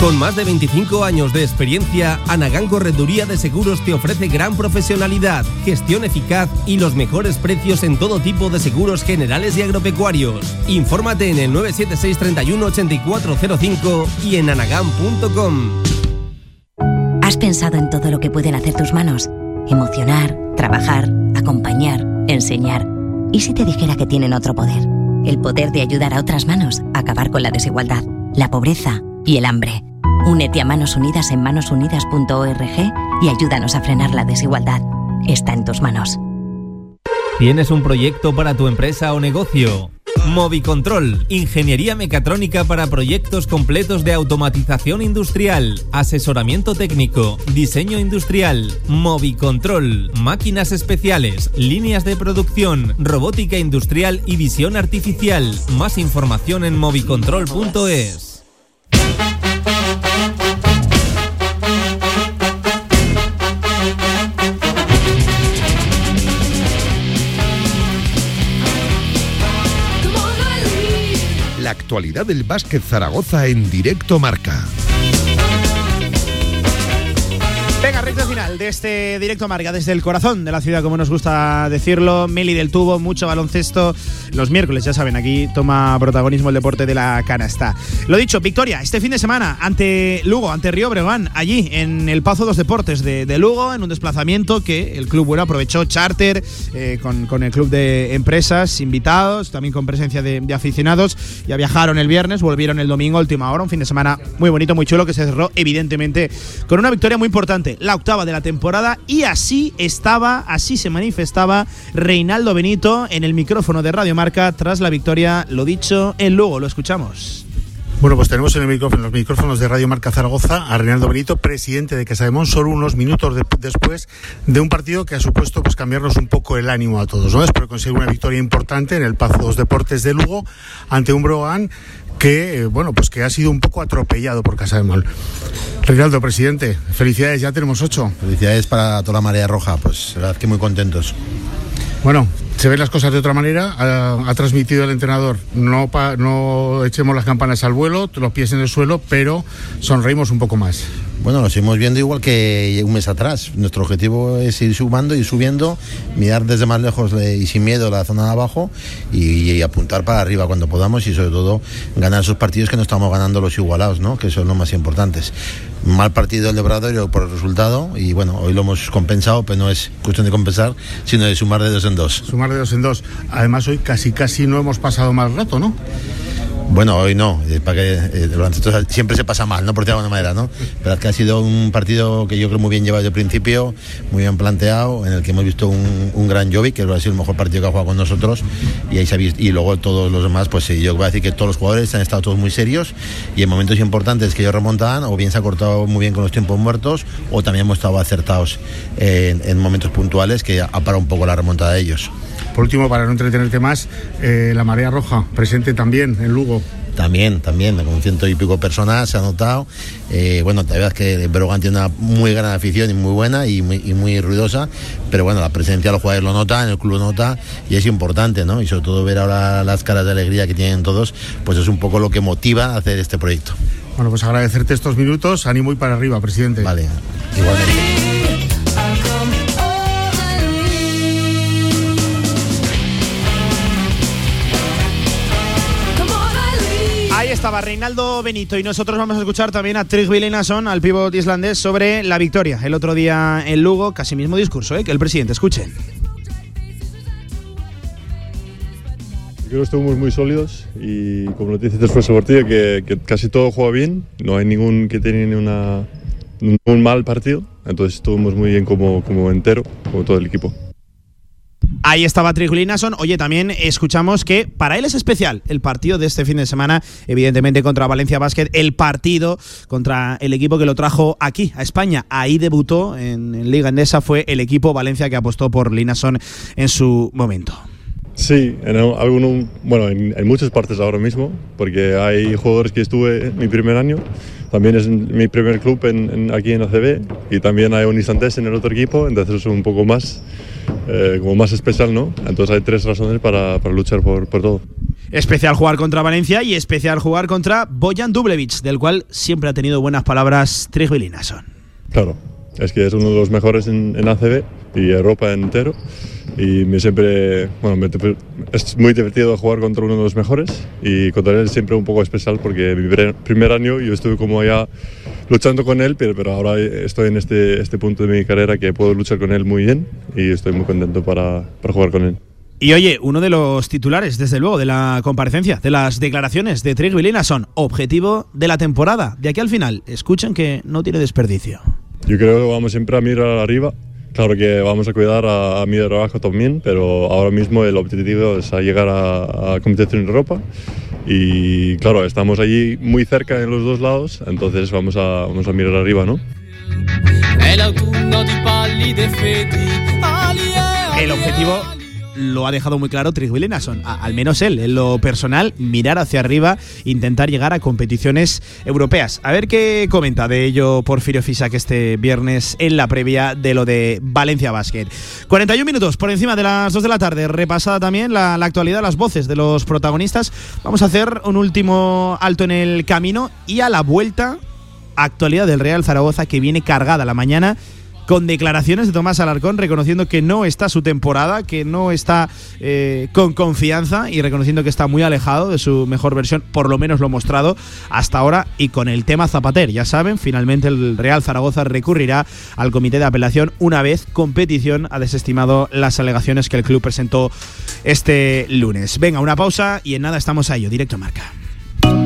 Con más de 25 años de experiencia, Anagán Correduría de Seguros te ofrece gran profesionalidad, gestión eficaz y los mejores precios en todo tipo de seguros generales y agropecuarios. Infórmate en el 976 31 8405 y en anagán.com. ¿Has pensado en todo lo que pueden hacer tus manos? Emocionar, trabajar, acompañar, enseñar. ¿Y si te dijera que tienen otro poder? El poder de ayudar a otras manos a acabar con la desigualdad, la pobreza y el hambre. Únete a Manos Unidas en manosunidas.org y ayúdanos a frenar la desigualdad. Está en tus manos. ¿Tienes un proyecto para tu empresa o negocio? Movicontrol, ingeniería mecatrónica para proyectos completos de automatización industrial, asesoramiento técnico, diseño industrial, Movicontrol, máquinas especiales, líneas de producción, robótica industrial y visión artificial. Más información en movicontrol.es. actualidad del básquet Zaragoza en directo marca. Venga, recta final de este directo marca desde el corazón de la ciudad, como nos gusta decirlo. Meli del Tubo, mucho baloncesto. Los miércoles, ya saben, aquí toma protagonismo el deporte de la canasta. Lo dicho, victoria este fin de semana ante Lugo, ante Río Breogán, allí en el Pazo dos Deportes de, Lugo, en un desplazamiento que el club bueno aprovechó charter eh, con, con el club de empresas, invitados, también con presencia de, de aficionados. Ya viajaron el viernes, volvieron el domingo, última hora, un fin de semana muy bonito, muy chulo, que se cerró evidentemente con una victoria muy importante, la octava de la temporada, y así estaba, así se manifestaba Reinaldo Benito en el micrófono de Radio Marca tras la victoria, lo dicho, en Lugo, lo escuchamos. Bueno, pues tenemos en el micrófono, los micrófonos de Radio Marca Zaragoza a Reinaldo Benito, presidente de Casademón, solo unos minutos de- después de un partido que ha supuesto pues cambiarnos un poco el ánimo a todos, ¿no? De conseguir una victoria importante en el Pazo dos Deportes de Lugo ante un Brogan que, eh, bueno, pues que ha sido un poco atropellado por Casademón. Reinaldo, presidente, felicidades, ya tenemos ocho. Felicidades para toda la marea roja, pues la verdad que muy contentos. Bueno, se ven las cosas de otra manera. Ha, transmitido el entrenador, no, pa- no echemos las campanas al vuelo, los pies en el suelo, pero sonreímos un poco más. Bueno, lo seguimos viendo igual que un mes atrás. Nuestro objetivo es ir sumando, ir subiendo, mirar desde más lejos y sin miedo la zona de abajo y, y apuntar para arriba cuando podamos y sobre todo ganar esos partidos que no estamos ganando los igualados, ¿no? que son los más importantes. Mal partido el de por el resultado y bueno, hoy lo hemos compensado, pero no es cuestión de compensar, sino de sumar de dos en dos. Sumar de dos en dos. Además, hoy casi casi no hemos pasado mal rato, ¿no? Bueno, hoy no, eh, para que eh, siempre se pasa mal, ¿no? Por de alguna manera, ¿no? Pero es que ha sido un partido que yo creo muy bien llevado desde el principio, muy bien planteado, en el que hemos visto un, un gran Jovic, que ha sido el mejor partido que ha jugado con nosotros, y ahí se ha visto, y luego todos los demás, pues sí, yo voy a decir que todos los jugadores han estado todos muy serios, y en momentos importantes que ellos remontaban, o bien se ha cortado muy bien con los tiempos muertos, o también hemos estado acertados en, en momentos puntuales que ha parado un poco la remontada de ellos. Por último, para no entretenerte más, eh, la marea roja, presente también en Lugo. También, también, con ciento y pico personas se ha notado. Eh, bueno, la verdad es que Brogan tiene una muy gran afición y muy buena y muy, y muy ruidosa, pero bueno, la presencia de los jugadores lo nota, en el club lo nota y es importante, ¿no? Y sobre todo ver ahora las caras de alegría que tienen todos, pues es un poco lo que motiva a hacer este proyecto. Bueno, pues agradecerte estos minutos, ánimo y para arriba, presidente. Vale, igualmente. Ahí estaba Reinaldo Benito y nosotros vamos a escuchar también a Trygve Lenason, al pívot islandés, sobre la victoria el otro día en Lugo, casi mismo discurso, ¿eh? que el presidente escuchen. Creo que estuvimos muy sólidos y como lo dices después del partido, que, casi todo juega bien, no hay ningún que tiene ni una, un mal partido, entonces estuvimos muy bien como, como entero, como todo el equipo. Ahí estaba Trygve Lenason. Oye, también escuchamos que para él es especial el partido de este fin de semana, evidentemente contra Valencia Basket, el partido contra el equipo que lo trajo aquí, a España. Ahí debutó en, en Liga Endesa, fue el equipo Valencia que apostó por Lenason en su momento. Sí, en bueno, en, en muchas partes ahora mismo, porque hay jugadores que estuve en mi primer año, también es mi primer club en, en- aquí en ACB y también hay un islandés en el otro equipo, entonces es un poco más, eh, como más especial, ¿no? Entonces hay tres razones para, para luchar por, por todo. Especial jugar contra Valencia y especial jugar contra Bojan Dublevich, del cual siempre ha tenido buenas palabras Trygve Lenason. Claro, es que es uno de los mejores en, en ACB y Europa entero. Y me siempre, bueno, me- es muy divertido jugar contra uno de los mejores y contra él siempre un poco especial porque mi primer, año yo estuve como ya luchando con él, pero, pero ahora estoy en este, este punto de mi carrera que puedo luchar con él muy bien y estoy muy contento para, para jugar con él. Y oye, uno de los titulares, desde luego, de la comparecencia, de las declaraciones de Trygve Lenason, objetivo de la temporada, de aquí al final. Escuchen que no tiene desperdicio. Yo creo que vamos siempre a mirar arriba. Claro que vamos a cuidar a, a mirar abajo también, pero ahora mismo el objetivo es a llegar a, a competición en Europa. Y claro, estamos allí muy cerca en los dos lados, entonces vamos a, vamos a mirar arriba, ¿no? El objetivo lo ha dejado muy claro a- al menos él, en lo personal, mirar hacia arriba, intentar llegar a competiciones europeas. A ver qué comenta de ello Porfirio Fisac este viernes en la previa de lo de Valencia Basket. 41 minutos por encima de las 2 de la tarde, repasada también la actualidad, las voces de los protagonistas. Vamos a hacer un último alto en el camino y a la vuelta actualidad del Real Zaragoza que viene cargada la mañana con declaraciones de Tomás Alarcón reconociendo que no está su temporada, que no está eh, con confianza y reconociendo que está muy alejado de su mejor versión, por lo menos lo mostrado hasta ahora, y con el tema Zapater. Ya saben, finalmente el Real Zaragoza recurrirá al comité de apelación una vez competición ha desestimado las alegaciones que el club presentó este lunes. Venga, una pausa y en nada estamos a ello, directo a marca.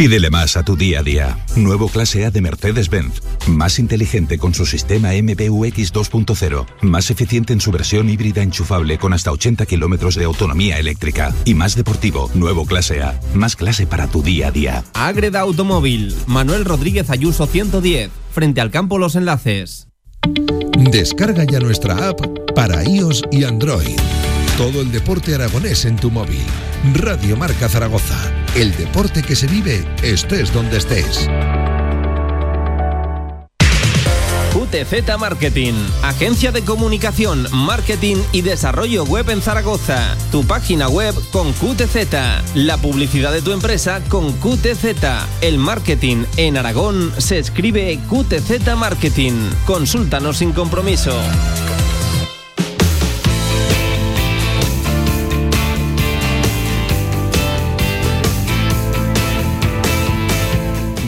Pídele más a tu día a día. Nuevo clase A de Mercedes-Benz. Más inteligente con su sistema MBUX 2.0. Más eficiente en su versión híbrida enchufable con hasta 80 kilómetros de autonomía eléctrica. Y más deportivo. Nuevo clase A. Más clase para tu día a día. Agreda Automóvil, Manuel Rodríguez Ayuso 110, frente al campo Los Enlaces. Descarga ya nuestra app para iOS y Android. Todo el deporte aragonés en tu móvil. Radio Marca Zaragoza. El deporte que se vive estés donde estés. QTZ Marketing, agencia de comunicación, marketing y desarrollo web en Zaragoza. Tu página web con QTZ, la publicidad de tu empresa con QTZ. El marketing en Aragón se escribe QTZ Marketing. Consúltanos sin compromiso.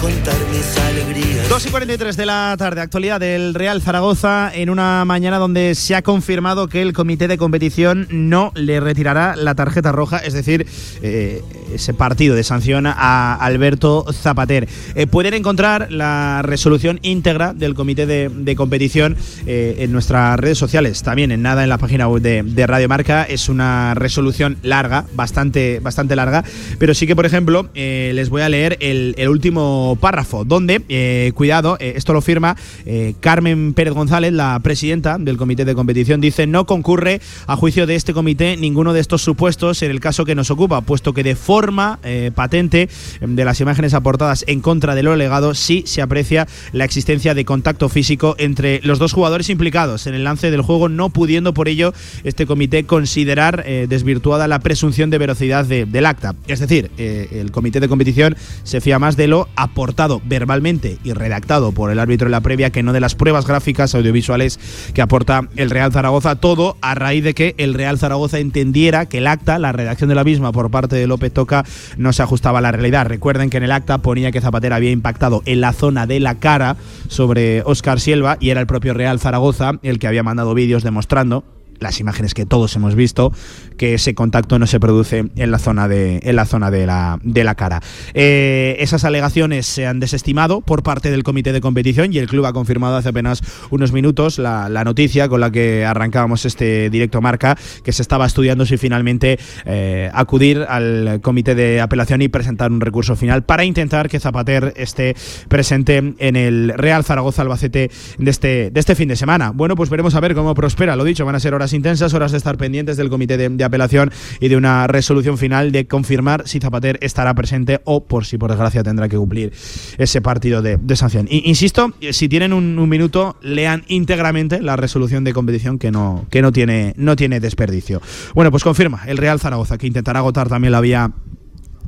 Contar mis alegrías. 2 y 43 de la tarde, actualidad del Real Zaragoza en una mañana donde se ha confirmado que el comité de competición no le retirará la tarjeta roja, es decir, eh, ese partido de sanción a Alberto Zapater. Eh, pueden encontrar la resolución íntegra del comité de, competición eh, en nuestras redes sociales, también en nada en la página web de, Radio Marca. Es una resolución larga, bastante, bastante larga, pero sí que, por ejemplo, les voy a leer el último párrafo, donde, eh, cuidado, eh, esto lo firma eh, Carmen Pérez González, la presidenta del comité de competición, dice no concurre a juicio de este comité ninguno de estos supuestos en el caso que nos ocupa, puesto que de forma patente em, de las imágenes aportadas en contra de lo legado sí se aprecia la existencia de contacto físico entre los dos jugadores implicados en el lance del juego, no pudiendo por ello este comité considerar desvirtuada la presunción de veracidad de- del acta. Es decir, el comité de competición se fía más de lo aportado verbalmente y redactado por el árbitro en la previa que no de las pruebas gráficas audiovisuales que aporta el Real Zaragoza. Todo a raíz de que el Real Zaragoza entendiera que el acta, la redacción de la misma por parte de López Toca, no se ajustaba a la realidad. Recuerden que en el acta ponía que Zapatero había impactado en la zona de la cara sobre Óscar Silva y era el propio Real Zaragoza el que había mandado vídeos demostrando las imágenes que todos hemos visto, que ese contacto no se produce en la zona de, en la, zona de, la, de la cara. Eh, esas alegaciones se han desestimado por parte del comité de competición y el club ha confirmado hace apenas unos minutos la, noticia con la que arrancábamos este directo marca, que se estaba estudiando si finalmente eh, acudir al comité de apelación y presentar un recurso final para intentar que Zapater esté presente en el Real Zaragoza Albacete de este, de este fin de semana. Bueno, pues veremos a ver cómo prospera. Lo dicho, van a ser horas intensas, horas de estar pendientes del comité de, apelación y de una resolución final de confirmar si Zapater estará presente o, por si por desgracia, tendrá que cumplir ese partido de, sanción. Insisto, si tienen un, un minuto, lean íntegramente la resolución de competición que no, que no tiene, no tiene desperdicio. Bueno, pues confirma el Real Zaragoza que intentará agotar también la vía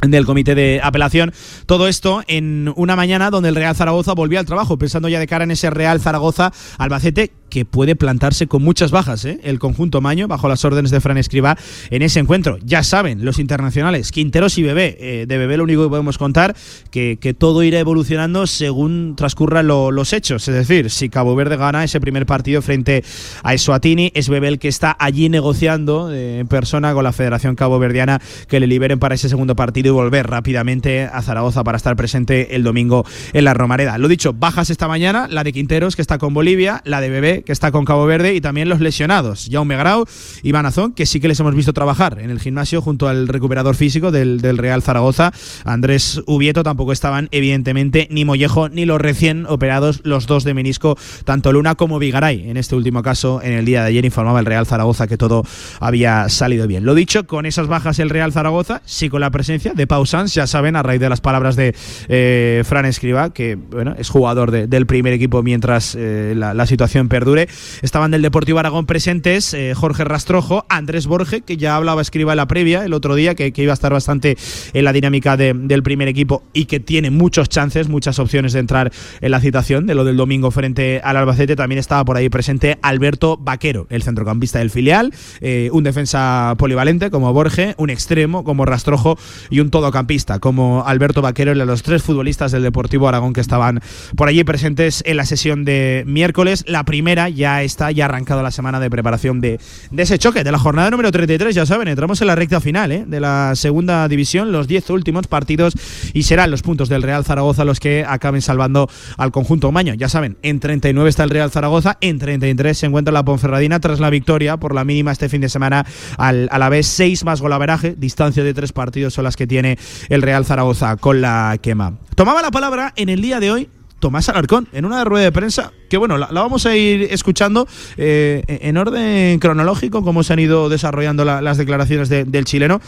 del comité de apelación. Todo esto en una mañana donde el Real Zaragoza volvió al trabajo, pensando ya de cara en ese Real Zaragoza Albacete que puede plantarse con muchas bajas, ¿eh? el conjunto Maño, bajo las órdenes de Fran Escriba, en ese encuentro. Ya saben, los internacionales, Quinteros y Bebé. Eh, de Bebé lo único que podemos contar, que, que todo irá evolucionando según transcurran lo- los hechos. Es decir, si Cabo Verde gana ese primer partido frente a Eswatini, es Bebé el que está allí negociando eh, en persona con la Federación Cabo Verdiana que le liberen para ese segundo partido y volver rápidamente a Zaragoza para estar presente el domingo en la Romareda. Lo dicho, bajas esta mañana, la de Quinteros, que está con Bolivia, la de Bebé, que está con Cabo Verde, y también los lesionados, Jaume Grau y Manazón, que sí que les hemos visto trabajar en el gimnasio junto al recuperador físico del, del Real Zaragoza, Andrés Ubieto, tampoco estaban, evidentemente, ni Mollejo ni los recién operados, los dos de menisco, tanto Luna como Vigaray. En este último caso, en el día de ayer informaba el Real Zaragoza que todo había salido bien. Lo dicho, con esas bajas el Real Zaragoza, sí con la presencia de Pau Sanz, ya saben, a raíz de las palabras de eh, Fran Escriba, que bueno, es jugador de- del primer equipo mientras eh, la, la situación perdura perdure. Estaban del Deportivo Aragón presentes eh, Jorge Rastrojo, Andrés Borge, que ya hablaba escriba en la previa el otro día, que, iba a estar bastante en la dinámica de- del primer equipo y que tiene muchos chances, muchas opciones de entrar en la citación de lo del domingo frente al Albacete. También estaba por ahí presente Alberto Vaquero, el centrocampista del filial, eh, un defensa polivalente como Borge, un extremo como Rastrojo y un todocampista como Alberto Vaquero, los tres futbolistas del Deportivo Aragón que estaban por allí presentes en la sesión de miércoles. La primera ya está, ya arrancado la semana de preparación de, de ese choque, de la jornada número 33, ya saben, entramos en la recta final ¿eh? de la segunda división, los 10 últimos partidos y serán los puntos del Real Zaragoza los que acaben salvando al conjunto Maño. Ya saben, en 39 está el Real Zaragoza, en 33 se encuentra la Ponferradina tras la victoria por la mínima este fin de semana al, a la vez 6 más golaveraje, distancia de tres partidos son las que tiene el Real Zaragoza con la quema. Tomaba la palabra en el día de hoy Tomás Alarcón en una rueda de prensa que bueno, la, la vamos a ir escuchando eh, en orden cronológico cómo se han ido desarrollando la- las declaraciones de- del chileno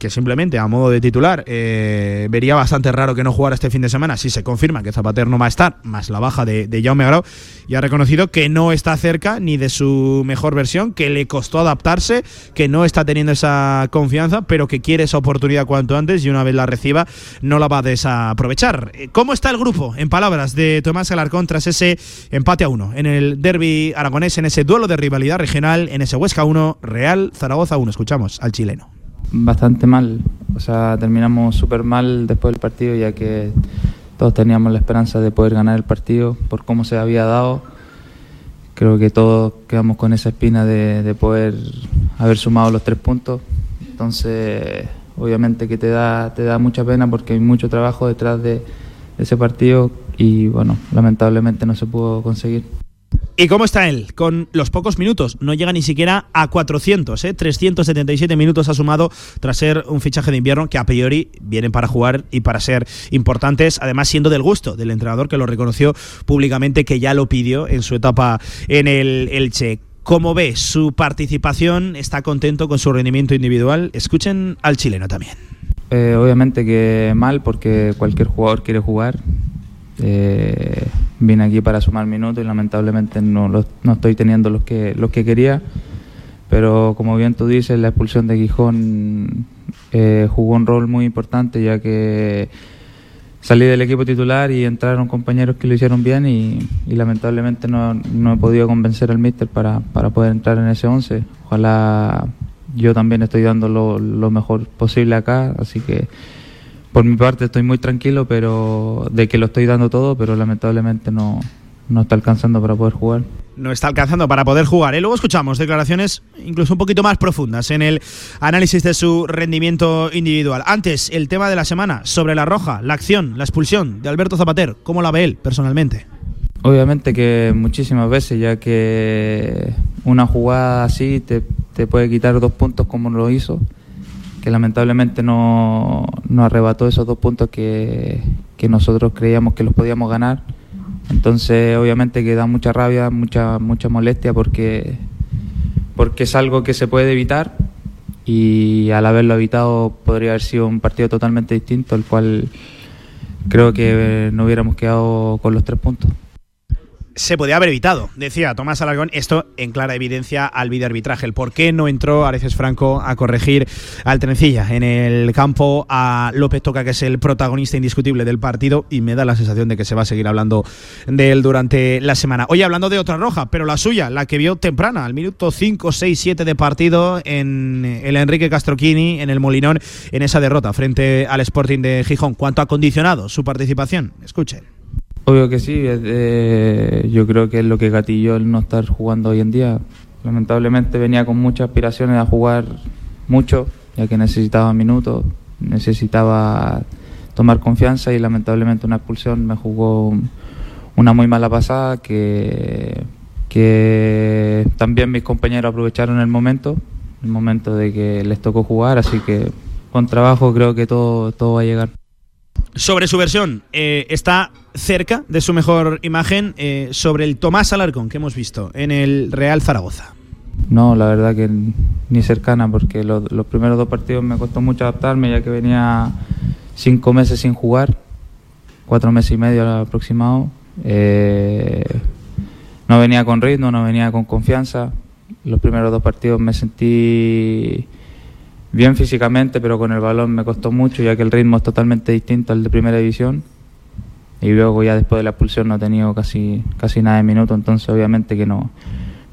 que simplemente a modo de titular eh, vería bastante raro que no jugara este fin de semana si se confirma que Zapater no va a estar, más la baja de, de Jaume Grau, y ha reconocido que no está cerca ni de su mejor versión, que le costó adaptarse, que no está teniendo esa confianza, pero que quiere esa oportunidad cuanto antes y una vez la reciba no la va a desaprovechar. Eh, ¿Cómo está el grupo? En palabras de Tomás Alarcón tras ese empate a uno en el derby aragonés, en ese duelo de rivalidad regional, en ese Huesca 1, Real Zaragoza 1. Escuchamos al chileno. Bastante mal. O sea, terminamos súper mal después del partido, ya que todos teníamos la esperanza de poder ganar el partido por cómo se había dado. Creo que todos quedamos con esa espina de, de poder haber sumado los tres puntos. Entonces, obviamente que te da, te da mucha pena porque hay mucho trabajo detrás de, de ese partido y bueno, lamentablemente no se pudo conseguir. ¿Y cómo está él? Con los pocos minutos, no llega ni siquiera a 400, ¿eh? 377 minutos ha sumado tras ser un fichaje de invierno que a priori vienen para jugar y para ser importantes, además siendo del gusto del entrenador que lo reconoció públicamente, que ya lo pidió en su etapa en el Elche. ¿Cómo ve su participación? ¿Está contento con su rendimiento individual? Escuchen al chileno también. Eh, obviamente que mal porque cualquier jugador quiere jugar. Eh, vine aquí para sumar minutos y lamentablemente no, los- no estoy teniendo los que, los que quería. Pero como bien tú dices, la expulsión de Gijón eh, jugó un rol muy importante ya que salí del equipo titular y entraron compañeros que lo hicieron bien y, lamentablemente no, no he podido convencer al míster para, para poder entrar en ese 11. Ojalá yo también estoy dando lo mejor posible acá, así que por mi parte estoy muy tranquilo pero de que lo estoy dando todo, pero lamentablemente no, no está alcanzando para poder jugar. no está alcanzando para poder jugar. ¿eh? Luego escuchamos declaraciones incluso un poquito más profundas en el análisis de su rendimiento individual. Antes, el tema de la semana sobre la roja, la acción, la expulsión de Alberto Zapater. ¿Cómo la ve él personalmente? Obviamente que muchísimas veces, ya que una jugada así te, te puede quitar dos puntos como lo hizo, que lamentablemente no, no arrebató esos dos puntos que, que nosotros creíamos que los podíamos ganar. Entonces obviamente que da mucha rabia, mucha, mucha molestia porque, porque es algo que se puede evitar y al haberlo evitado podría haber sido un partido totalmente distinto, el cual creo que no hubiéramos quedado con los tres puntos. Se podía haber evitado, decía Tomás Alarcón, esto en clara evidencia al videoarbitraje. El por qué no entró Areces Franco a corregir al Trencilla en el campo a López Toca, que es el protagonista indiscutible del partido, y me da la sensación de que se va a seguir hablando de él durante la semana. Hoy hablando de otra roja, pero la suya, la que vio temprana, al minuto 5, 6, 7 de partido en el Enrique Castroquini, en el Molinón, en esa derrota frente al Sporting de Gijón. ¿Cuánto ha condicionado su participación? Escuchen. Obvio que sí, es yo creo que es lo que gatilló el no estar jugando hoy en día. Lamentablemente venía con muchas aspiraciones a jugar mucho, ya que necesitaba minutos, necesitaba tomar confianza y lamentablemente una expulsión me jugó una muy mala pasada que, que también mis compañeros aprovecharon el momento, el momento de que les tocó jugar, así que con trabajo creo que todo, todo va a llegar. Sobre su versión, eh, está cerca de su mejor imagen eh, sobre el Tomás Alarcón que hemos visto en el Real Zaragoza. No, la verdad que ni cercana, porque lo- los primeros dos partidos me costó mucho adaptarme, ya que venía cinco meses sin jugar, cuatro meses y medio aproximado. Eh, no venía con ritmo, no venía con confianza. Los primeros dos partidos me sentí bien físicamente, pero con el balón me costó mucho, ya que el ritmo es totalmente distinto al de primera división. Y luego ya después de la expulsión no he tenido casi, casi nada de minuto, entonces obviamente que no,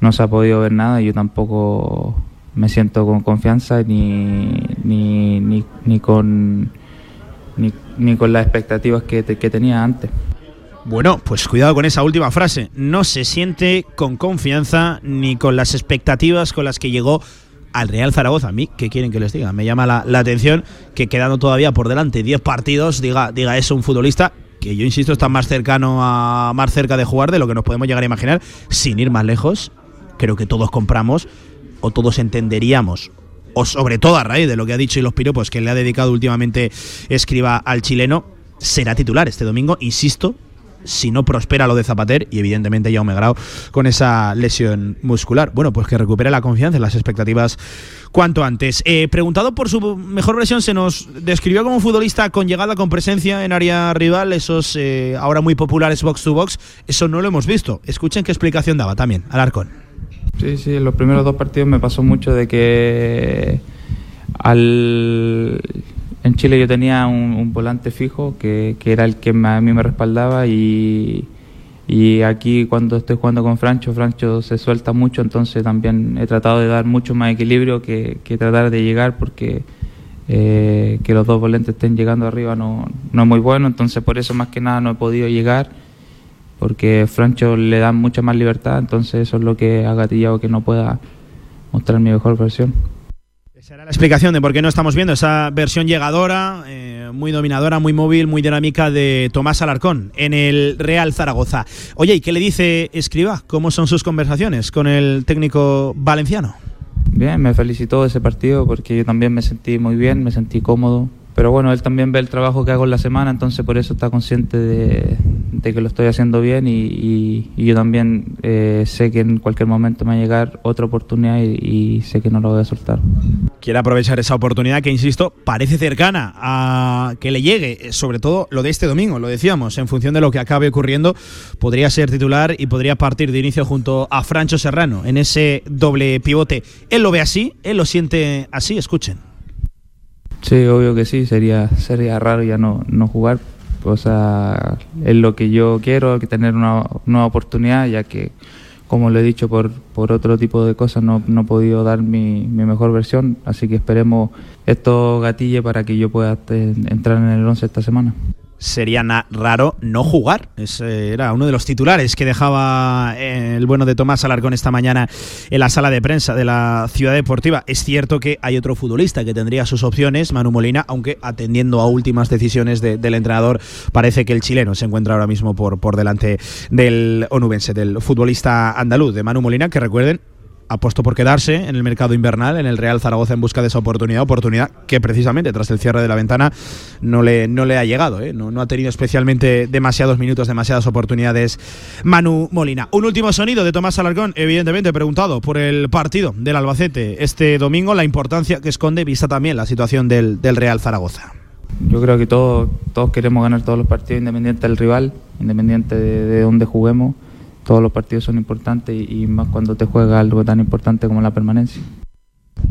no se ha podido ver nada yo tampoco me siento con confianza ni, ni, ni, ni con, ni, ni con las expectativas que, que tenía antes. Bueno, pues cuidado con esa última frase. No se siente con confianza ni con las expectativas con las que llegó al Real Zaragoza. A mí, ¿qué quieren que les diga? Me llama la, la atención que quedando todavía por delante 10 partidos, diga, diga eso un futbolista que yo insisto está más cercano a más cerca de jugar de lo que nos podemos llegar a imaginar, sin ir más lejos. Creo que todos compramos o todos entenderíamos o sobre todo a raíz de lo que ha dicho y los piropos que le ha dedicado últimamente Escriba al chileno, será titular este domingo, insisto, si no prospera lo de Zapater y evidentemente Jaume Grau con esa lesión muscular. Bueno, pues que recupere la confianza y las expectativas cuanto antes. Eh, preguntado por su mejor versión, se nos describió como un futbolista con llegada, con presencia en área rival, esos eh, ahora muy populares box to box. Eso no lo hemos visto. Escuchen qué explicación daba también Alarcón. Sí, sí, en los primeros dos partidos me pasó mucho de que al en Chile yo tenía un, volante fijo que, era el que a mí me respaldaba y, aquí cuando estoy jugando con Francho, Francho se suelta mucho, entonces también he tratado de dar mucho más equilibrio que, que tratar de llegar porque eh, que los dos volantes estén llegando arriba no, no es muy bueno, entonces por eso más que nada no he podido llegar porque Francho le da mucha más libertad, entonces eso es lo que ha gatillado que no pueda mostrar mi mejor versión. La explicación de por qué no estamos viendo esa versión llegadora, eh, muy dominadora, muy móvil, muy dinámica de Tomás Alarcón en el Real Zaragoza. Oye, ¿y qué le dice Escriba? ¿Cómo son sus conversaciones con el técnico valenciano? Bien, me felicitó ese partido porque yo también me sentí muy bien, me sentí cómodo. Pero bueno, él también ve el trabajo que hago en la semana, entonces por eso está consciente de, que lo estoy haciendo bien y yo también eh, sé que en cualquier momento me va a llegar otra oportunidad y, y sé que no lo voy a soltar. Quiere aprovechar esa oportunidad que, insisto, parece cercana a que le llegue, eh, sobre todo lo de este domingo, lo decíamos, en función de lo que acabe ocurriendo, podría ser titular y podría partir de inicio junto a Francho Serrano en ese doble pivote. Él lo ve así, él lo siente así, escuchen. Sí, obvio que sí, sería, sería raro ya no, no jugar. O sea, es lo que yo quiero, que tener una nueva oportunidad, ya que, como lo he dicho, por, por otro tipo de cosas no, no he podido dar mi, mi mejor versión. Así que esperemos esto gatille para que yo pueda entrar en el 11 esta semana. Sería raro no jugar. Ese era uno de los titulares que dejaba eh, el bueno de Tomás Alarcón esta mañana en la sala de prensa de la Ciudad Deportiva. Es cierto que hay otro futbolista que tendría sus opciones, Manu Molina, aunque atendiendo a últimas decisiones de- del entrenador, parece que el chileno se encuentra ahora mismo por, por delante del onubense, del futbolista andaluz, de Manu Molina, que recuerden, apostó por quedarse en el mercado invernal, en el Real Zaragoza en busca de esa oportunidad, oportunidad que precisamente tras el cierre de la ventana no le, no le ha llegado, ¿eh? no, ha tenido especialmente demasiados minutos, demasiadas oportunidades Manu Molina. Un último sonido de Tomás Alarcón, evidentemente preguntado por el partido del Albacete este domingo, la importancia que esconde, vista también la situación del, del Real Zaragoza. Yo creo que todos, todos queremos ganar todos los partidos, independiente del rival, independiente de, de dónde juguemos. Todos los partidos son importantes y, más cuando te juega algo tan importante como la permanencia.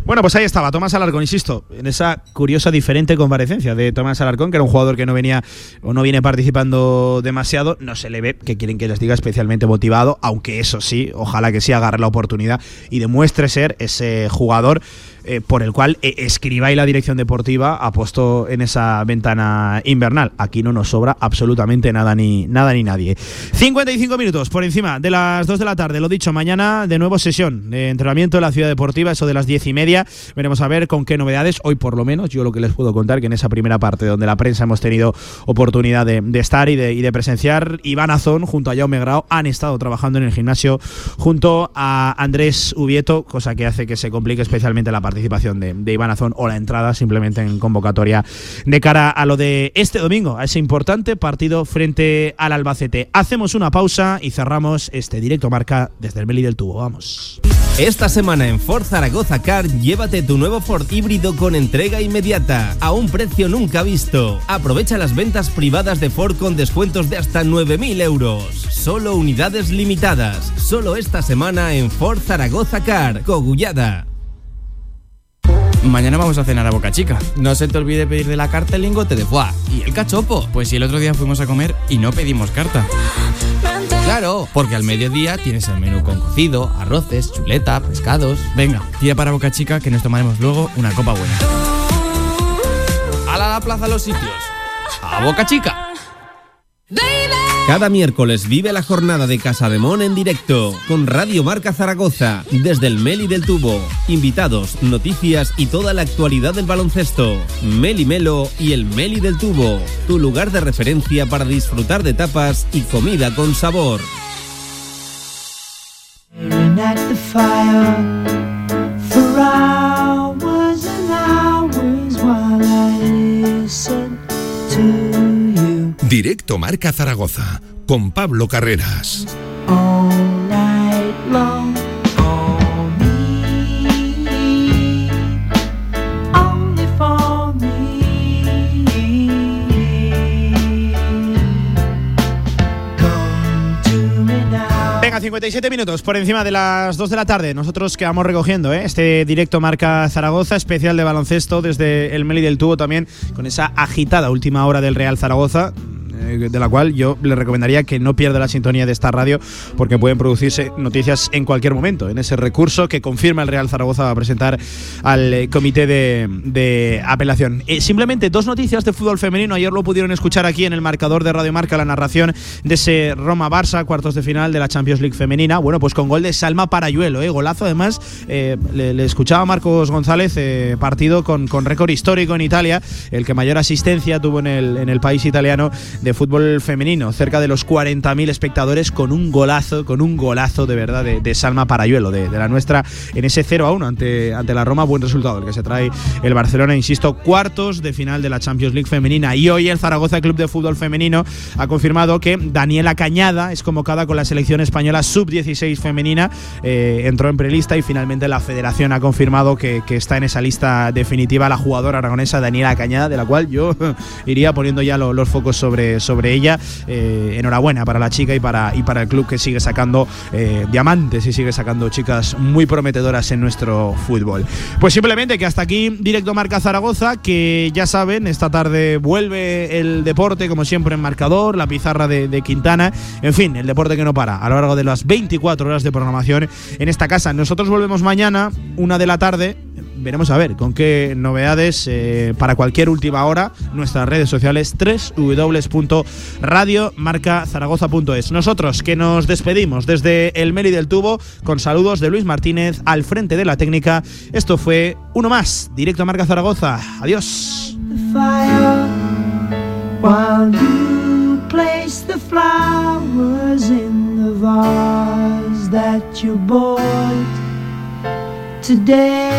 Bueno, pues ahí estaba Tomás Alarcón, insisto, en esa curiosa diferente comparecencia de Tomás Alarcón, que era un jugador que no venía o no viene participando demasiado, no se le ve que quieren que les diga especialmente motivado, aunque eso sí, ojalá que sí agarre la oportunidad y demuestre ser ese jugador eh, por el cual eh, Escriba y la dirección deportiva apostó en esa ventana invernal. Aquí no nos sobra absolutamente nada ni nada ni nadie. 55 minutos por encima de las 2 de la tarde. Lo dicho, mañana de nuevo sesión de entrenamiento en la ciudad deportiva, eso de las 10 y media. Veremos a ver con qué novedades. Hoy, por lo menos, yo lo que les puedo contar, que en esa primera parte donde la prensa hemos tenido oportunidad de, estar y de, presenciar, Iván Azón junto a Jaume Grau han estado trabajando en el gimnasio junto a Andrés Ubieto, cosa que hace que se complique especialmente la participación de, Iván Azón o la entrada simplemente en convocatoria de cara a lo de este domingo, a ese importante partido frente al Albacete. Hacemos una pausa y cerramos este directo marca desde el Meli del Tubo. Vamos. Esta semana en Ford Zaragoza Car Llévate tu nuevo Ford híbrido con entrega inmediata, a un precio nunca visto. Aprovecha las ventas privadas de Ford con descuentos de hasta 9.000 euros. Solo unidades limitadas. Solo esta semana en Ford Zaragoza Car, Cogullada. Mañana vamos a cenar a Boca Chica. No se te olvide pedir de la carta el lingote de foie y el cachopo. Pues si el otro día fuimos a comer y no pedimos carta. Claro, porque al mediodía tienes el menú con cocido, arroces, chuleta, pescados. Venga, tira para Boca Chica que nos tomaremos luego una copa buena. ¡Hala a la plaza los sitios! ¡A Boca Chica! Cada miércoles vive la jornada de Casa de Mon en directo con Radio Marca Zaragoza desde el Meli del Tubo. Invitados, noticias y toda la actualidad del baloncesto. Meli Melo y el Meli del Tubo, tu lugar de referencia para disfrutar de tapas y comida con sabor. Directo Marca Zaragoza con Pablo Carreras. all night long. Venga, 57 minutos por encima de las 2 de la tarde. Nosotros quedamos recogiendo ¿eh? este directo marca Zaragoza, especial de baloncesto desde el Meli del Tubo también, con esa agitada última hora del Real Zaragoza. Eh, De la cual yo le recomendaría que no pierda la sintonía de esta radio porque pueden producirse noticias en cualquier momento. En ese recurso que confirma el Real Zaragoza va a presentar al eh, comité de, de apelación. Eh, simplemente dos noticias de fútbol femenino. Ayer lo pudieron escuchar aquí en el marcador de Radio Marca, la narración de ese Roma-Barça, cuartos de final de la Champions League femenina. Bueno, pues con gol de Salma Parayuelo, ¿eh? golazo además. eh, le, le escuchaba Marcos González, eh, partido con, con récord histórico en Italia, el que mayor asistencia tuvo en el, en el país italiano de fútbol femenino, cerca de los 40.000 espectadores con un golazo, con un golazo de verdad de, de Salma Parayuelo, de, de la nuestra, en ese 0 a 1 ante, ante la Roma. Buen resultado el que se trae el Barcelona, insisto, cuartos de final de la Champions League femenina. Y hoy el Zaragoza Club de Fútbol Femenino ha confirmado que Daniela Cañada es convocada con la selección española sub-16 femenina. Eh, entró en prelista y finalmente la federación ha confirmado que, está en esa lista definitiva la jugadora aragonesa Daniela Cañada, de la cual yo iría poniendo ya lo- los focos sobre, sobre ella. Eh, enhorabuena para la chica y para, y para el club que sigue sacando eh, diamantes y sigue sacando chicas muy prometedoras en nuestro fútbol. Pues simplemente que hasta aquí directo Marca Zaragoza, que ya saben, esta tarde vuelve el deporte, como siempre en marcador, la pizarra de, de Quintana, en fin, el deporte que no para a lo largo de las 24 horas de programación en esta casa. Nosotros volvemos mañana, una de la tarde. Veremos a ver con qué novedades eh, para cualquier última hora. Nuestras redes sociales www.radiomarcazaragoza.es. Nosotros que nos despedimos desde el Meli del Tubo con saludos de Luis Martínez al frente de la técnica. Esto fue uno más, directo a Marca Zaragoza. Adiós. Today.